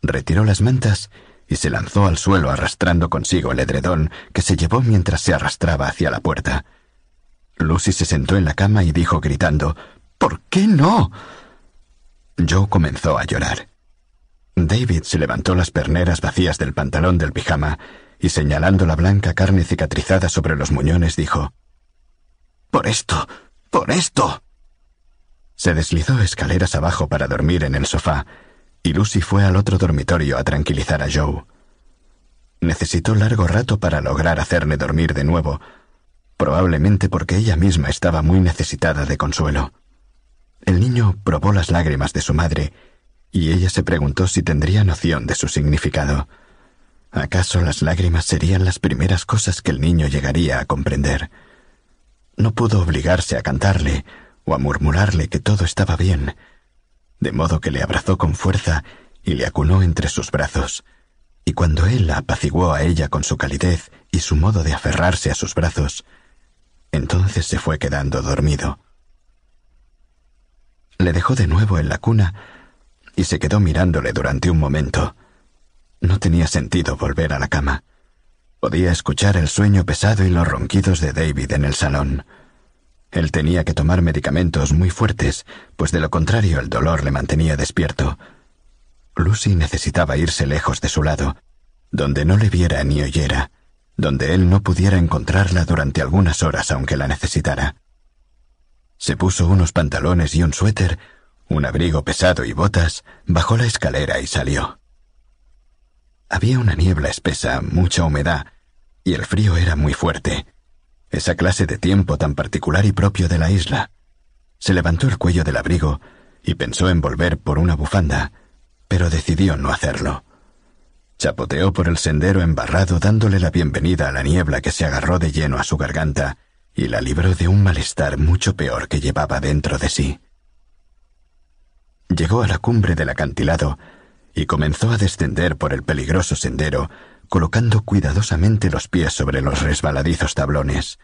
Retiró las mantas y se lanzó al suelo arrastrando consigo el edredón que se llevó mientras se arrastraba hacia la puerta. Lucy se sentó en la cama y dijo gritando ¿Por qué no? Joe comenzó a llorar. David se levantó las perneras vacías del pantalón del pijama y señalando la blanca carne cicatrizada sobre los muñones dijo Por esto, por esto. Se deslizó escaleras abajo para dormir en el sofá y Lucy fue al otro dormitorio a tranquilizar a Joe. Necesitó largo rato para lograr hacerle dormir de nuevo, probablemente porque ella misma estaba muy necesitada de consuelo. El niño probó las lágrimas de su madre y ella se preguntó si tendría noción de su significado. ¿Acaso las lágrimas serían las primeras cosas que el niño llegaría a comprender? No pudo obligarse a cantarle o a murmurarle que todo estaba bien, de modo que le abrazó con fuerza y le acunó entre sus brazos, y cuando él la apaciguó a ella con su calidez y su modo de aferrarse a sus brazos, entonces se fue quedando dormido. Le dejó de nuevo en la cuna y se quedó mirándole durante un momento. No tenía sentido volver a la cama. Podía escuchar el sueño pesado y los ronquidos de David en el salón. Él tenía que tomar medicamentos muy fuertes, pues de lo contrario el dolor le mantenía despierto. Lucy necesitaba irse lejos de su lado, donde no le viera ni oyera, donde él no pudiera encontrarla durante algunas horas aunque la necesitara. Se puso unos pantalones y un suéter, un abrigo pesado y botas, bajó la escalera y salió. Había una niebla espesa, mucha humedad, y el frío era muy fuerte esa clase de tiempo tan particular y propio de la isla. Se levantó el cuello del abrigo y pensó en volver por una bufanda, pero decidió no hacerlo. Chapoteó por el sendero embarrado dándole la bienvenida a la niebla que se agarró de lleno a su garganta y la libró de un malestar mucho peor que llevaba dentro de sí. Llegó a la cumbre del acantilado y comenzó a descender por el peligroso sendero colocando cuidadosamente los pies sobre los resbaladizos tablones.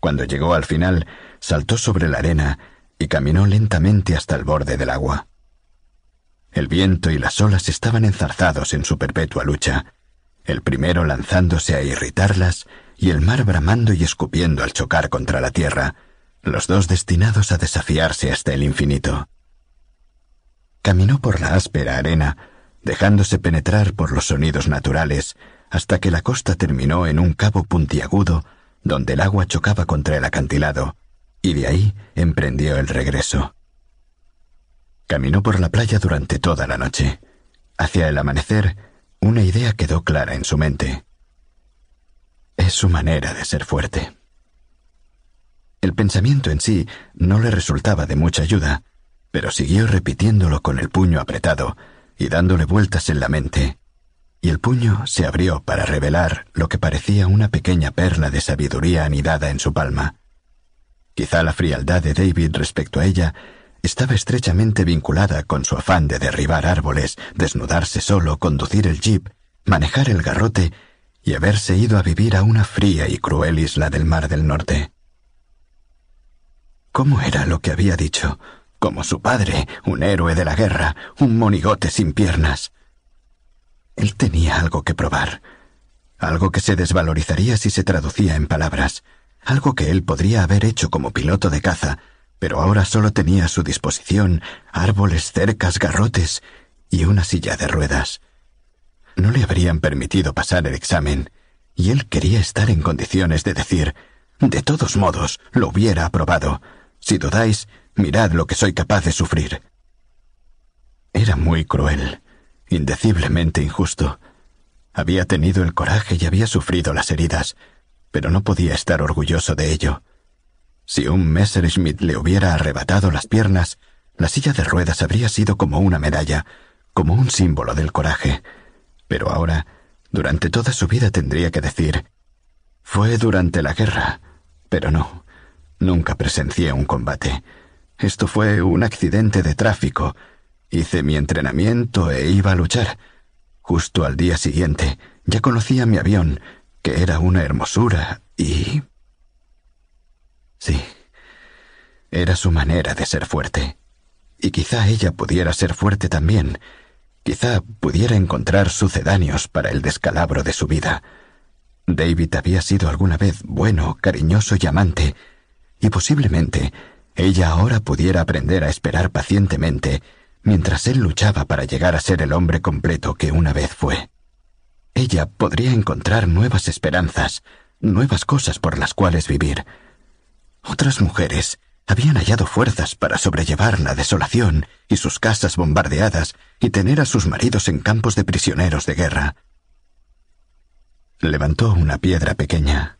Cuando llegó al final, saltó sobre la arena y caminó lentamente hasta el borde del agua. El viento y las olas estaban enzarzados en su perpetua lucha, el primero lanzándose a irritarlas y el mar bramando y escupiendo al chocar contra la tierra, los dos destinados a desafiarse hasta el infinito. Caminó por la áspera arena, dejándose penetrar por los sonidos naturales, hasta que la costa terminó en un cabo puntiagudo donde el agua chocaba contra el acantilado, y de ahí emprendió el regreso. Caminó por la playa durante toda la noche. Hacia el amanecer, una idea quedó clara en su mente. Es su manera de ser fuerte. El pensamiento en sí no le resultaba de mucha ayuda, pero siguió repitiéndolo con el puño apretado, y dándole vueltas en la mente, y el puño se abrió para revelar lo que parecía una pequeña perla de sabiduría anidada en su palma. Quizá la frialdad de David respecto a ella estaba estrechamente vinculada con su afán de derribar árboles, desnudarse solo, conducir el jeep, manejar el garrote y haberse ido a vivir a una fría y cruel isla del Mar del Norte. ¿Cómo era lo que había dicho? Como su padre, un héroe de la guerra, un monigote sin piernas. Él tenía algo que probar, algo que se desvalorizaría si se traducía en palabras, algo que él podría haber hecho como piloto de caza, pero ahora solo tenía a su disposición árboles, cercas, garrotes y una silla de ruedas. No le habrían permitido pasar el examen, y él quería estar en condiciones de decir De todos modos, lo hubiera aprobado. Si dudáis, mirad lo que soy capaz de sufrir. Era muy cruel, indeciblemente injusto. Había tenido el coraje y había sufrido las heridas, pero no podía estar orgulloso de ello. Si un Messerschmitt le hubiera arrebatado las piernas, la silla de ruedas habría sido como una medalla, como un símbolo del coraje. Pero ahora, durante toda su vida tendría que decir, fue durante la guerra, pero no, nunca presencié un combate. Esto fue un accidente de tráfico. Hice mi entrenamiento e iba a luchar. Justo al día siguiente ya conocía mi avión, que era una hermosura, y... Sí, era su manera de ser fuerte. Y quizá ella pudiera ser fuerte también. Quizá pudiera encontrar sucedáneos para el descalabro de su vida. David había sido alguna vez bueno, cariñoso y amante, y posiblemente ella ahora pudiera aprender a esperar pacientemente mientras él luchaba para llegar a ser el hombre completo que una vez fue. Ella podría encontrar nuevas esperanzas, nuevas cosas por las cuales vivir. Otras mujeres habían hallado fuerzas para sobrellevar la desolación y sus casas bombardeadas y tener a sus maridos en campos de prisioneros de guerra. Levantó una piedra pequeña,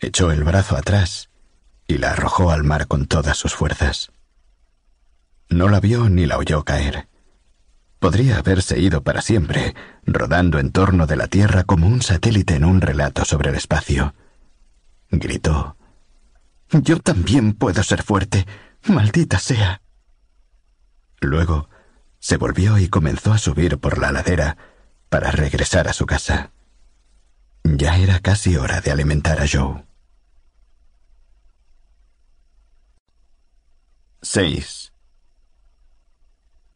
echó el brazo atrás y la arrojó al mar con todas sus fuerzas. No la vio ni la oyó caer. Podría haberse ido para siempre, rodando en torno de la Tierra como un satélite en un relato sobre el espacio. Gritó. Yo también puedo ser fuerte, maldita sea. Luego se volvió y comenzó a subir por la ladera para regresar a su casa. Ya era casi hora de alimentar a Joe. 6.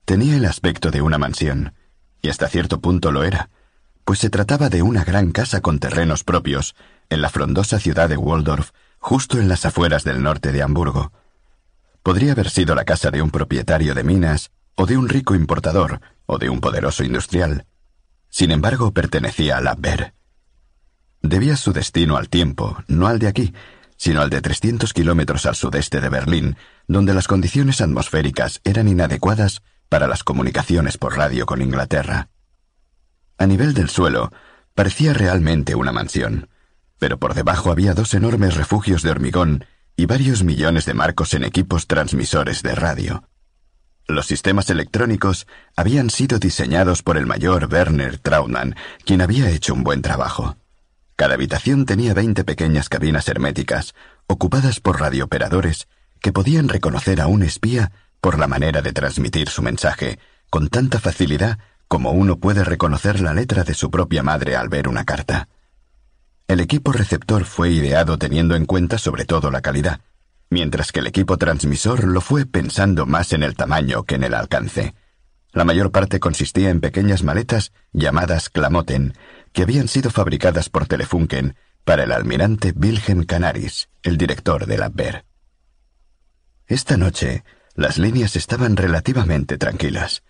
Tenía el aspecto de una mansión, y hasta cierto punto lo era, pues se trataba de una gran casa con terrenos propios, en la frondosa ciudad de Waldorf, justo en las afueras del norte de Hamburgo. Podría haber sido la casa de un propietario de minas, o de un rico importador, o de un poderoso industrial. Sin embargo, pertenecía a Labber. Debía su destino al tiempo, no al de aquí, sino al de 300 kilómetros al sudeste de Berlín, donde las condiciones atmosféricas eran inadecuadas para las comunicaciones por radio con Inglaterra. A nivel del suelo, parecía realmente una mansión, pero por debajo había dos enormes refugios de hormigón y varios millones de marcos en equipos transmisores de radio. Los sistemas electrónicos habían sido diseñados por el mayor Werner Trautmann, quien había hecho un buen trabajo. Cada habitación tenía veinte pequeñas cabinas herméticas, ocupadas por radiooperadores que podían reconocer a un espía por la manera de transmitir su mensaje, con tanta facilidad como uno puede reconocer la letra de su propia madre al ver una carta. El equipo receptor fue ideado teniendo en cuenta sobre todo la calidad, mientras que el equipo transmisor lo fue pensando más en el tamaño que en el alcance. La mayor parte consistía en pequeñas maletas llamadas clamoten, que habían sido fabricadas por Telefunken para el almirante Wilhelm Canaris, el director de la. Esta noche, las líneas estaban relativamente tranquilas,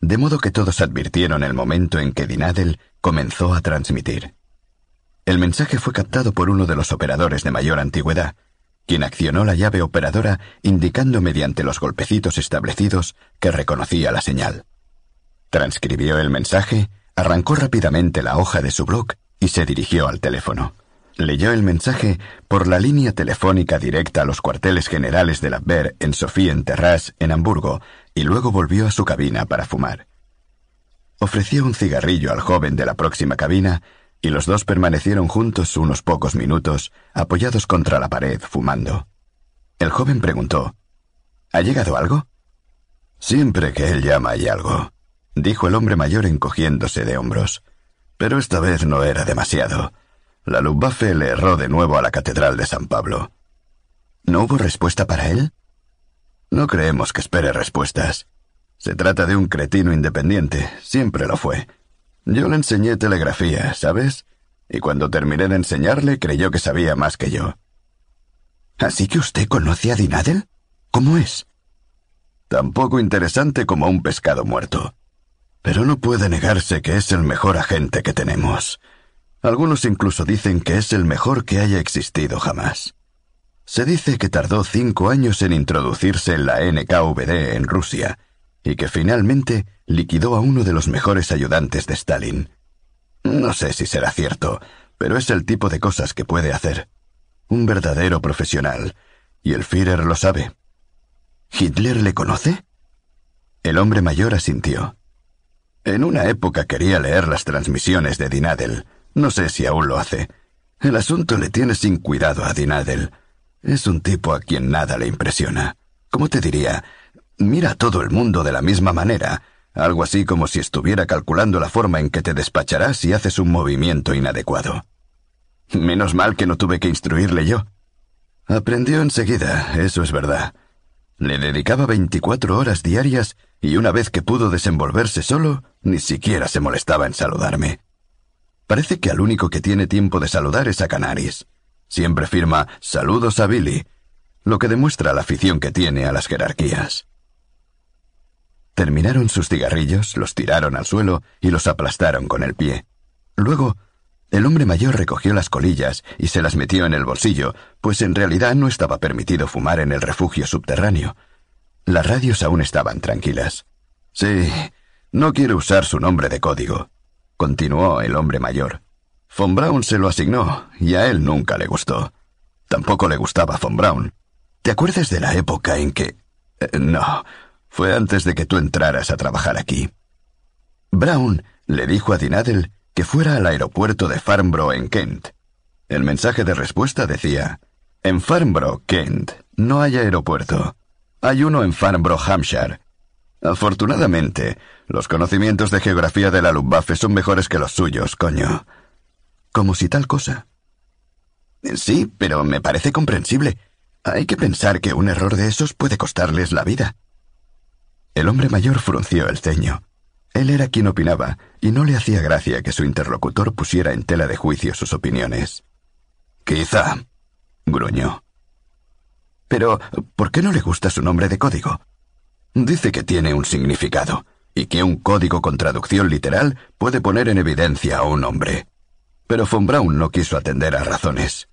de modo que todos advirtieron el momento en que Dinadel comenzó a transmitir. El mensaje fue captado por uno de los operadores de mayor antigüedad, quien accionó la llave operadora indicando mediante los golpecitos establecidos que reconocía la señal. Transcribió el mensaje Arrancó rápidamente la hoja de su blog y se dirigió al teléfono. Leyó el mensaje por la línea telefónica directa a los cuarteles generales de la BER en Sofía en Terras, en Hamburgo, y luego volvió a su cabina para fumar. Ofreció un cigarrillo al joven de la próxima cabina y los dos permanecieron juntos unos pocos minutos, apoyados contra la pared, fumando. El joven preguntó, ¿Ha llegado algo? Siempre que él llama hay algo dijo el hombre mayor encogiéndose de hombros. Pero esta vez no era demasiado. La Luftwaffe le erró de nuevo a la Catedral de San Pablo. ¿No hubo respuesta para él? No creemos que espere respuestas. Se trata de un cretino independiente, siempre lo fue. Yo le enseñé telegrafía, ¿sabes? Y cuando terminé de enseñarle creyó que sabía más que yo. ¿Así que usted conoce a Dinadel? ¿Cómo es? Tan poco interesante como un pescado muerto. Pero no puede negarse que es el mejor agente que tenemos. Algunos incluso dicen que es el mejor que haya existido jamás. Se dice que tardó cinco años en introducirse en la NKVD en Rusia y que finalmente liquidó a uno de los mejores ayudantes de Stalin. No sé si será cierto, pero es el tipo de cosas que puede hacer. Un verdadero profesional, y el Führer lo sabe. ¿Hitler le conoce? El hombre mayor asintió. En una época quería leer las transmisiones de Dinadel. No sé si aún lo hace. El asunto le tiene sin cuidado a Dinadel. Es un tipo a quien nada le impresiona. ¿Cómo te diría? Mira a todo el mundo de la misma manera, algo así como si estuviera calculando la forma en que te despacharás si haces un movimiento inadecuado. Menos mal que no tuve que instruirle yo. Aprendió enseguida, eso es verdad. Le dedicaba veinticuatro horas diarias y una vez que pudo desenvolverse solo, ni siquiera se molestaba en saludarme. Parece que al único que tiene tiempo de saludar es a Canaris. Siempre firma saludos a Billy, lo que demuestra la afición que tiene a las jerarquías. Terminaron sus cigarrillos, los tiraron al suelo y los aplastaron con el pie. Luego, el hombre mayor recogió las colillas y se las metió en el bolsillo, pues en realidad no estaba permitido fumar en el refugio subterráneo. Las radios aún estaban tranquilas. Sí, no quiere usar su nombre de código, continuó el hombre mayor. Von Braun se lo asignó y a él nunca le gustó. Tampoco le gustaba Von Braun. ¿Te acuerdas de la época en que... Eh, no, fue antes de que tú entraras a trabajar aquí. Brown le dijo a Dinadel que fuera al aeropuerto de Farnborough en Kent. El mensaje de respuesta decía, en Farnborough, Kent, no hay aeropuerto. Hay uno en Farnborough, Hampshire. Afortunadamente, los conocimientos de geografía de la Luftwaffe son mejores que los suyos, coño. Como si tal cosa. Sí, pero me parece comprensible. Hay que pensar que un error de esos puede costarles la vida. El hombre mayor frunció el ceño. Él era quien opinaba, y no le hacía gracia que su interlocutor pusiera en tela de juicio sus opiniones. Quizá, gruñó. Pero, ¿por qué no le gusta su nombre de código? Dice que tiene un significado, y que un código con traducción literal puede poner en evidencia a un hombre. Pero von Braun no quiso atender a razones.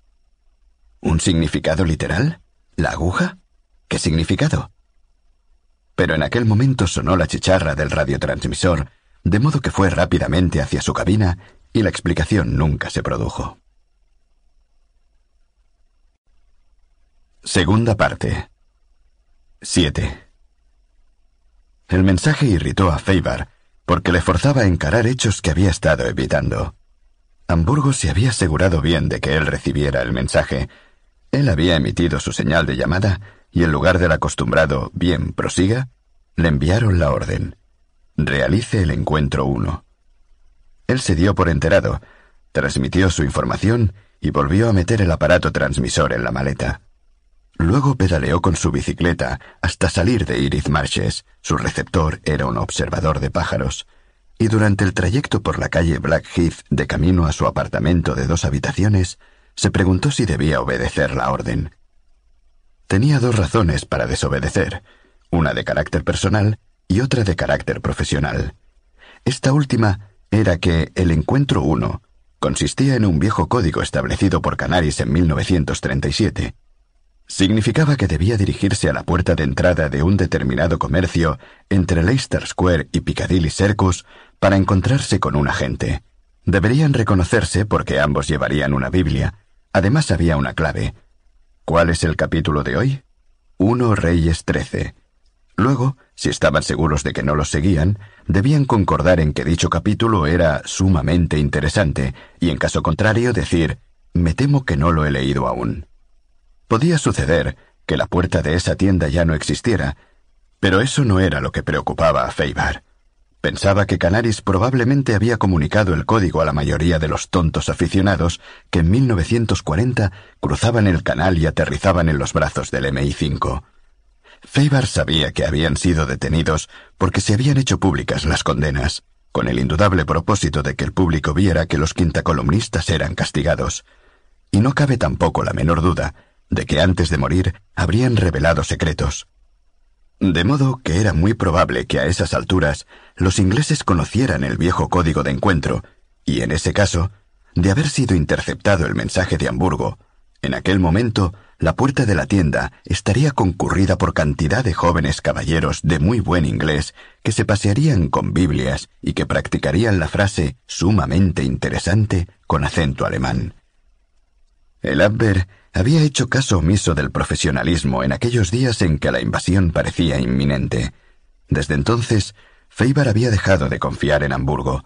¿Un significado literal? ¿La aguja? ¿Qué significado? Pero en aquel momento sonó la chicharra del radiotransmisor, de modo que fue rápidamente hacia su cabina y la explicación nunca se produjo. Segunda parte. 7. El mensaje irritó a Feibar porque le forzaba a encarar hechos que había estado evitando. Hamburgo se había asegurado bien de que él recibiera el mensaje. Él había emitido su señal de llamada y en lugar del acostumbrado bien prosiga, le enviaron la orden. Realice el encuentro uno. Él se dio por enterado, transmitió su información y volvió a meter el aparato transmisor en la maleta. Luego pedaleó con su bicicleta hasta salir de Iris Marshes. Su receptor era un observador de pájaros. Y durante el trayecto por la calle Blackheath de camino a su apartamento de dos habitaciones, se preguntó si debía obedecer la orden. Tenía dos razones para desobedecer, una de carácter personal y otra de carácter profesional. Esta última era que el encuentro 1 consistía en un viejo código establecido por Canaris en 1937 Significaba que debía dirigirse a la puerta de entrada de un determinado comercio entre Leicester Square y Piccadilly Circus para encontrarse con un agente. Deberían reconocerse porque ambos llevarían una Biblia. Además había una clave. ¿Cuál es el capítulo de hoy? 1 Reyes 13. Luego, si estaban seguros de que no los seguían, debían concordar en que dicho capítulo era sumamente interesante y en caso contrario decir, me temo que no lo he leído aún. Podía suceder que la puerta de esa tienda ya no existiera, pero eso no era lo que preocupaba a Feibar. Pensaba que Canaris probablemente había comunicado el código a la mayoría de los tontos aficionados que en 1940 cruzaban el canal y aterrizaban en los brazos del MI5. Feibar sabía que habían sido detenidos porque se habían hecho públicas las condenas, con el indudable propósito de que el público viera que los quintacolumnistas eran castigados. Y no cabe tampoco la menor duda de que antes de morir habrían revelado secretos. De modo que era muy probable que a esas alturas los ingleses conocieran el viejo código de encuentro, y en ese caso, de haber sido interceptado el mensaje de Hamburgo, en aquel momento la puerta de la tienda estaría concurrida por cantidad de jóvenes caballeros de muy buen inglés que se pasearían con Biblias y que practicarían la frase sumamente interesante con acento alemán. El Abwehr había hecho caso omiso del profesionalismo en aquellos días en que la invasión parecía inminente. Desde entonces, Feibar había dejado de confiar en Hamburgo.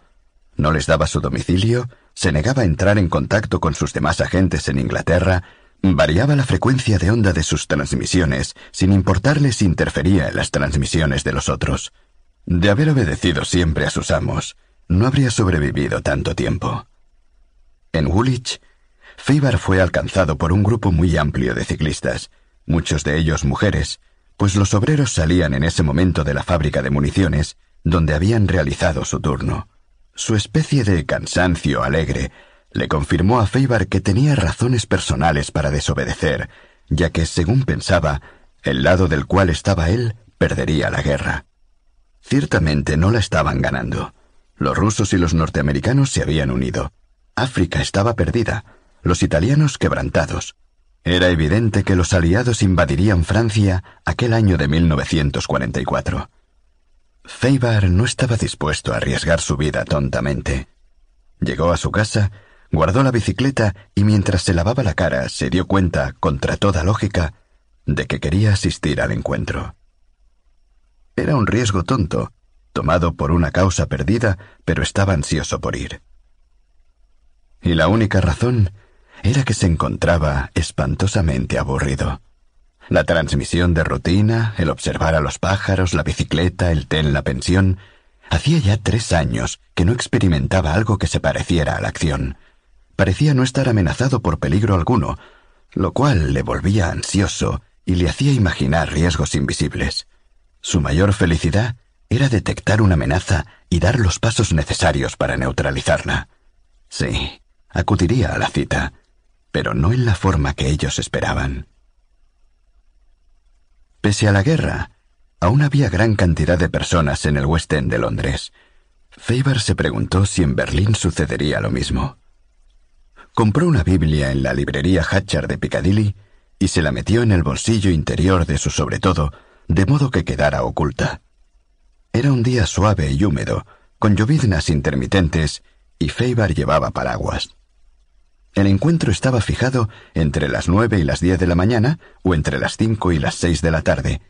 No les daba su domicilio, se negaba a entrar en contacto con sus demás agentes en Inglaterra, variaba la frecuencia de onda de sus transmisiones, sin importarle si interfería en las transmisiones de los otros. De haber obedecido siempre a sus amos, no habría sobrevivido tanto tiempo. En Woolwich, Feibar fue alcanzado por un grupo muy amplio de ciclistas, muchos de ellos mujeres, pues los obreros salían en ese momento de la fábrica de municiones, donde habían realizado su turno. Su especie de cansancio alegre le confirmó a Feibar que tenía razones personales para desobedecer, ya que, según pensaba, el lado del cual estaba él perdería la guerra. Ciertamente no la estaban ganando. Los rusos y los norteamericanos se habían unido. África estaba perdida, los italianos quebrantados. Era evidente que los aliados invadirían Francia aquel año de 1944. Feibar no estaba dispuesto a arriesgar su vida tontamente. Llegó a su casa, guardó la bicicleta y mientras se lavaba la cara se dio cuenta, contra toda lógica, de que quería asistir al encuentro. Era un riesgo tonto, tomado por una causa perdida, pero estaba ansioso por ir. Y la única razón era que se encontraba espantosamente aburrido. La transmisión de rutina, el observar a los pájaros, la bicicleta, el té en la pensión, hacía ya tres años que no experimentaba algo que se pareciera a la acción. Parecía no estar amenazado por peligro alguno, lo cual le volvía ansioso y le hacía imaginar riesgos invisibles. Su mayor felicidad era detectar una amenaza y dar los pasos necesarios para neutralizarla. Sí, acudiría a la cita, pero no en la forma que ellos esperaban. Pese a la guerra, aún había gran cantidad de personas en el West End de Londres. Faber se preguntó si en Berlín sucedería lo mismo. Compró una Biblia en la librería Hatcher de Piccadilly y se la metió en el bolsillo interior de su sobretodo, de modo que quedara oculta. Era un día suave y húmedo, con lloviznas intermitentes, y Faber llevaba paraguas. El encuentro estaba fijado entre las nueve y las diez de la mañana o entre las cinco y las seis de la tarde,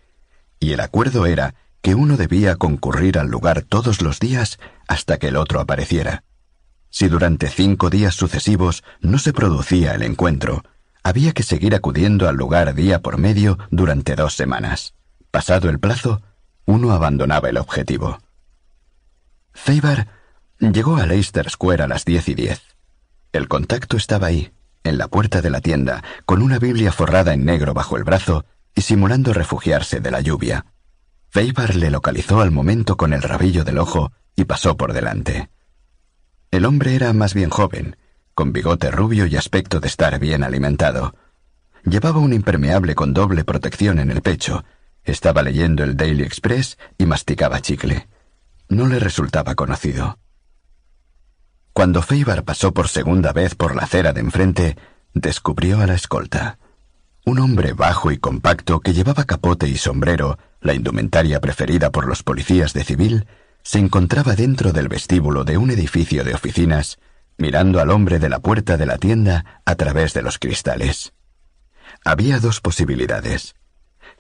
y el acuerdo era que uno debía concurrir al lugar todos los días hasta que el otro apareciera. Si durante cinco días sucesivos no se producía el encuentro, había que seguir acudiendo al lugar día por medio durante dos semanas. Pasado el plazo, uno abandonaba el objetivo. Faber llegó a Leicester Square a las diez y diez. El contacto estaba ahí, en la puerta de la tienda, con una Biblia forrada en negro bajo el brazo y simulando refugiarse de la lluvia. Feibar le localizó al momento con el rabillo del ojo y pasó por delante. El hombre era más bien joven, con bigote rubio y aspecto de estar bien alimentado. Llevaba un impermeable con doble protección en el pecho, estaba leyendo el Daily Express y masticaba chicle. No le resultaba conocido. Cuando Feibar pasó por segunda vez por la acera de enfrente, descubrió a la escolta. Un hombre bajo y compacto que llevaba capote y sombrero, la indumentaria preferida por los policías de civil, se encontraba dentro del vestíbulo de un edificio de oficinas, mirando al hombre de la puerta de la tienda a través de los cristales. Había dos posibilidades.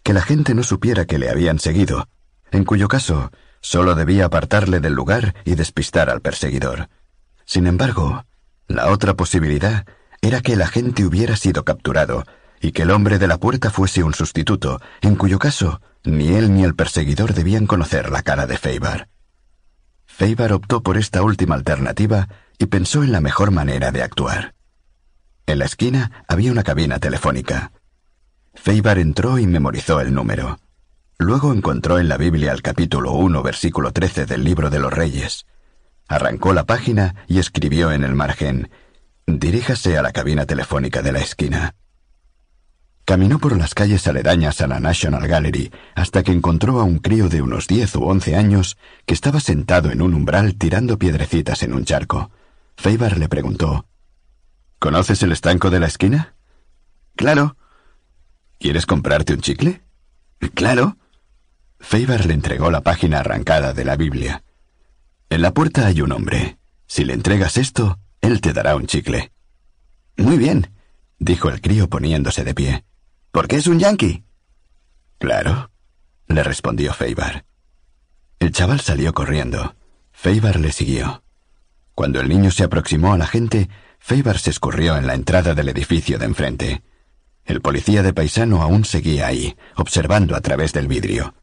Que la gente no supiera que le habían seguido, en cuyo caso solo debía apartarle del lugar y despistar al perseguidor sin embargo, la otra posibilidad era que el agente hubiera sido capturado y que el hombre de la puerta fuese un sustituto, en cuyo caso ni él ni el perseguidor debían conocer la cara de Feibar. Feibar optó por esta última alternativa y pensó en la mejor manera de actuar. En la esquina había una cabina telefónica. Feibar entró y memorizó el número. Luego encontró en la Biblia el capítulo 1, versículo 13 del libro de los Reyes. Arrancó la página y escribió en el margen Diríjase a la cabina telefónica de la esquina. Caminó por las calles aledañas a la National Gallery hasta que encontró a un crío de unos diez u once años que estaba sentado en un umbral tirando piedrecitas en un charco. Feibar le preguntó ¿Conoces el estanco de la esquina? Claro. ¿Quieres comprarte un chicle? Claro. Faber le entregó la página arrancada de la Biblia. En la puerta hay un hombre. Si le entregas esto, él te dará un chicle. Muy bien, dijo el crío poniéndose de pie. ¿Por qué es un yankee? Claro, le respondió Faber. El chaval salió corriendo. Faber le siguió. Cuando el niño se aproximó a la gente, Faber se escurrió en la entrada del edificio de enfrente. El policía de paisano aún seguía ahí, observando a través del vidrio.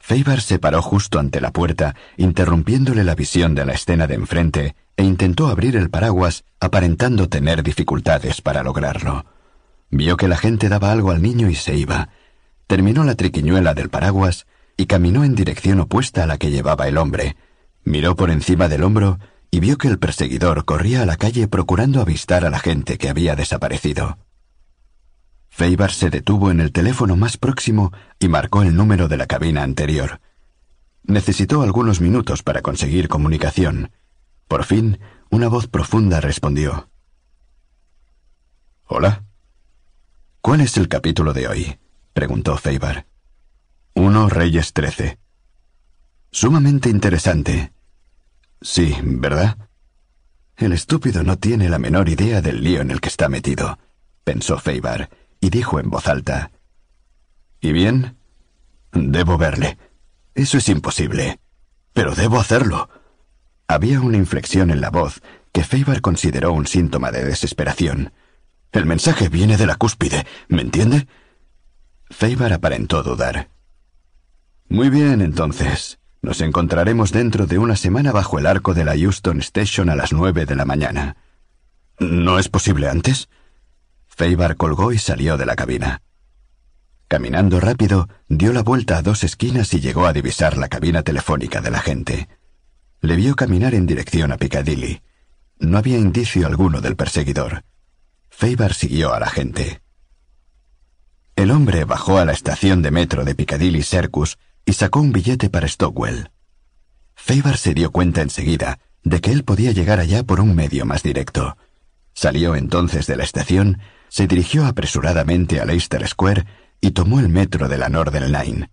Faber se paró justo ante la puerta, interrumpiéndole la visión de la escena de enfrente, e intentó abrir el paraguas, aparentando tener dificultades para lograrlo. Vio que la gente daba algo al niño y se iba. Terminó la triquiñuela del paraguas y caminó en dirección opuesta a la que llevaba el hombre. Miró por encima del hombro y vio que el perseguidor corría a la calle procurando avistar a la gente que había desaparecido. Feibar se detuvo en el teléfono más próximo y marcó el número de la cabina anterior. Necesitó algunos minutos para conseguir comunicación. Por fin, una voz profunda respondió. Hola. ¿Cuál es el capítulo de hoy? preguntó Feibar. Uno Reyes Trece. Sumamente interesante. Sí, ¿verdad? El estúpido no tiene la menor idea del lío en el que está metido, pensó Feibar, y dijo en voz alta. ¿Y bien? Debo verle. Eso es imposible. Pero debo hacerlo. Había una inflexión en la voz que Feibar consideró un síntoma de desesperación. El mensaje viene de la cúspide, ¿me entiende? Feibar aparentó dudar. Muy bien, entonces. Nos encontraremos dentro de una semana bajo el arco de la Houston Station a las nueve de la mañana. ¿No es posible antes? Feibar colgó y salió de la cabina. Caminando rápido, dio la vuelta a dos esquinas y llegó a divisar la cabina telefónica de la gente. Le vio caminar en dirección a Piccadilly. No había indicio alguno del perseguidor. Feibar siguió a la gente. El hombre bajó a la estación de metro de Piccadilly Circus y sacó un billete para Stockwell. Feibar se dio cuenta enseguida de que él podía llegar allá por un medio más directo. Salió entonces de la estación se dirigió apresuradamente a Leicester Square y tomó el metro de la Northern Line.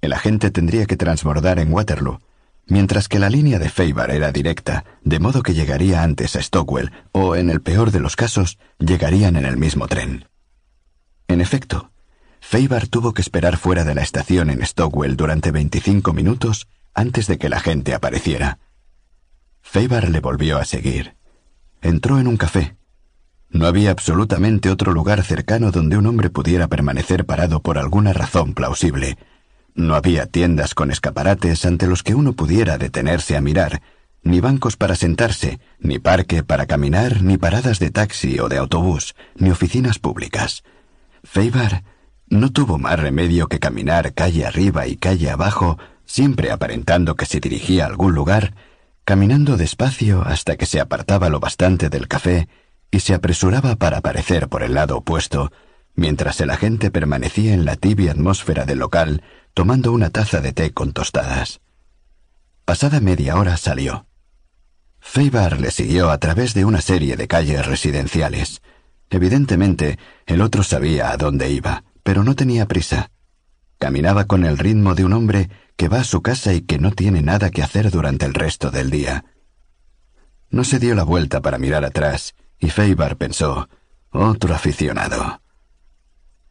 El agente tendría que transbordar en Waterloo, mientras que la línea de Faber era directa, de modo que llegaría antes a Stockwell o, en el peor de los casos, llegarían en el mismo tren. En efecto, Faber tuvo que esperar fuera de la estación en Stockwell durante 25 minutos antes de que la gente apareciera. Faber le volvió a seguir. Entró en un café, no había absolutamente otro lugar cercano donde un hombre pudiera permanecer parado por alguna razón plausible. No había tiendas con escaparates ante los que uno pudiera detenerse a mirar, ni bancos para sentarse, ni parque para caminar, ni paradas de taxi o de autobús, ni oficinas públicas. Feibar no tuvo más remedio que caminar calle arriba y calle abajo, siempre aparentando que se dirigía a algún lugar, caminando despacio hasta que se apartaba lo bastante del café y se apresuraba para aparecer por el lado opuesto, mientras el agente permanecía en la tibia atmósfera del local tomando una taza de té con tostadas. Pasada media hora salió. Feibar le siguió a través de una serie de calles residenciales. Evidentemente, el otro sabía a dónde iba, pero no tenía prisa. Caminaba con el ritmo de un hombre que va a su casa y que no tiene nada que hacer durante el resto del día. No se dio la vuelta para mirar atrás, y Feibar pensó, otro aficionado.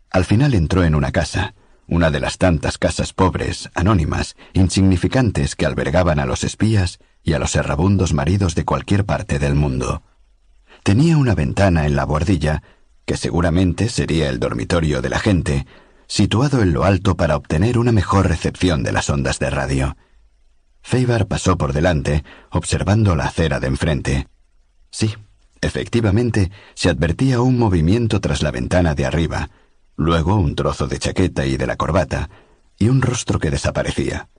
Al final entró en una casa, una de las tantas casas pobres, anónimas, insignificantes que albergaban a los espías y a los errabundos maridos de cualquier parte del mundo. Tenía una ventana en la bordilla, que seguramente sería el dormitorio de la gente, situado en lo alto para obtener una mejor recepción de las ondas de radio. Feibar pasó por delante, observando la acera de enfrente. Sí, Efectivamente, se advertía un movimiento tras la ventana de arriba, luego un trozo de chaqueta y de la corbata, y un rostro que desaparecía.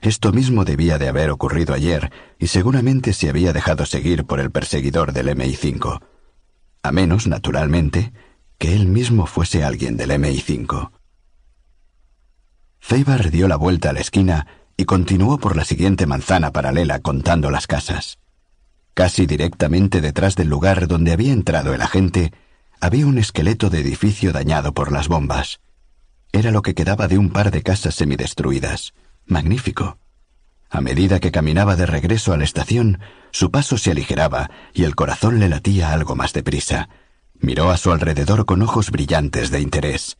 Esto mismo debía de haber ocurrido ayer, y seguramente se había dejado seguir por el perseguidor del MI5. A menos, naturalmente, que él mismo fuese alguien del MI5. Feibar dio la vuelta a la esquina y continuó por la siguiente manzana paralela contando las casas. Casi directamente detrás del lugar donde había entrado el agente, había un esqueleto de edificio dañado por las bombas. Era lo que quedaba de un par de casas semidestruidas. Magnífico. A medida que caminaba de regreso a la estación, su paso se aligeraba y el corazón le latía algo más deprisa. Miró a su alrededor con ojos brillantes de interés.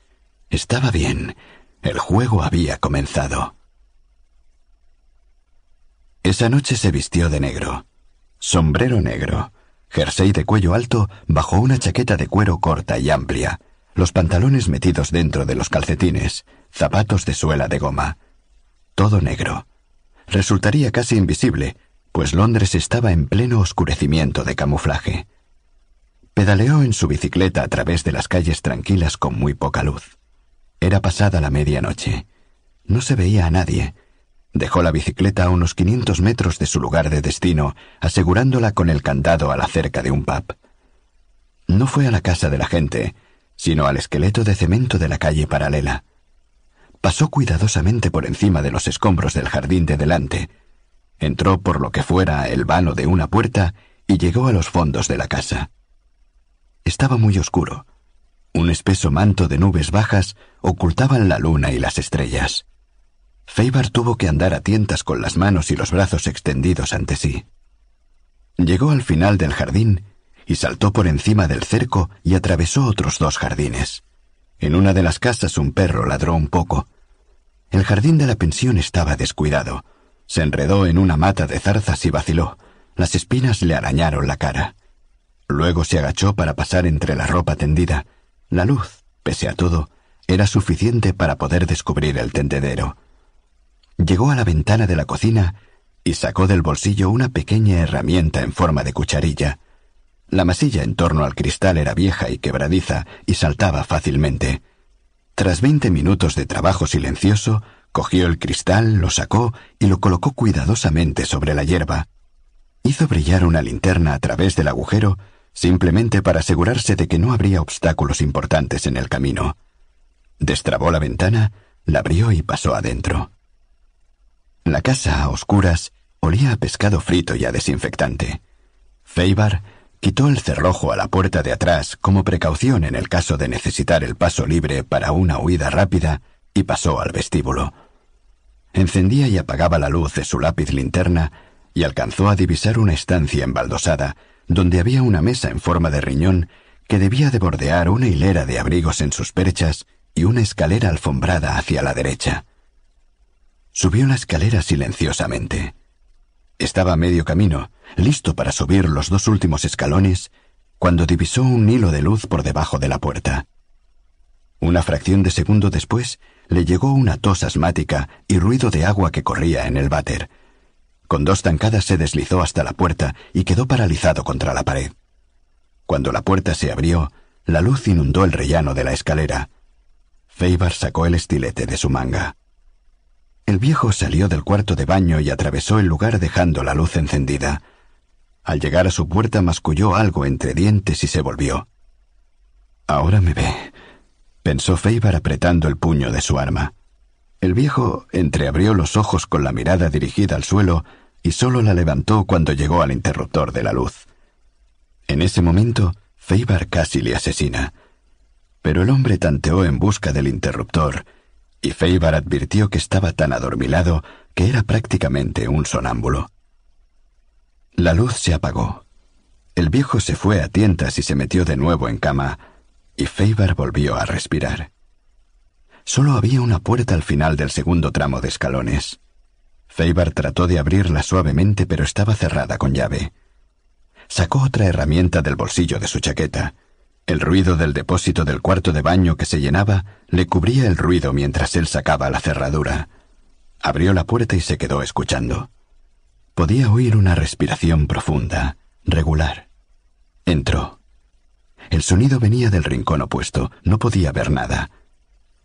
Estaba bien. El juego había comenzado. Esa noche se vistió de negro. Sombrero negro, jersey de cuello alto bajo una chaqueta de cuero corta y amplia, los pantalones metidos dentro de los calcetines, zapatos de suela de goma. Todo negro. Resultaría casi invisible, pues Londres estaba en pleno oscurecimiento de camuflaje. Pedaleó en su bicicleta a través de las calles tranquilas con muy poca luz. Era pasada la medianoche. No se veía a nadie. Dejó la bicicleta a unos 500 metros de su lugar de destino, asegurándola con el candado a la cerca de un pub. No fue a la casa de la gente, sino al esqueleto de cemento de la calle paralela. Pasó cuidadosamente por encima de los escombros del jardín de delante, entró por lo que fuera el vano de una puerta y llegó a los fondos de la casa. Estaba muy oscuro. Un espeso manto de nubes bajas ocultaban la luna y las estrellas. Feibar tuvo que andar a tientas con las manos y los brazos extendidos ante sí. Llegó al final del jardín y saltó por encima del cerco y atravesó otros dos jardines. En una de las casas un perro ladró un poco. El jardín de la pensión estaba descuidado. Se enredó en una mata de zarzas y vaciló. Las espinas le arañaron la cara. Luego se agachó para pasar entre la ropa tendida. La luz, pese a todo, era suficiente para poder descubrir el tendedero. Llegó a la ventana de la cocina y sacó del bolsillo una pequeña herramienta en forma de cucharilla. La masilla en torno al cristal era vieja y quebradiza y saltaba fácilmente. Tras veinte minutos de trabajo silencioso, cogió el cristal, lo sacó y lo colocó cuidadosamente sobre la hierba. Hizo brillar una linterna a través del agujero, simplemente para asegurarse de que no habría obstáculos importantes en el camino. Destrabó la ventana, la abrió y pasó adentro. La casa, a oscuras, olía a pescado frito y a desinfectante. Feibar Quitó el cerrojo a la puerta de atrás como precaución en el caso de necesitar el paso libre para una huida rápida y pasó al vestíbulo. Encendía y apagaba la luz de su lápiz linterna y alcanzó a divisar una estancia embaldosada donde había una mesa en forma de riñón que debía de bordear una hilera de abrigos en sus perchas y una escalera alfombrada hacia la derecha. Subió la escalera silenciosamente. Estaba a medio camino, listo para subir los dos últimos escalones, cuando divisó un hilo de luz por debajo de la puerta. Una fracción de segundo después le llegó una tos asmática y ruido de agua que corría en el váter. Con dos tancadas se deslizó hasta la puerta y quedó paralizado contra la pared. Cuando la puerta se abrió, la luz inundó el rellano de la escalera. Feibar sacó el estilete de su manga. El viejo salió del cuarto de baño y atravesó el lugar dejando la luz encendida. Al llegar a su puerta masculló algo entre dientes y se volvió. Ahora me ve, pensó Feibar apretando el puño de su arma. El viejo entreabrió los ojos con la mirada dirigida al suelo y solo la levantó cuando llegó al interruptor de la luz. En ese momento, Feibar casi le asesina. Pero el hombre tanteó en busca del interruptor y Feibar advirtió que estaba tan adormilado que era prácticamente un sonámbulo. La luz se apagó. El viejo se fue a tientas y se metió de nuevo en cama, y Feibar volvió a respirar. Solo había una puerta al final del segundo tramo de escalones. Feibar trató de abrirla suavemente, pero estaba cerrada con llave. Sacó otra herramienta del bolsillo de su chaqueta el ruido del depósito del cuarto de baño que se llenaba le cubría el ruido mientras él sacaba la cerradura. Abrió la puerta y se quedó escuchando. Podía oír una respiración profunda, regular. Entró. El sonido venía del rincón opuesto, no podía ver nada.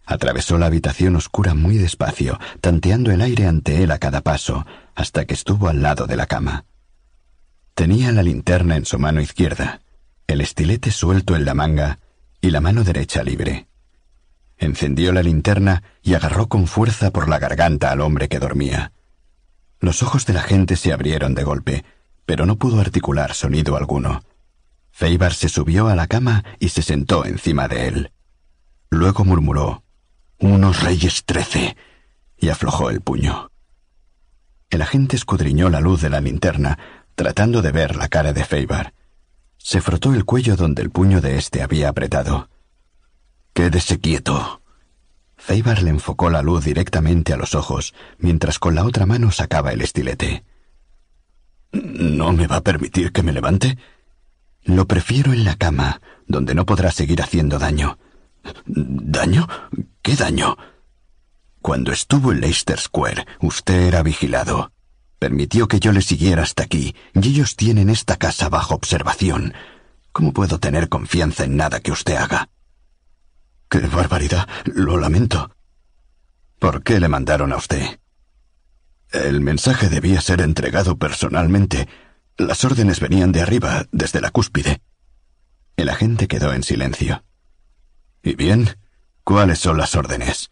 Atravesó la habitación oscura muy despacio, tanteando el aire ante él a cada paso, hasta que estuvo al lado de la cama. Tenía la linterna en su mano izquierda el estilete suelto en la manga y la mano derecha libre. Encendió la linterna y agarró con fuerza por la garganta al hombre que dormía. Los ojos de la gente se abrieron de golpe, pero no pudo articular sonido alguno. Feibar se subió a la cama y se sentó encima de él. Luego murmuró, Unos reyes trece, y aflojó el puño. El agente escudriñó la luz de la linterna, tratando de ver la cara de Feibar. Se frotó el cuello donde el puño de éste había apretado. Quédese quieto. Feibar le enfocó la luz directamente a los ojos, mientras con la otra mano sacaba el estilete. ¿No me va a permitir que me levante? Lo prefiero en la cama, donde no podrá seguir haciendo daño. ¿Daño? ¿Qué daño? Cuando estuvo en Leicester Square, usted era vigilado. Permitió que yo le siguiera hasta aquí, y ellos tienen esta casa bajo observación. ¿Cómo puedo tener confianza en nada que usted haga? ¡Qué barbaridad! Lo lamento. ¿Por qué le mandaron a usted? El mensaje debía ser entregado personalmente. Las órdenes venían de arriba, desde la cúspide. El agente quedó en silencio. ¿Y bien? ¿Cuáles son las órdenes?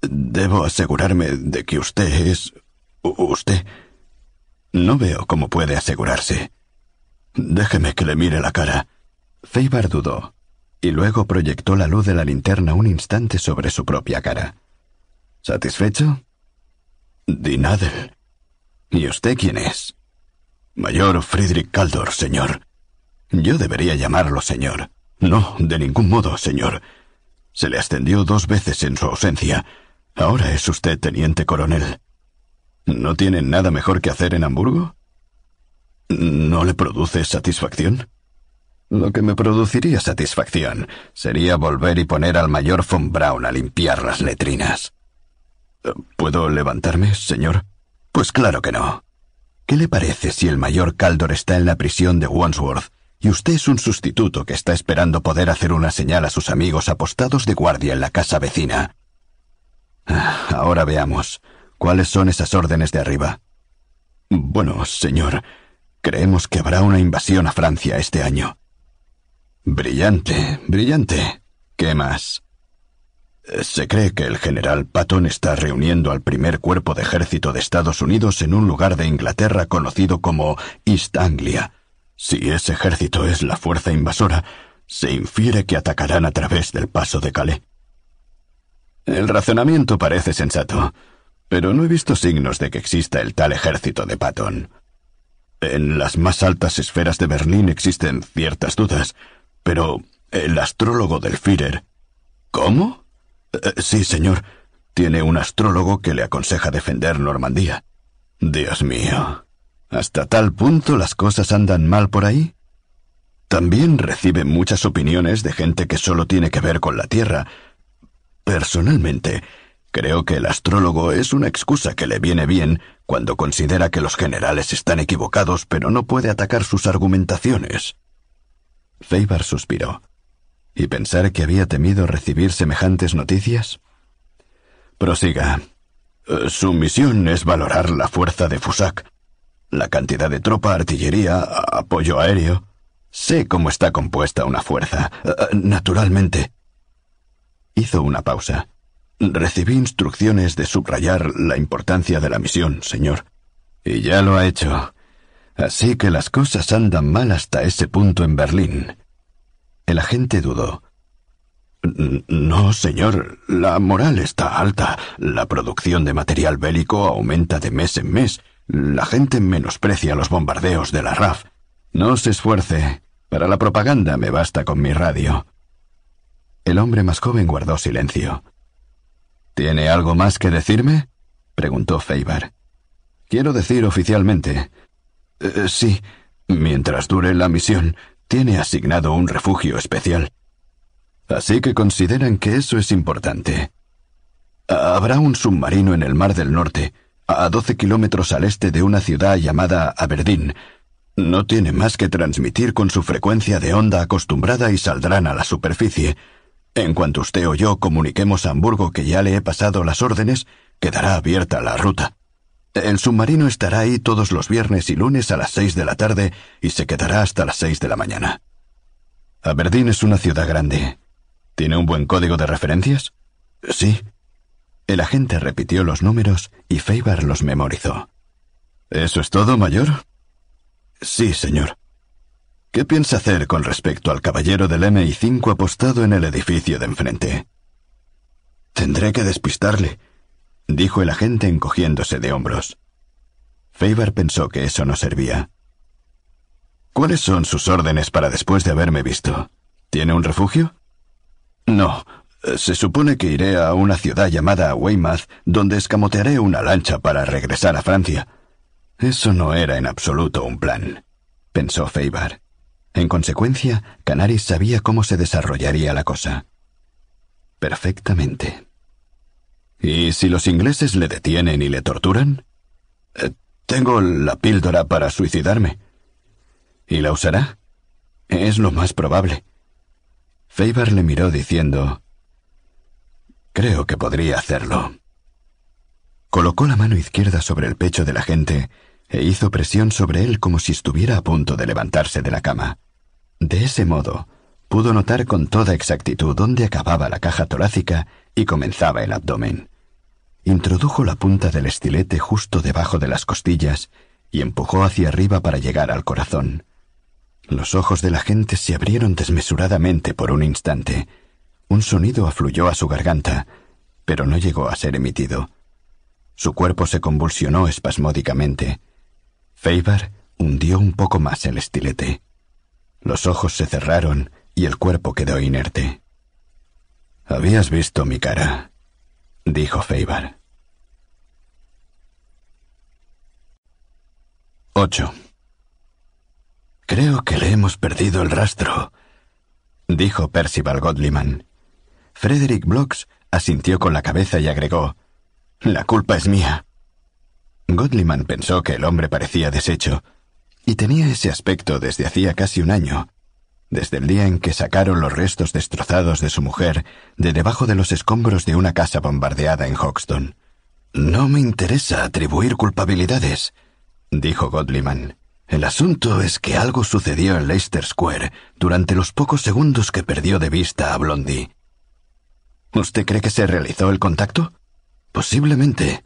Debo asegurarme de que usted es... usted. No veo cómo puede asegurarse. Déjeme que le mire la cara. Feibar dudó, y luego proyectó la luz de la linterna un instante sobre su propia cara. ¿Satisfecho? Dinadel. ¿Y usted quién es? Mayor Friedrich Kaldor, señor. Yo debería llamarlo señor. No, de ningún modo, señor. Se le ascendió dos veces en su ausencia, Ahora es usted teniente coronel. ¿No tiene nada mejor que hacer en Hamburgo? ¿No le produce satisfacción? Lo que me produciría satisfacción sería volver y poner al mayor von Braun a limpiar las letrinas. ¿Puedo levantarme, señor? Pues claro que no. ¿Qué le parece si el mayor Caldor está en la prisión de Wandsworth y usted es un sustituto que está esperando poder hacer una señal a sus amigos apostados de guardia en la casa vecina? Ah, ahora veamos. ¿Cuáles son esas órdenes de arriba? Bueno, señor, creemos que habrá una invasión a Francia este año. Brillante, brillante. ¿Qué más? Se cree que el general Patton está reuniendo al primer cuerpo de ejército de Estados Unidos en un lugar de Inglaterra conocido como East Anglia. Si ese ejército es la fuerza invasora, se infiere que atacarán a través del paso de Calais. El razonamiento parece sensato, pero no he visto signos de que exista el tal ejército de Patton. En las más altas esferas de Berlín existen ciertas dudas, pero el astrólogo del Führer... ¿Cómo? Eh, sí, señor. Tiene un astrólogo que le aconseja defender Normandía. Dios mío. ¿Hasta tal punto las cosas andan mal por ahí? También recibe muchas opiniones de gente que solo tiene que ver con la Tierra, Personalmente, creo que el astrólogo es una excusa que le viene bien cuando considera que los generales están equivocados pero no puede atacar sus argumentaciones. Feibar suspiró. ¿Y pensar que había temido recibir semejantes noticias? Prosiga. Eh, su misión es valorar la fuerza de Fusak, la cantidad de tropa, artillería, apoyo aéreo. Sé cómo está compuesta una fuerza. Eh, naturalmente, Hizo una pausa. Recibí instrucciones de subrayar la importancia de la misión, señor. Y ya lo ha hecho. Así que las cosas andan mal hasta ese punto en Berlín. El agente dudó. No, señor, la moral está alta. La producción de material bélico aumenta de mes en mes. La gente menosprecia los bombardeos de la RAF. No se esfuerce. Para la propaganda me basta con mi radio. El hombre más joven guardó silencio. ¿Tiene algo más que decirme? preguntó Feibar. Quiero decir oficialmente. Eh, sí, mientras dure la misión, tiene asignado un refugio especial. Así que consideran que eso es importante. Habrá un submarino en el Mar del Norte, a 12 kilómetros al este de una ciudad llamada Aberdeen. No tiene más que transmitir con su frecuencia de onda acostumbrada y saldrán a la superficie. En cuanto usted o yo comuniquemos a Hamburgo que ya le he pasado las órdenes, quedará abierta la ruta. El submarino estará ahí todos los viernes y lunes a las seis de la tarde y se quedará hasta las seis de la mañana. Aberdeen es una ciudad grande. ¿Tiene un buen código de referencias? Sí. El agente repitió los números y Feibar los memorizó. ¿Eso es todo, mayor? Sí, señor. ¿Qué piensa hacer con respecto al caballero del MI5 apostado en el edificio de enfrente? Tendré que despistarle, dijo el agente encogiéndose de hombros. Faber pensó que eso no servía. ¿Cuáles son sus órdenes para después de haberme visto? ¿Tiene un refugio? No. Se supone que iré a una ciudad llamada Weymouth, donde escamotearé una lancha para regresar a Francia. Eso no era en absoluto un plan, pensó Faber. En consecuencia, Canaris sabía cómo se desarrollaría la cosa. Perfectamente. ¿Y si los ingleses le detienen y le torturan? Eh, tengo la píldora para suicidarme. ¿Y la usará? Es lo más probable. Faber le miró diciendo, Creo que podría hacerlo. Colocó la mano izquierda sobre el pecho del agente e hizo presión sobre él como si estuviera a punto de levantarse de la cama. De ese modo, pudo notar con toda exactitud dónde acababa la caja torácica y comenzaba el abdomen. Introdujo la punta del estilete justo debajo de las costillas y empujó hacia arriba para llegar al corazón. Los ojos de la gente se abrieron desmesuradamente por un instante. Un sonido afluyó a su garganta, pero no llegó a ser emitido. Su cuerpo se convulsionó espasmódicamente. Faber hundió un poco más el estilete. Los ojos se cerraron y el cuerpo quedó inerte. Habías visto mi cara, dijo Faber. 8. Creo que le hemos perdido el rastro, dijo Percival Godliman. Frederick Blocks asintió con la cabeza y agregó, La culpa es mía. Godliman pensó que el hombre parecía deshecho, y tenía ese aspecto desde hacía casi un año, desde el día en que sacaron los restos destrozados de su mujer de debajo de los escombros de una casa bombardeada en Hoxton. No me interesa atribuir culpabilidades, dijo Godliman. El asunto es que algo sucedió en Leicester Square durante los pocos segundos que perdió de vista a Blondie. ¿Usted cree que se realizó el contacto? Posiblemente.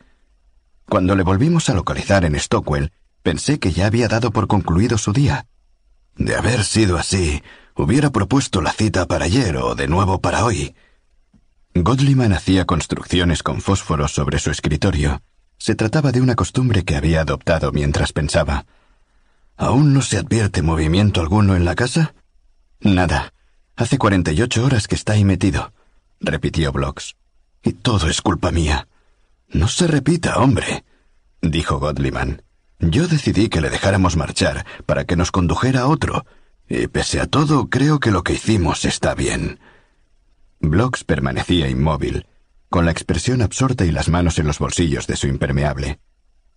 Cuando le volvimos a localizar en Stockwell, pensé que ya había dado por concluido su día. De haber sido así, hubiera propuesto la cita para ayer o de nuevo para hoy. Godliman hacía construcciones con fósforos sobre su escritorio. Se trataba de una costumbre que había adoptado mientras pensaba. ¿Aún no se advierte movimiento alguno en la casa? Nada. Hace cuarenta y ocho horas que está ahí metido, repitió Blocks. Y todo es culpa mía. No se repita, hombre, dijo Godliman. Yo decidí que le dejáramos marchar para que nos condujera a otro, y pese a todo creo que lo que hicimos está bien. Blocks permanecía inmóvil, con la expresión absorta y las manos en los bolsillos de su impermeable.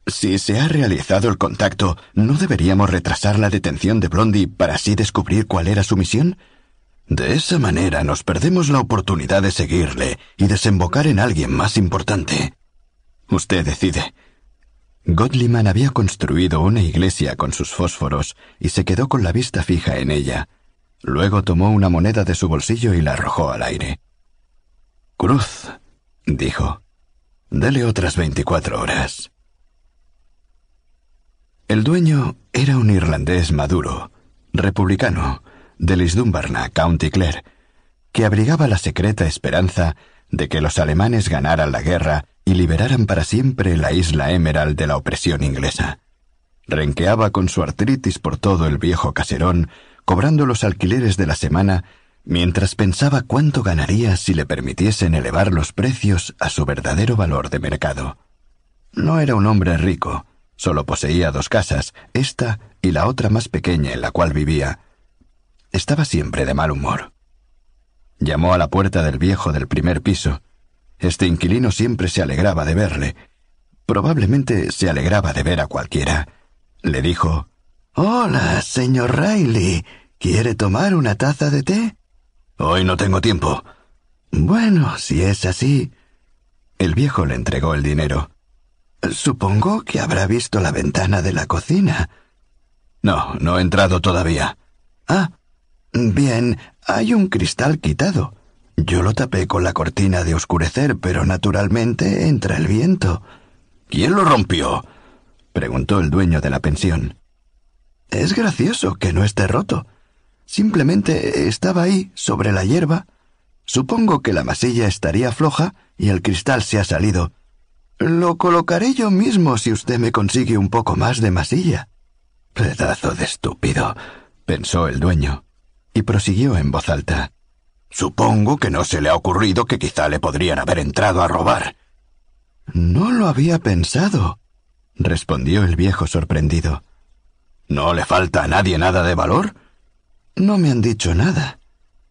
Si se ha realizado el contacto, ¿no deberíamos retrasar la detención de Blondie para así descubrir cuál era su misión? De esa manera nos perdemos la oportunidad de seguirle y desembocar en alguien más importante. Usted decide. Godliman había construido una iglesia con sus fósforos y se quedó con la vista fija en ella. Luego tomó una moneda de su bolsillo y la arrojó al aire. Cruz, dijo. Dele otras veinticuatro horas. El dueño era un irlandés maduro, republicano, de Lisdumbarna, County Clare, que abrigaba la secreta esperanza de que los alemanes ganaran la guerra y liberaran para siempre la isla Emerald de la opresión inglesa. Renqueaba con su artritis por todo el viejo caserón, cobrando los alquileres de la semana, mientras pensaba cuánto ganaría si le permitiesen elevar los precios a su verdadero valor de mercado. No era un hombre rico, solo poseía dos casas, esta y la otra más pequeña en la cual vivía. Estaba siempre de mal humor. Llamó a la puerta del viejo del primer piso, este inquilino siempre se alegraba de verle. Probablemente se alegraba de ver a cualquiera. Le dijo Hola, señor Riley. ¿Quiere tomar una taza de té? Hoy no tengo tiempo. Bueno, si es así. El viejo le entregó el dinero. Supongo que habrá visto la ventana de la cocina. No, no he entrado todavía. Ah, bien, hay un cristal quitado. Yo lo tapé con la cortina de oscurecer, pero naturalmente entra el viento. ¿Quién lo rompió? preguntó el dueño de la pensión. Es gracioso que no esté roto. Simplemente estaba ahí, sobre la hierba. Supongo que la masilla estaría floja y el cristal se ha salido. Lo colocaré yo mismo si usted me consigue un poco más de masilla. Pedazo de estúpido, pensó el dueño, y prosiguió en voz alta. Supongo que no se le ha ocurrido que quizá le podrían haber entrado a robar. No lo había pensado, respondió el viejo sorprendido. ¿No le falta a nadie nada de valor? No me han dicho nada.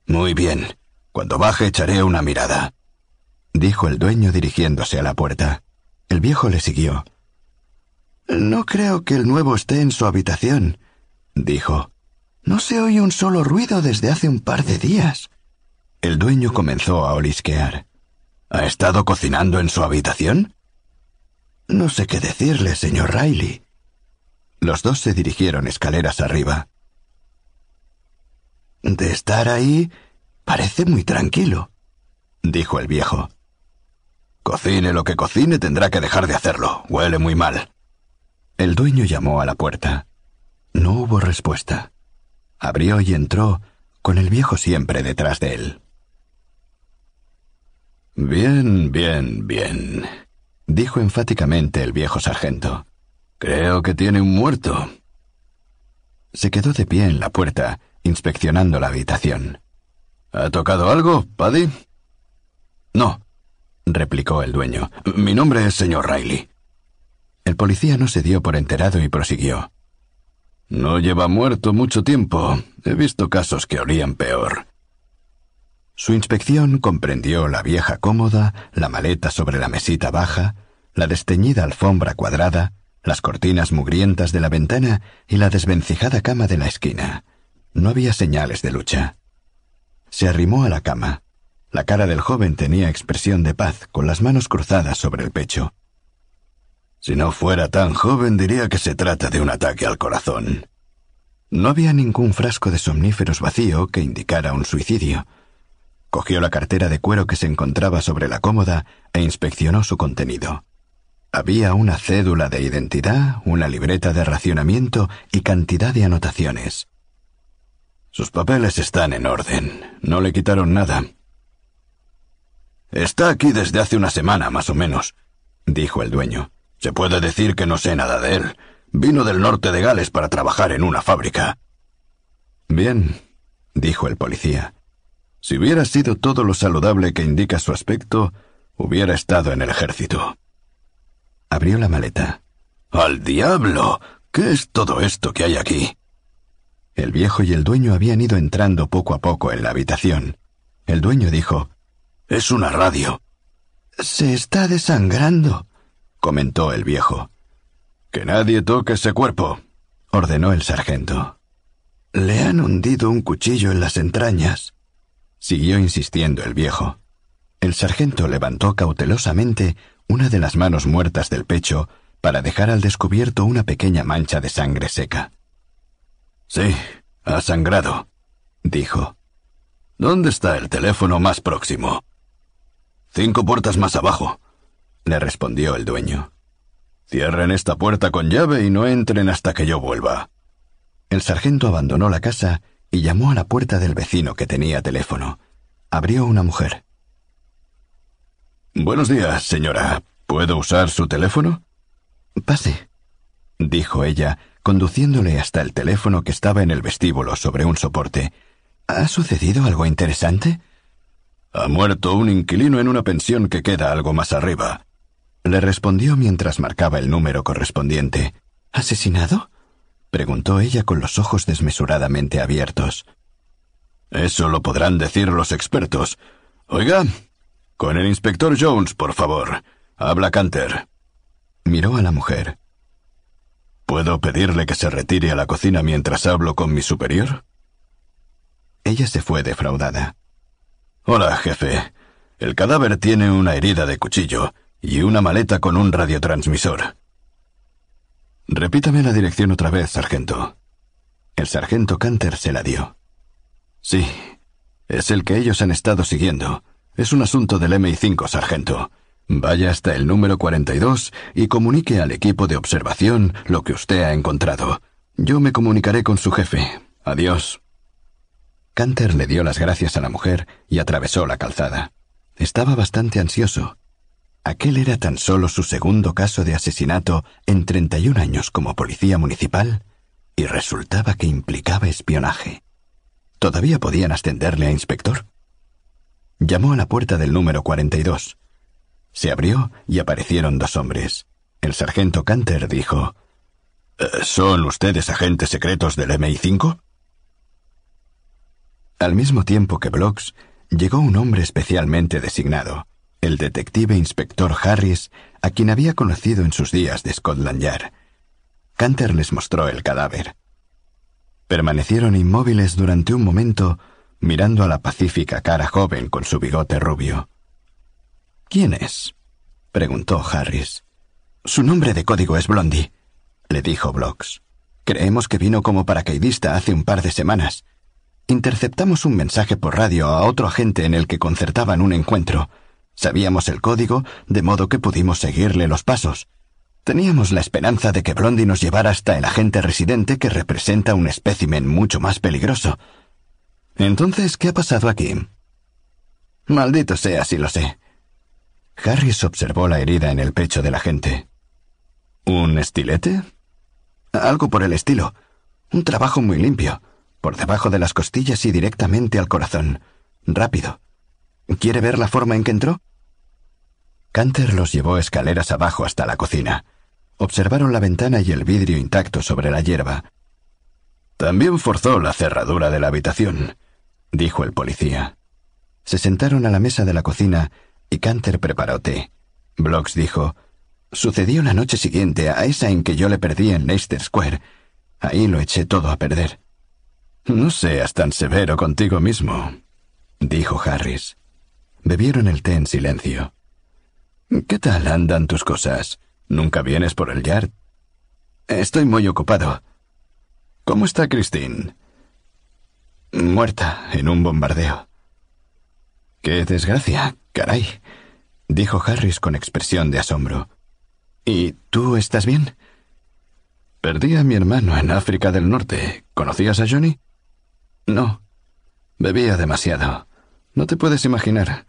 Muy bien. Cuando baje echaré una mirada, dijo el dueño dirigiéndose a la puerta. El viejo le siguió. No creo que el nuevo esté en su habitación, dijo. No se oye un solo ruido desde hace un par de días. El dueño comenzó a olisquear. ¿Ha estado cocinando en su habitación? No sé qué decirle, señor Riley. Los dos se dirigieron escaleras arriba. De estar ahí, parece muy tranquilo, dijo el viejo. Cocine lo que cocine, tendrá que dejar de hacerlo. Huele muy mal. El dueño llamó a la puerta. No hubo respuesta. Abrió y entró, con el viejo siempre detrás de él. Bien, bien, bien, dijo enfáticamente el viejo sargento. Creo que tiene un muerto. Se quedó de pie en la puerta, inspeccionando la habitación. ¿Ha tocado algo, Paddy? No, replicó el dueño. Mi nombre es señor Riley. El policía no se dio por enterado y prosiguió. No lleva muerto mucho tiempo. He visto casos que olían peor. Su inspección comprendió la vieja cómoda, la maleta sobre la mesita baja, la desteñida alfombra cuadrada, las cortinas mugrientas de la ventana y la desvencijada cama de la esquina. No había señales de lucha. Se arrimó a la cama. La cara del joven tenía expresión de paz, con las manos cruzadas sobre el pecho. Si no fuera tan joven diría que se trata de un ataque al corazón. No había ningún frasco de somníferos vacío que indicara un suicidio. Cogió la cartera de cuero que se encontraba sobre la cómoda e inspeccionó su contenido. Había una cédula de identidad, una libreta de racionamiento y cantidad de anotaciones. Sus papeles están en orden. No le quitaron nada. Está aquí desde hace una semana, más o menos, dijo el dueño. Se puede decir que no sé nada de él. Vino del norte de Gales para trabajar en una fábrica. Bien, dijo el policía. Si hubiera sido todo lo saludable que indica su aspecto, hubiera estado en el ejército. Abrió la maleta. ¡Al diablo! ¿Qué es todo esto que hay aquí? El viejo y el dueño habían ido entrando poco a poco en la habitación. El dueño dijo, Es una radio. Se está desangrando, comentó el viejo. Que nadie toque ese cuerpo, ordenó el sargento. Le han hundido un cuchillo en las entrañas, siguió insistiendo el viejo. El sargento levantó cautelosamente una de las manos muertas del pecho para dejar al descubierto una pequeña mancha de sangre seca. Sí, ha sangrado, dijo. ¿Dónde está el teléfono más próximo? Cinco puertas más abajo, le respondió el dueño. Cierren esta puerta con llave y no entren hasta que yo vuelva. El sargento abandonó la casa y llamó a la puerta del vecino que tenía teléfono. Abrió una mujer. Buenos días, señora. ¿Puedo usar su teléfono? Pase, dijo ella, conduciéndole hasta el teléfono que estaba en el vestíbulo sobre un soporte. ¿Ha sucedido algo interesante? Ha muerto un inquilino en una pensión que queda algo más arriba. Le respondió mientras marcaba el número correspondiente. ¿Asesinado? preguntó ella con los ojos desmesuradamente abiertos. Eso lo podrán decir los expertos. Oiga, con el inspector Jones, por favor. Habla Canter. Miró a la mujer. ¿Puedo pedirle que se retire a la cocina mientras hablo con mi superior? Ella se fue defraudada. Hola, jefe. El cadáver tiene una herida de cuchillo y una maleta con un radiotransmisor. Repítame la dirección otra vez, sargento. El sargento Canter se la dio. Sí, es el que ellos han estado siguiendo. Es un asunto del MI5, sargento. Vaya hasta el número 42 y comunique al equipo de observación lo que usted ha encontrado. Yo me comunicaré con su jefe. Adiós. Canter le dio las gracias a la mujer y atravesó la calzada. Estaba bastante ansioso. Aquel era tan solo su segundo caso de asesinato en 31 años como policía municipal y resultaba que implicaba espionaje. ¿Todavía podían ascenderle a inspector? Llamó a la puerta del número 42. Se abrió y aparecieron dos hombres. El sargento Canter dijo, eh, ¿Son ustedes agentes secretos del MI5? Al mismo tiempo que Blocks, llegó un hombre especialmente designado, el detective inspector Harris, a quien había conocido en sus días de Scotland Yard. Canter les mostró el cadáver. Permanecieron inmóviles durante un momento, mirando a la pacífica cara joven con su bigote rubio. ¿Quién es? preguntó Harris. Su nombre de código es Blondie, le dijo Blocks. Creemos que vino como paracaidista hace un par de semanas. Interceptamos un mensaje por radio a otro agente en el que concertaban un encuentro. Sabíamos el código, de modo que pudimos seguirle los pasos. Teníamos la esperanza de que Blondie nos llevara hasta el agente residente que representa un espécimen mucho más peligroso. Entonces, ¿qué ha pasado aquí? Maldito sea si lo sé. Harris observó la herida en el pecho del agente. ¿Un estilete? Algo por el estilo. Un trabajo muy limpio por debajo de las costillas y directamente al corazón. Rápido. ¿Quiere ver la forma en que entró? Canter los llevó escaleras abajo hasta la cocina. Observaron la ventana y el vidrio intacto sobre la hierba. También forzó la cerradura de la habitación, dijo el policía. Se sentaron a la mesa de la cocina y Canter preparó té. Blocks dijo, Sucedió la noche siguiente a esa en que yo le perdí en Leicester Square. Ahí lo eché todo a perder. No seas tan severo contigo mismo, dijo Harris. Bebieron el té en silencio. ¿Qué tal andan tus cosas? ¿Nunca vienes por el yard? Estoy muy ocupado. ¿Cómo está Christine? Muerta en un bombardeo. Qué desgracia, caray, dijo Harris con expresión de asombro. ¿Y tú estás bien? Perdí a mi hermano en África del Norte. ¿Conocías a Johnny? No. Bebía demasiado. No te puedes imaginar.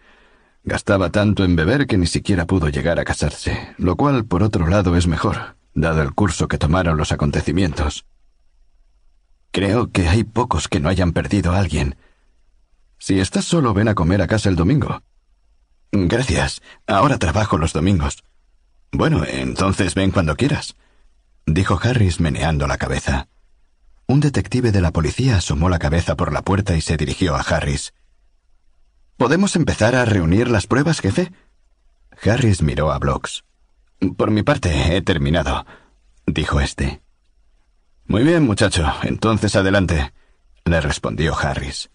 Gastaba tanto en beber que ni siquiera pudo llegar a casarse, lo cual, por otro lado, es mejor, dado el curso que tomaron los acontecimientos. Creo que hay pocos que no hayan perdido a alguien. Si estás solo, ven a comer a casa el domingo. Gracias. Ahora trabajo los domingos. Bueno, entonces ven cuando quieras, dijo Harris meneando la cabeza. Un detective de la policía asomó la cabeza por la puerta y se dirigió a Harris. ¿Podemos empezar a reunir las pruebas, jefe? Harris miró a Blocks. Por mi parte, he terminado, dijo este. Muy bien, muchacho. Entonces adelante, le respondió Harris.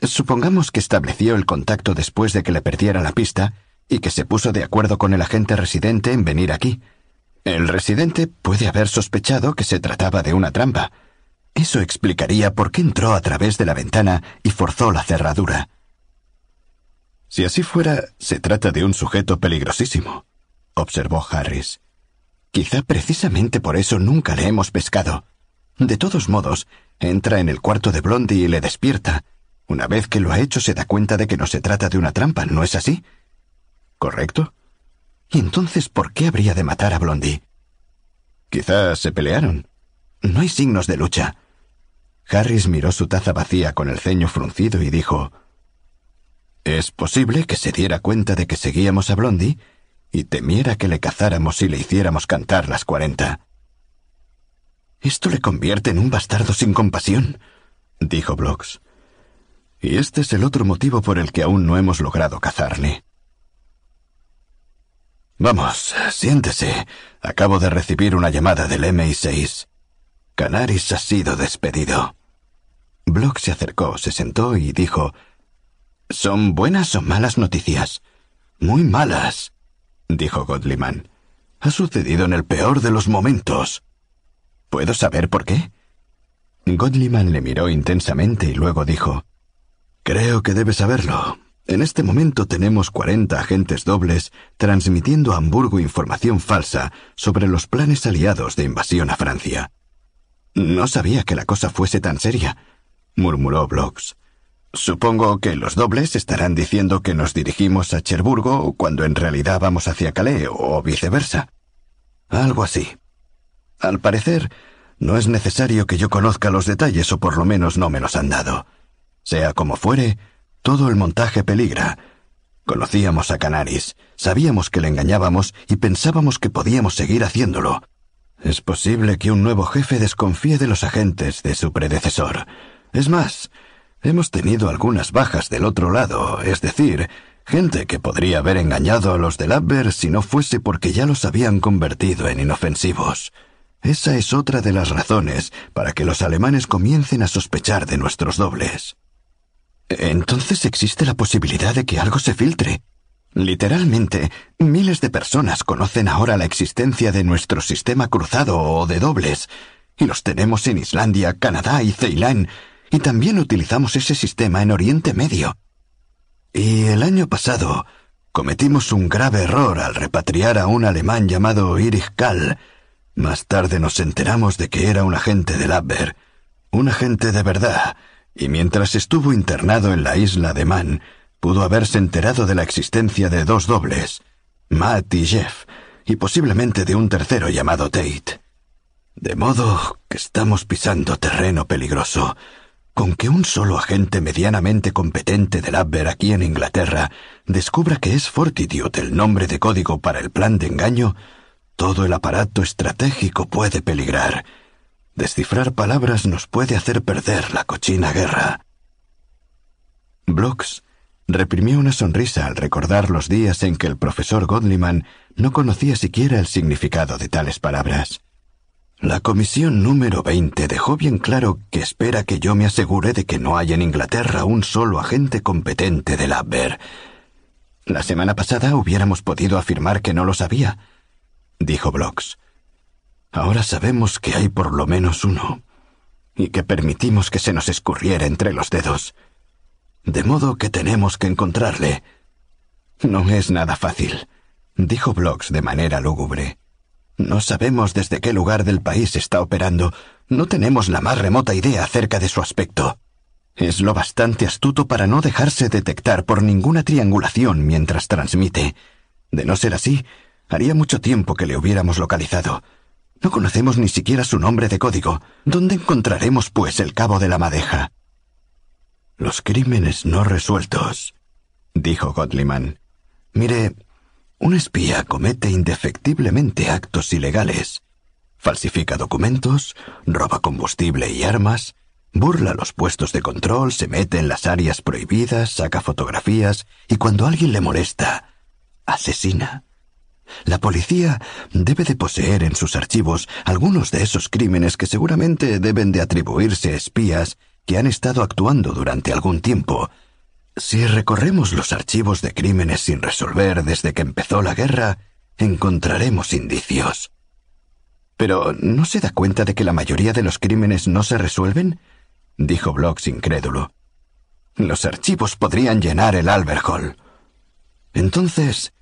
Supongamos que estableció el contacto después de que le perdiera la pista y que se puso de acuerdo con el agente residente en venir aquí. El residente puede haber sospechado que se trataba de una trampa. Eso explicaría por qué entró a través de la ventana y forzó la cerradura. Si así fuera, se trata de un sujeto peligrosísimo, observó Harris. Quizá precisamente por eso nunca le hemos pescado. De todos modos, entra en el cuarto de Blondie y le despierta. Una vez que lo ha hecho se da cuenta de que no se trata de una trampa, ¿no es así? ¿Correcto? ¿Y entonces por qué habría de matar a Blondie? Quizás se pelearon. No hay signos de lucha. Harris miró su taza vacía con el ceño fruncido y dijo Es posible que se diera cuenta de que seguíamos a Blondie y temiera que le cazáramos y le hiciéramos cantar las cuarenta. Esto le convierte en un bastardo sin compasión, dijo Blocks. Y este es el otro motivo por el que aún no hemos logrado cazarle. Vamos, siéntese. Acabo de recibir una llamada del MI6. Canaris ha sido despedido. Block se acercó, se sentó y dijo ¿Son buenas o malas noticias? Muy malas, dijo Godliman. Ha sucedido en el peor de los momentos. ¿Puedo saber por qué? Godliman le miró intensamente y luego dijo Creo que debe saberlo. En este momento tenemos 40 agentes dobles transmitiendo a Hamburgo información falsa sobre los planes aliados de invasión a Francia. No sabía que la cosa fuese tan seria. murmuró Blocks. Supongo que los dobles estarán diciendo que nos dirigimos a Cherburgo cuando en realidad vamos hacia Calais o viceversa. Algo así. Al parecer, no es necesario que yo conozca los detalles o por lo menos no me los han dado. Sea como fuere, todo el montaje peligra. Conocíamos a Canaris, sabíamos que le engañábamos y pensábamos que podíamos seguir haciéndolo. Es posible que un nuevo jefe desconfíe de los agentes de su predecesor. Es más, hemos tenido algunas bajas del otro lado, es decir, gente que podría haber engañado a los del Abwehr si no fuese porque ya los habían convertido en inofensivos. Esa es otra de las razones para que los alemanes comiencen a sospechar de nuestros dobles. Entonces existe la posibilidad de que algo se filtre. Literalmente, miles de personas conocen ahora la existencia de nuestro sistema cruzado o de dobles, y los tenemos en Islandia, Canadá y Ceilán, y también utilizamos ese sistema en Oriente Medio. Y el año pasado cometimos un grave error al repatriar a un alemán llamado Erich Kall. Más tarde nos enteramos de que era un agente del Abwehr, un agente de verdad, y mientras estuvo internado en la isla de Man, pudo haberse enterado de la existencia de dos dobles, Matt y Jeff, y posiblemente de un tercero llamado Tate. De modo que estamos pisando terreno peligroso. Con que un solo agente medianamente competente del Abwehr aquí en Inglaterra descubra que es Fortitude el nombre de código para el plan de engaño, todo el aparato estratégico puede peligrar. Descifrar palabras nos puede hacer perder la cochina guerra. Blocks reprimió una sonrisa al recordar los días en que el profesor Godliman no conocía siquiera el significado de tales palabras. La comisión número 20 dejó bien claro que espera que yo me asegure de que no hay en Inglaterra un solo agente competente del Abwehr. La semana pasada hubiéramos podido afirmar que no lo sabía, dijo Blocks. Ahora sabemos que hay por lo menos uno, y que permitimos que se nos escurriera entre los dedos. De modo que tenemos que encontrarle. No es nada fácil, dijo Blocks de manera lúgubre. No sabemos desde qué lugar del país está operando. No tenemos la más remota idea acerca de su aspecto. Es lo bastante astuto para no dejarse detectar por ninguna triangulación mientras transmite. De no ser así, haría mucho tiempo que le hubiéramos localizado. No conocemos ni siquiera su nombre de código. ¿Dónde encontraremos, pues, el cabo de la madeja? Los crímenes no resueltos, dijo Godliman. Mire, un espía comete indefectiblemente actos ilegales. Falsifica documentos, roba combustible y armas, burla los puestos de control, se mete en las áreas prohibidas, saca fotografías y cuando alguien le molesta, asesina. La policía debe de poseer en sus archivos algunos de esos crímenes que seguramente deben de atribuirse a espías que han estado actuando durante algún tiempo, si recorremos los archivos de crímenes sin resolver desde que empezó la guerra, encontraremos indicios. Pero ¿no se da cuenta de que la mayoría de los crímenes no se resuelven? dijo Blocks incrédulo. Los archivos podrían llenar el Albert Hall. Entonces,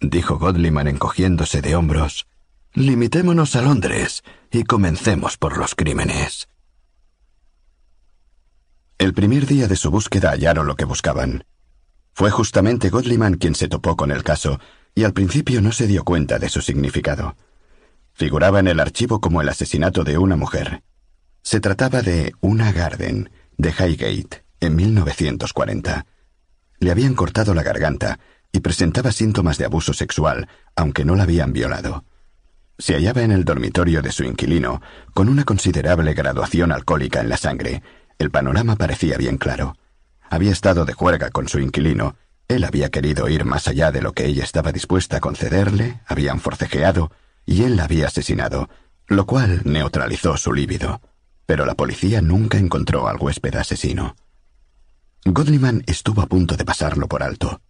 dijo Godliman encogiéndose de hombros, limitémonos a Londres y comencemos por los crímenes. El primer día de su búsqueda hallaron lo que buscaban. Fue justamente Godliman quien se topó con el caso, y al principio no se dio cuenta de su significado. Figuraba en el archivo como el asesinato de una mujer. Se trataba de una Garden, de Highgate, en 1940. Le habían cortado la garganta y presentaba síntomas de abuso sexual, aunque no la habían violado. Se hallaba en el dormitorio de su inquilino, con una considerable graduación alcohólica en la sangre, el panorama parecía bien claro. Había estado de juerga con su inquilino, él había querido ir más allá de lo que ella estaba dispuesta a concederle, habían forcejeado, y él la había asesinado, lo cual neutralizó su líbido. Pero la policía nunca encontró al huésped asesino. Godliman estuvo a punto de pasarlo por alto.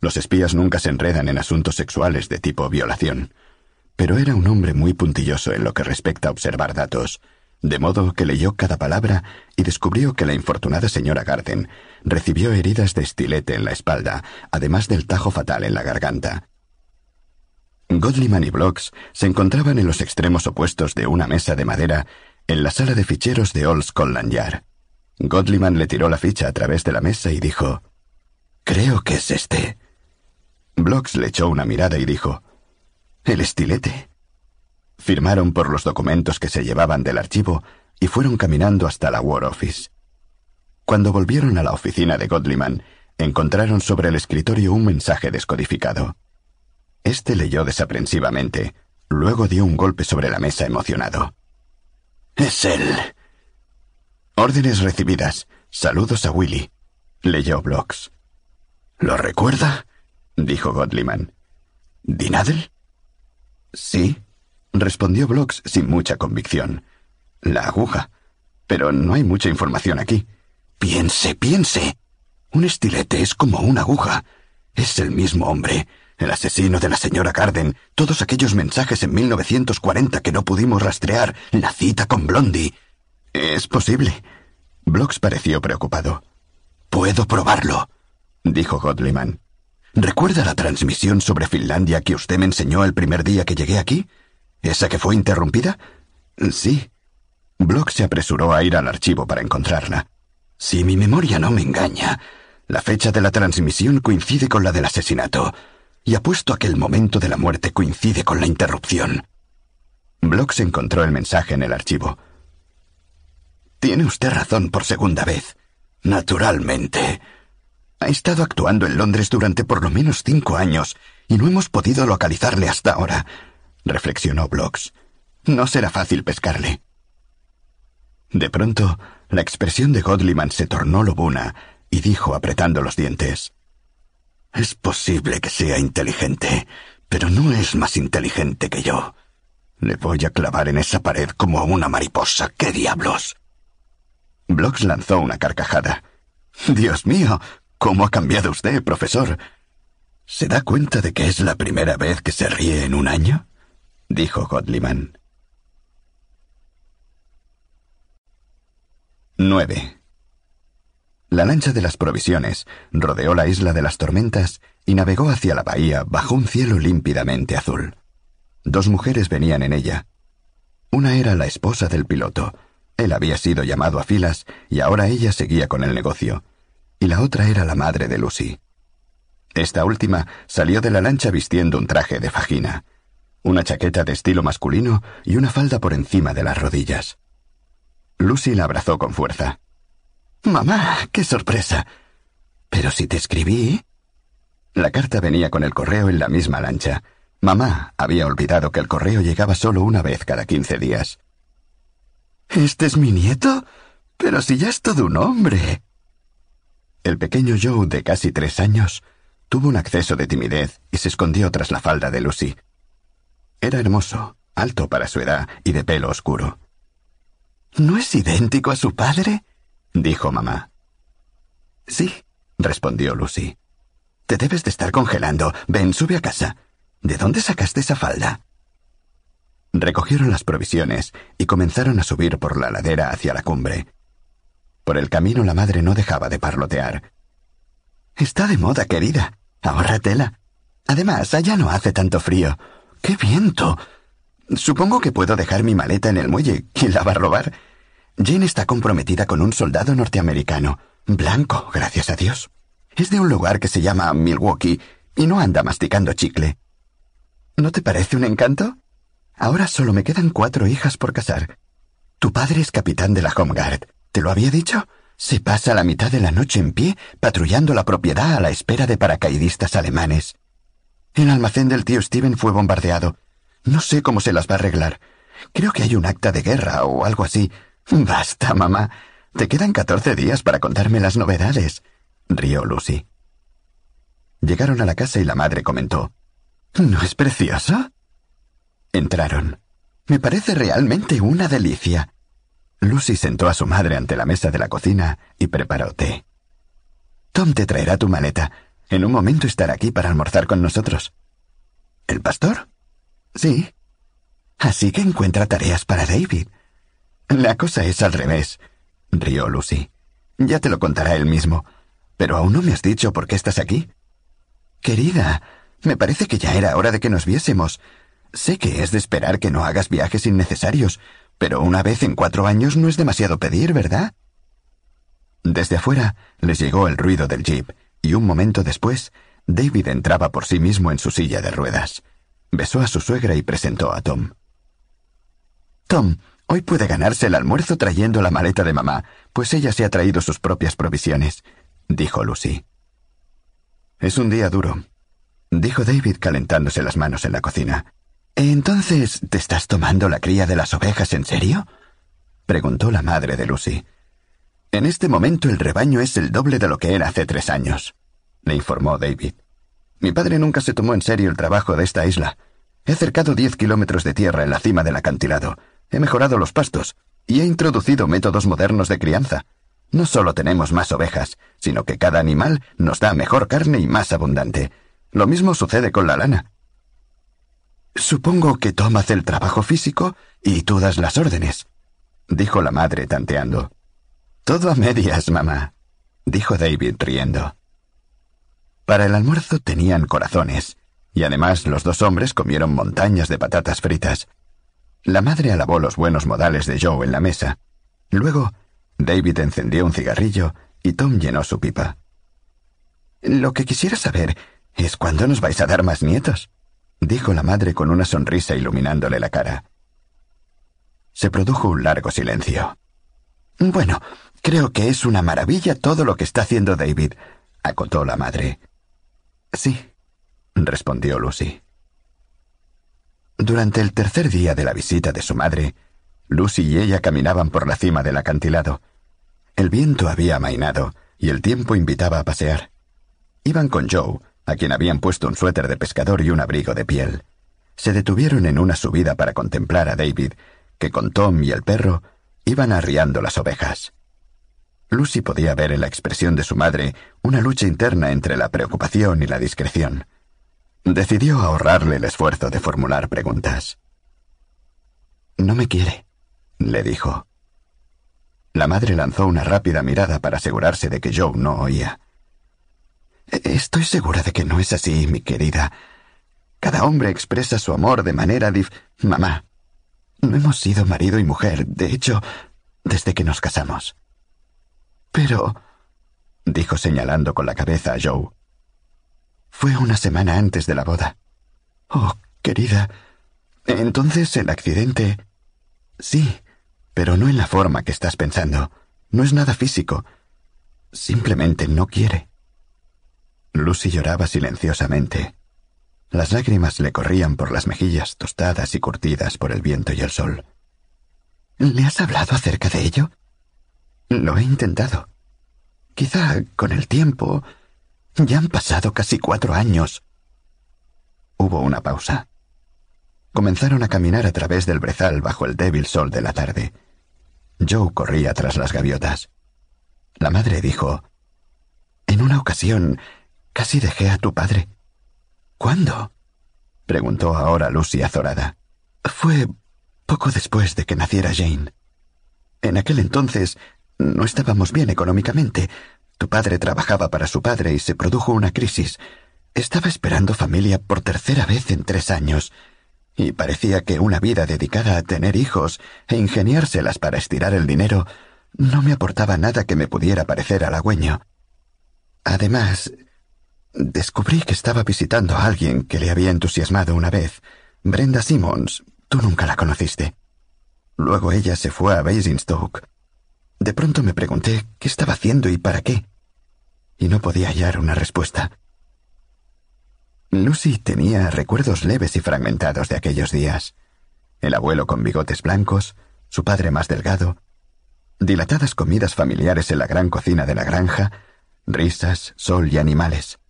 Los espías nunca se enredan en asuntos sexuales de tipo violación. Pero era un hombre muy puntilloso en lo que respecta a observar datos, de modo que leyó cada palabra y descubrió que la infortunada señora Garden recibió heridas de estilete en la espalda, además del tajo fatal en la garganta. Godliman y Blocks se encontraban en los extremos opuestos de una mesa de madera en la sala de ficheros de Old Scotland Yard. Godliman le tiró la ficha a través de la mesa y dijo, Creo que es este. Blocks le echó una mirada y dijo, El estilete. Firmaron por los documentos que se llevaban del archivo y fueron caminando hasta la War Office. Cuando volvieron a la oficina de Godliman, encontraron sobre el escritorio un mensaje descodificado. Este leyó desaprensivamente, luego dio un golpe sobre la mesa emocionado. Es él. Órdenes recibidas. Saludos a Willy. Leyó Blocks. ¿Lo recuerda? dijo Godliman. ¿Dinadel? Sí, respondió Blocks sin mucha convicción. La aguja. Pero no hay mucha información aquí. Piense, piense. Un estilete es como una aguja. Es el mismo hombre, el asesino de la señora Carden, todos aquellos mensajes en 1940 que no pudimos rastrear, la cita con Blondie. Es posible. Blocks pareció preocupado. Puedo probarlo, dijo Godliman. ¿Recuerda la transmisión sobre Finlandia que usted me enseñó el primer día que llegué aquí? ¿Esa que fue interrumpida? Sí. Block se apresuró a ir al archivo para encontrarla. Si mi memoria no me engaña, la fecha de la transmisión coincide con la del asesinato, y apuesto a que el momento de la muerte coincide con la interrupción. Block se encontró el mensaje en el archivo. Tiene usted razón por segunda vez. Naturalmente. Ha estado actuando en Londres durante por lo menos cinco años y no hemos podido localizarle hasta ahora, reflexionó Blocks. No será fácil pescarle. De pronto, la expresión de Godliman se tornó lobuna y dijo apretando los dientes. Es posible que sea inteligente, pero no es más inteligente que yo. Le voy a clavar en esa pared como a una mariposa. ¿Qué diablos? Blocks lanzó una carcajada. Dios mío, ¿Cómo ha cambiado usted, profesor? ¿Se da cuenta de que es la primera vez que se ríe en un año? Dijo Godliman. 9. La lancha de las provisiones rodeó la isla de las tormentas y navegó hacia la bahía bajo un cielo límpidamente azul. Dos mujeres venían en ella. Una era la esposa del piloto. Él había sido llamado a filas y ahora ella seguía con el negocio y la otra era la madre de Lucy. Esta última salió de la lancha vistiendo un traje de fajina, una chaqueta de estilo masculino y una falda por encima de las rodillas. Lucy la abrazó con fuerza. Mamá, qué sorpresa. Pero si te escribí. La carta venía con el correo en la misma lancha. Mamá había olvidado que el correo llegaba solo una vez cada quince días. ¿Este es mi nieto? Pero si ya es todo un hombre. El pequeño Joe, de casi tres años, tuvo un acceso de timidez y se escondió tras la falda de Lucy. Era hermoso, alto para su edad y de pelo oscuro. ¿No es idéntico a su padre? dijo mamá. Sí, respondió Lucy. Te debes de estar congelando. Ven, sube a casa. ¿De dónde sacaste esa falda? Recogieron las provisiones y comenzaron a subir por la ladera hacia la cumbre. Por el camino la madre no dejaba de parlotear. Está de moda, querida. Ahórratela. Además, allá no hace tanto frío. ¡Qué viento! Supongo que puedo dejar mi maleta en el muelle. ¿Quién la va a robar? Jane está comprometida con un soldado norteamericano. Blanco, gracias a Dios. Es de un lugar que se llama Milwaukee y no anda masticando chicle. ¿No te parece un encanto? Ahora solo me quedan cuatro hijas por casar. Tu padre es capitán de la Home Guard. ¿Te lo había dicho? Se pasa la mitad de la noche en pie patrullando la propiedad a la espera de paracaidistas alemanes. El almacén del tío Steven fue bombardeado. No sé cómo se las va a arreglar. Creo que hay un acta de guerra o algo así. Basta, mamá. Te quedan catorce días para contarme las novedades. rió Lucy. Llegaron a la casa y la madre comentó. ¿No es precioso? Entraron. Me parece realmente una delicia. Lucy sentó a su madre ante la mesa de la cocina y preparó té. Tom te traerá tu maleta. En un momento estará aquí para almorzar con nosotros. ¿El pastor? Sí. Así que encuentra tareas para David. La cosa es al revés, rió Lucy. Ya te lo contará él mismo. Pero aún no me has dicho por qué estás aquí. Querida, me parece que ya era hora de que nos viésemos. Sé que es de esperar que no hagas viajes innecesarios, pero una vez en cuatro años no es demasiado pedir, ¿verdad? Desde afuera les llegó el ruido del jeep, y un momento después, David entraba por sí mismo en su silla de ruedas. Besó a su suegra y presentó a Tom. Tom, hoy puede ganarse el almuerzo trayendo la maleta de mamá, pues ella se ha traído sus propias provisiones, dijo Lucy. Es un día duro, dijo David calentándose las manos en la cocina. Entonces, ¿te estás tomando la cría de las ovejas en serio? preguntó la madre de Lucy. En este momento el rebaño es el doble de lo que era hace tres años, le informó David. Mi padre nunca se tomó en serio el trabajo de esta isla. He cercado diez kilómetros de tierra en la cima del acantilado, he mejorado los pastos y he introducido métodos modernos de crianza. No solo tenemos más ovejas, sino que cada animal nos da mejor carne y más abundante. Lo mismo sucede con la lana. Supongo que Tom hace el trabajo físico y tú das las órdenes, dijo la madre tanteando. Todo a medias, mamá, dijo David riendo. Para el almuerzo tenían corazones, y además los dos hombres comieron montañas de patatas fritas. La madre alabó los buenos modales de Joe en la mesa. Luego, David encendió un cigarrillo y Tom llenó su pipa. Lo que quisiera saber es cuándo nos vais a dar más nietos, dijo la madre con una sonrisa iluminándole la cara. Se produjo un largo silencio. Bueno, creo que es una maravilla todo lo que está haciendo David, acotó la madre. Sí, respondió Lucy. Durante el tercer día de la visita de su madre, Lucy y ella caminaban por la cima del acantilado. El viento había amainado y el tiempo invitaba a pasear. Iban con Joe, a quien habían puesto un suéter de pescador y un abrigo de piel. Se detuvieron en una subida para contemplar a David, que con Tom y el perro iban arriando las ovejas. Lucy podía ver en la expresión de su madre una lucha interna entre la preocupación y la discreción. Decidió ahorrarle el esfuerzo de formular preguntas. No me quiere, le dijo. La madre lanzó una rápida mirada para asegurarse de que Joe no oía. Estoy segura de que no es así, mi querida. Cada hombre expresa su amor de manera dif... Mamá, no hemos sido marido y mujer, de hecho, desde que nos casamos. Pero, dijo señalando con la cabeza a Joe, fue una semana antes de la boda. Oh, querida. Entonces el accidente... Sí, pero no en la forma que estás pensando. No es nada físico. Simplemente no quiere. Lucy lloraba silenciosamente. Las lágrimas le corrían por las mejillas tostadas y curtidas por el viento y el sol. ¿Le has hablado acerca de ello? Lo he intentado. Quizá con el tiempo... Ya han pasado casi cuatro años. Hubo una pausa. Comenzaron a caminar a través del brezal bajo el débil sol de la tarde. Joe corría tras las gaviotas. La madre dijo, En una ocasión casi dejé a tu padre. ¿Cuándo? preguntó ahora Lucy azorada. Fue poco después de que naciera Jane. En aquel entonces no estábamos bien económicamente. Tu padre trabajaba para su padre y se produjo una crisis. Estaba esperando familia por tercera vez en tres años, y parecía que una vida dedicada a tener hijos e ingeniárselas para estirar el dinero no me aportaba nada que me pudiera parecer halagüeño. Además, descubrí que estaba visitando a alguien que le había entusiasmado una vez, Brenda Simmons. Tú nunca la conociste. Luego ella se fue a Basingstoke de pronto me pregunté qué estaba haciendo y para qué, y no podía hallar una respuesta. Lucy tenía recuerdos leves y fragmentados de aquellos días. El abuelo con bigotes blancos, su padre más delgado, dilatadas comidas familiares en la gran cocina de la granja, risas, sol y animales.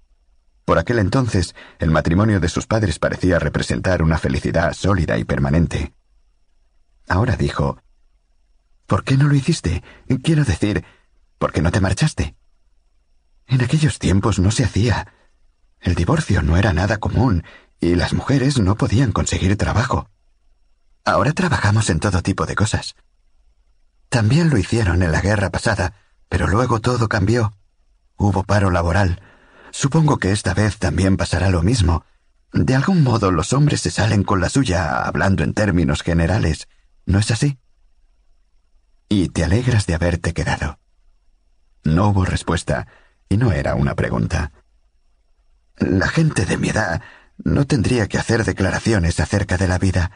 Por aquel entonces, el matrimonio de sus padres parecía representar una felicidad sólida y permanente. Ahora dijo, ¿Por qué no lo hiciste? Quiero decir, ¿por qué no te marchaste? En aquellos tiempos no se hacía. El divorcio no era nada común y las mujeres no podían conseguir trabajo. Ahora trabajamos en todo tipo de cosas. También lo hicieron en la guerra pasada, pero luego todo cambió. Hubo paro laboral. Supongo que esta vez también pasará lo mismo. De algún modo los hombres se salen con la suya hablando en términos generales. ¿No es así? Y te alegras de haberte quedado. No hubo respuesta, y no era una pregunta. La gente de mi edad no tendría que hacer declaraciones acerca de la vida.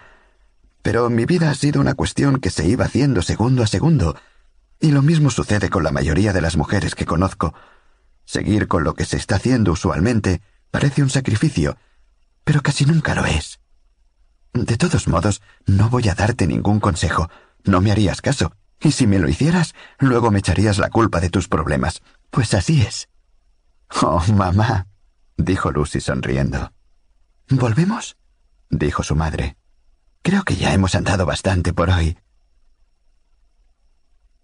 Pero mi vida ha sido una cuestión que se iba haciendo segundo a segundo, y lo mismo sucede con la mayoría de las mujeres que conozco. Seguir con lo que se está haciendo usualmente parece un sacrificio, pero casi nunca lo es. De todos modos, no voy a darte ningún consejo. No me harías caso. Y si me lo hicieras, luego me echarías la culpa de tus problemas. Pues así es. Oh, mamá, dijo Lucy sonriendo. ¿Volvemos? dijo su madre. Creo que ya hemos andado bastante por hoy.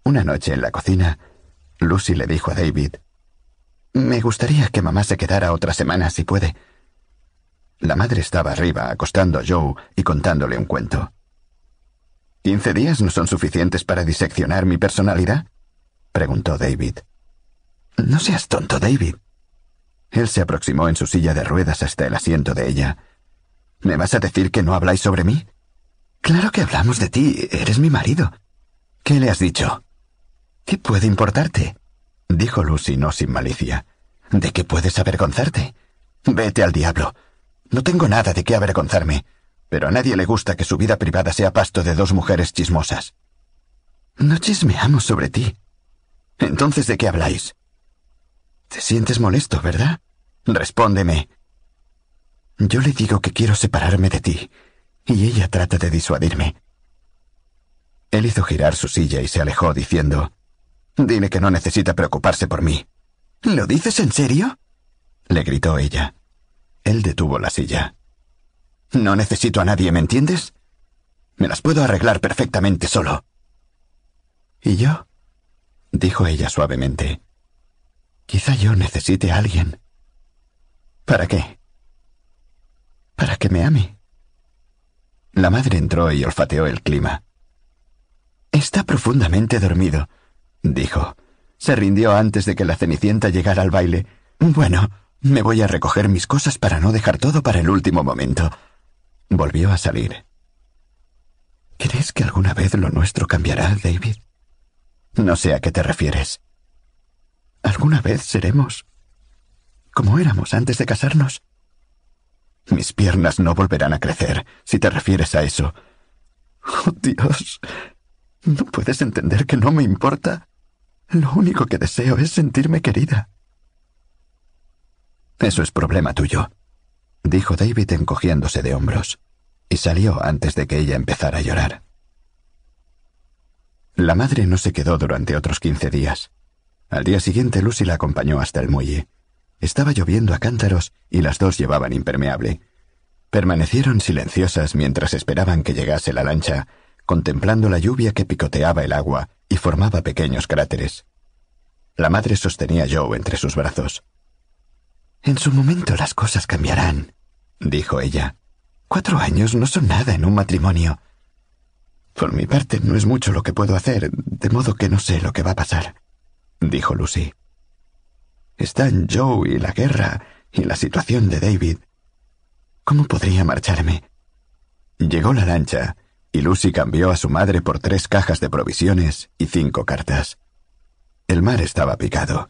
Una noche en la cocina, Lucy le dijo a David, Me gustaría que mamá se quedara otra semana si puede. La madre estaba arriba, acostando a Joe y contándole un cuento. ¿Quince días no son suficientes para diseccionar mi personalidad? preguntó David. No seas tonto, David. Él se aproximó en su silla de ruedas hasta el asiento de ella. ¿Me vas a decir que no habláis sobre mí? Claro que hablamos de ti. Eres mi marido. ¿Qué le has dicho? ¿Qué puede importarte? dijo Lucy no sin malicia. ¿De qué puedes avergonzarte? Vete al diablo. No tengo nada de qué avergonzarme, pero a nadie le gusta que su vida privada sea pasto de dos mujeres chismosas. No chismeamos sobre ti. Entonces, ¿de qué habláis? Te sientes molesto, ¿verdad? Respóndeme. Yo le digo que quiero separarme de ti, y ella trata de disuadirme. Él hizo girar su silla y se alejó diciendo, Dile que no necesita preocuparse por mí. ¿Lo dices en serio? le gritó ella. Él detuvo la silla. No necesito a nadie, ¿me entiendes? Me las puedo arreglar perfectamente solo. ¿Y yo? dijo ella suavemente. Quizá yo necesite a alguien. ¿Para qué? Para que me ame. La madre entró y olfateó el clima. Está profundamente dormido, dijo. Se rindió antes de que la Cenicienta llegara al baile. Bueno, me voy a recoger mis cosas para no dejar todo para el último momento. Volvió a salir. ¿Crees que alguna vez lo nuestro cambiará, David? No sé a qué te refieres. ¿Alguna vez seremos como éramos antes de casarnos? Mis piernas no volverán a crecer, si te refieres a eso. Oh, Dios. ¿No puedes entender que no me importa? Lo único que deseo es sentirme querida. Eso es problema tuyo, dijo David encogiéndose de hombros, y salió antes de que ella empezara a llorar. La madre no se quedó durante otros quince días. Al día siguiente Lucy la acompañó hasta el muelle. Estaba lloviendo a cántaros y las dos llevaban impermeable. Permanecieron silenciosas mientras esperaban que llegase la lancha, contemplando la lluvia que picoteaba el agua y formaba pequeños cráteres. La madre sostenía a Joe entre sus brazos. En su momento las cosas cambiarán, dijo ella. Cuatro años no son nada en un matrimonio. Por mi parte no es mucho lo que puedo hacer, de modo que no sé lo que va a pasar dijo Lucy. Están Joe y la guerra y la situación de David. ¿Cómo podría marcharme? Llegó la lancha y Lucy cambió a su madre por tres cajas de provisiones y cinco cartas. El mar estaba picado.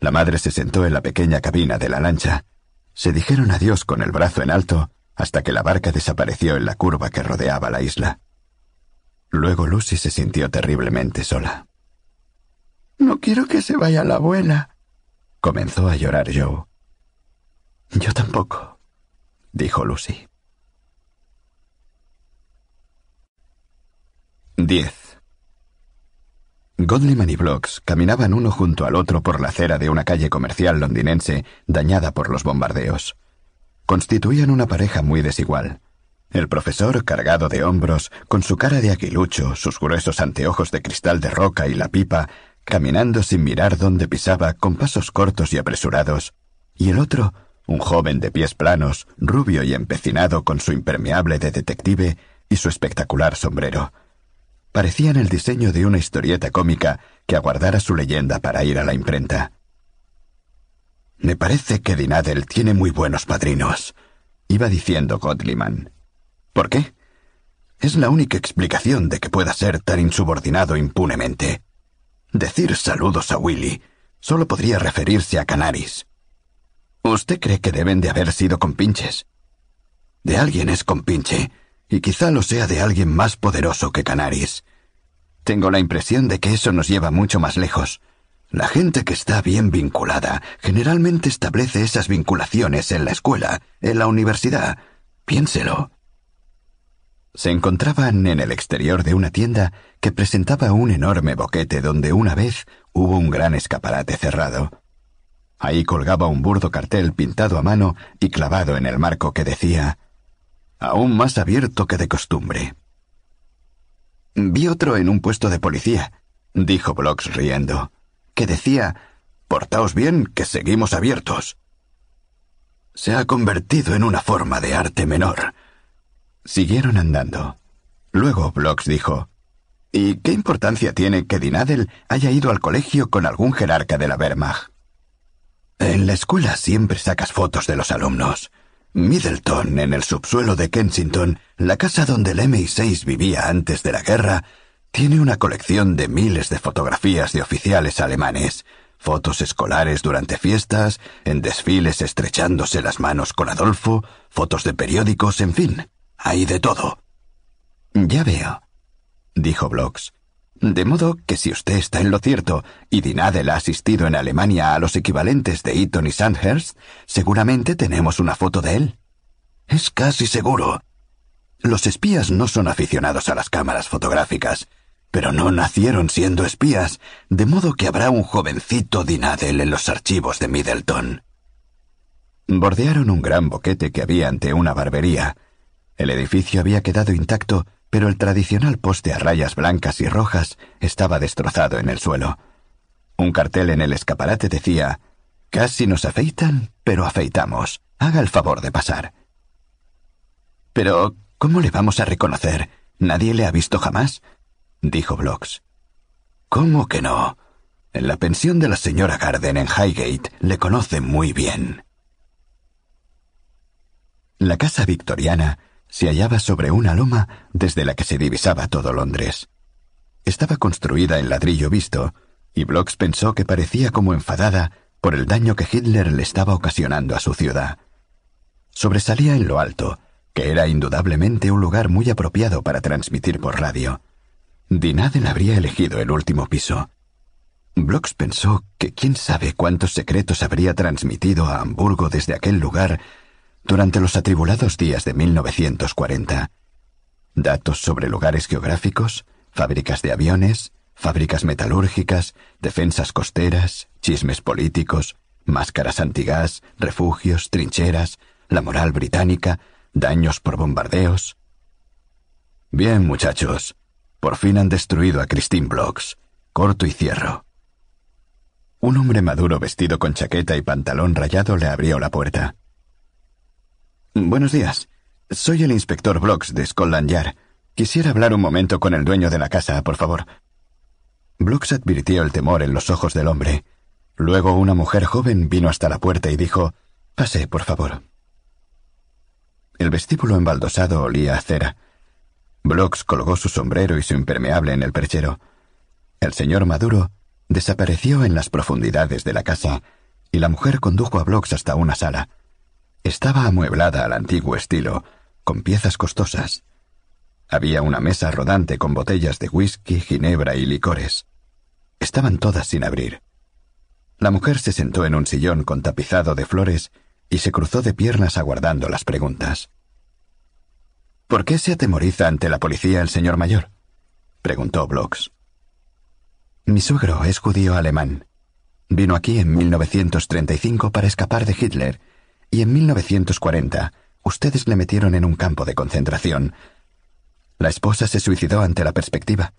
La madre se sentó en la pequeña cabina de la lancha. Se dijeron adiós con el brazo en alto hasta que la barca desapareció en la curva que rodeaba la isla. Luego Lucy se sintió terriblemente sola. No quiero que se vaya la abuela. Comenzó a llorar Joe. Yo tampoco, dijo Lucy. 10. Godliman y Blocks caminaban uno junto al otro por la acera de una calle comercial londinense dañada por los bombardeos. Constituían una pareja muy desigual. El profesor, cargado de hombros, con su cara de aguilucho, sus gruesos anteojos de cristal de roca y la pipa, caminando sin mirar dónde pisaba con pasos cortos y apresurados, y el otro, un joven de pies planos, rubio y empecinado con su impermeable de detective y su espectacular sombrero. Parecían el diseño de una historieta cómica que aguardara su leyenda para ir a la imprenta. Me parece que Dinadel tiene muy buenos padrinos, iba diciendo Godliman. ¿Por qué? Es la única explicación de que pueda ser tan insubordinado impunemente. Decir saludos a Willy, Solo podría referirse a Canaris. ¿Usted cree que deben de haber sido compinches? De alguien es compinche, y quizá lo sea de alguien más poderoso que Canaris. Tengo la impresión de que eso nos lleva mucho más lejos. La gente que está bien vinculada generalmente establece esas vinculaciones en la escuela, en la universidad. Piénselo. Se encontraban en el exterior de una tienda que presentaba un enorme boquete donde una vez hubo un gran escaparate cerrado. Ahí colgaba un burdo cartel pintado a mano y clavado en el marco que decía aún más abierto que de costumbre. Vi otro en un puesto de policía, dijo Blocks riendo, que decía Portaos bien, que seguimos abiertos. Se ha convertido en una forma de arte menor. Siguieron andando. Luego Blocks dijo ¿Y qué importancia tiene que Dinadel haya ido al colegio con algún jerarca de la Wehrmacht? En la escuela siempre sacas fotos de los alumnos. Middleton, en el subsuelo de Kensington, la casa donde el MI6 vivía antes de la guerra, tiene una colección de miles de fotografías de oficiales alemanes, fotos escolares durante fiestas, en desfiles estrechándose las manos con Adolfo, fotos de periódicos, en fin, hay de todo. Ya veo, dijo Blocks. De modo que si usted está en lo cierto y Dinadel ha asistido en Alemania a los equivalentes de Eton y Sandhurst, seguramente tenemos una foto de él. Es casi seguro. Los espías no son aficionados a las cámaras fotográficas, pero no nacieron siendo espías, de modo que habrá un jovencito Dinadel en los archivos de Middleton. Bordearon un gran boquete que había ante una barbería. El edificio había quedado intacto pero el tradicional poste a rayas blancas y rojas estaba destrozado en el suelo. Un cartel en el escaparate decía Casi nos afeitan, pero afeitamos. Haga el favor de pasar. Pero, ¿cómo le vamos a reconocer? Nadie le ha visto jamás, dijo Blocks. ¿Cómo que no? En la pensión de la señora Garden en Highgate le conocen muy bien. La casa victoriana se hallaba sobre una loma desde la que se divisaba todo Londres. Estaba construida en ladrillo visto, y Blocks pensó que parecía como enfadada por el daño que Hitler le estaba ocasionando a su ciudad. Sobresalía en lo alto, que era indudablemente un lugar muy apropiado para transmitir por radio. Dinaden habría elegido el último piso. Blocks pensó que quién sabe cuántos secretos habría transmitido a Hamburgo desde aquel lugar durante los atribulados días de 1940. Datos sobre lugares geográficos, fábricas de aviones, fábricas metalúrgicas, defensas costeras, chismes políticos, máscaras antigás, refugios, trincheras, la moral británica, daños por bombardeos. Bien, muchachos, por fin han destruido a Christine Blocks. Corto y cierro. Un hombre maduro vestido con chaqueta y pantalón rayado le abrió la puerta. Buenos días. Soy el inspector Blocks de Scotland Yard. Quisiera hablar un momento con el dueño de la casa, por favor. Blocks advirtió el temor en los ojos del hombre. Luego una mujer joven vino hasta la puerta y dijo Pase, por favor. El vestíbulo embaldosado olía a cera. Blocks colgó su sombrero y su impermeable en el perchero. El señor Maduro desapareció en las profundidades de la casa, y la mujer condujo a Blocks hasta una sala. Estaba amueblada al antiguo estilo, con piezas costosas. Había una mesa rodante con botellas de whisky, ginebra y licores. Estaban todas sin abrir. La mujer se sentó en un sillón con tapizado de flores y se cruzó de piernas aguardando las preguntas. ¿Por qué se atemoriza ante la policía el señor mayor? preguntó Blocks. Mi suegro es judío alemán. Vino aquí en 1935 para escapar de Hitler y en 1940 ustedes le metieron en un campo de concentración. La esposa se suicidó ante la perspectiva.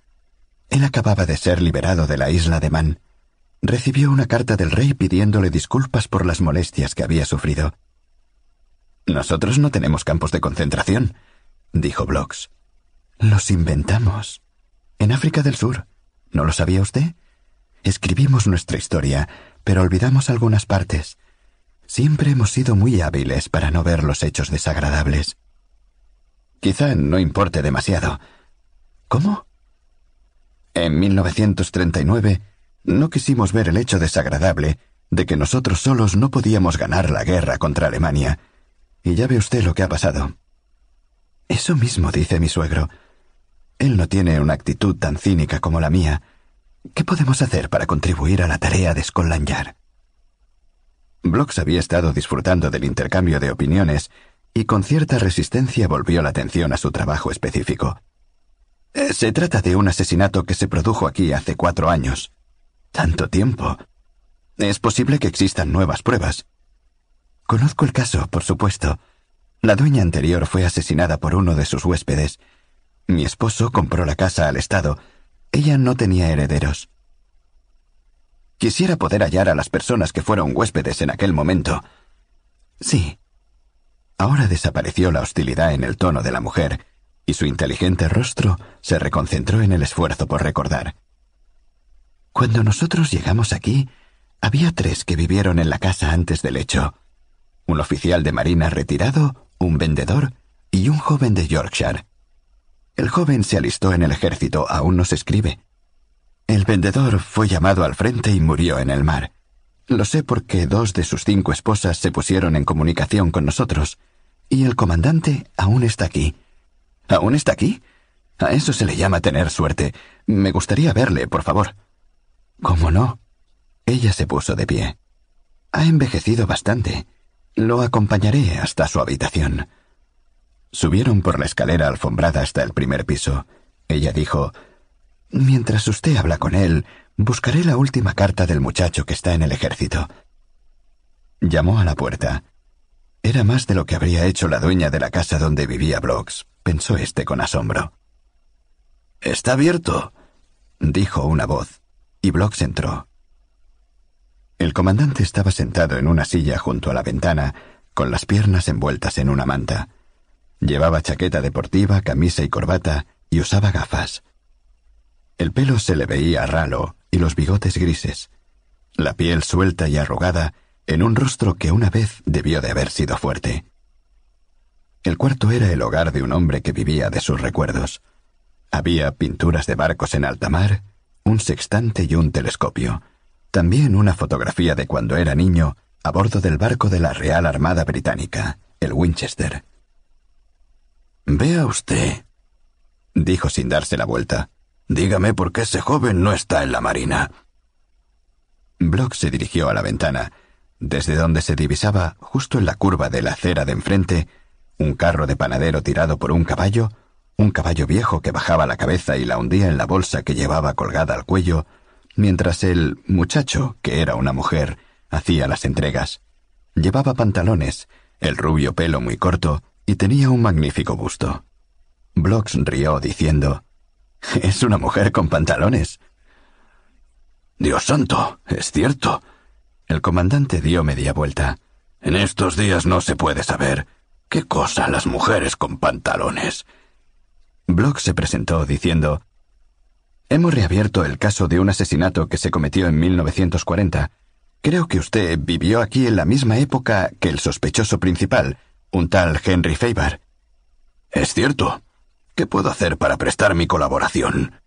Él acababa de ser liberado de la isla de Man. Recibió una carta del rey pidiéndole disculpas por las molestias que había sufrido. Nosotros no tenemos campos de concentración, dijo Blocks. Los inventamos. En África del Sur. ¿No lo sabía usted? Escribimos nuestra historia, pero olvidamos algunas partes. Siempre hemos sido muy hábiles para no ver los hechos desagradables. Quizá no importe demasiado. ¿Cómo? En 1939, No quisimos ver el hecho desagradable de que nosotros solos no podíamos ganar la guerra contra Alemania. Y ya ve usted lo que ha pasado. Eso mismo dice mi suegro. Él no tiene una actitud tan cínica como la mía. ¿Qué podemos hacer para contribuir a la tarea de Scotland? Blocks había estado disfrutando del intercambio de opiniones y con cierta resistencia volvió la atención a su trabajo específico. Eh, se trata de un asesinato que se produjo aquí hace cuatro años. ¿Tanto tiempo? Es posible que existan nuevas pruebas. Conozco el caso, por supuesto. La dueña anterior fue asesinada por uno de sus huéspedes. Mi esposo compró la casa al Estado. Ella no tenía herederos. Quisiera poder hallar a las personas que fueron huéspedes en aquel momento. Sí. Ahora desapareció la hostilidad en el tono de la mujer, y su inteligente rostro se reconcentró en el esfuerzo por recordar. Cuando nosotros llegamos aquí, había tres que vivieron en la casa antes del hecho. Un oficial de marina retirado, un vendedor y un joven de Yorkshire. El joven se alistó en el ejército, aún no se escribe. El vendedor fue llamado al frente y murió en el mar. Lo sé porque dos de sus cinco esposas se pusieron en comunicación con nosotros, y el comandante aún está aquí. ¿Aún está aquí? A eso se le llama tener suerte. Me gustaría verle, por favor. ¿Cómo no? Ella se puso de pie. Ha envejecido bastante. Lo acompañaré hasta su habitación. Subieron por la escalera alfombrada hasta el primer piso. Ella dijo, Mientras usted habla con él, buscaré la última carta del muchacho que está en el ejército. Llamó a la puerta. Era más de lo que habría hecho la dueña de la casa donde vivía Brooks, pensó este con asombro. Está abierto, dijo una voz, y Blocks entró. El comandante estaba sentado en una silla junto a la ventana, con las piernas envueltas en una manta. Llevaba chaqueta deportiva, camisa y corbata, y usaba gafas. El pelo se le veía ralo y los bigotes grises. La piel suelta y arrugada en un rostro que una vez debió de haber sido fuerte. El cuarto era el hogar de un hombre que vivía de sus recuerdos. Había pinturas de barcos en alta mar, un sextante y un telescopio. También una fotografía de cuando era niño a bordo del barco de la Real Armada Británica, el Winchester. Vea usted, dijo sin darse la vuelta. Dígame por qué ese joven no está en la marina. Block se dirigió a la ventana, desde donde se divisaba, justo en la curva de la acera de enfrente, un carro de panadero tirado por un caballo, un caballo viejo que bajaba la cabeza y la hundía en la bolsa que llevaba colgada al cuello, mientras el muchacho, que era una mujer, hacía las entregas. Llevaba pantalones, el rubio pelo muy corto, y tenía un magnífico busto. Blocks rió diciendo, Es una mujer con pantalones. Dios santo, es cierto. El comandante dio media vuelta. En estos días no se puede saber. ¿Qué cosa las mujeres con pantalones? Block se presentó diciendo, Hemos reabierto el caso de un asesinato que se cometió en 1940. Creo que usted vivió aquí en la misma época que el sospechoso principal, un tal Henry Faber. Es cierto. ¿Qué puedo hacer para prestar mi colaboración?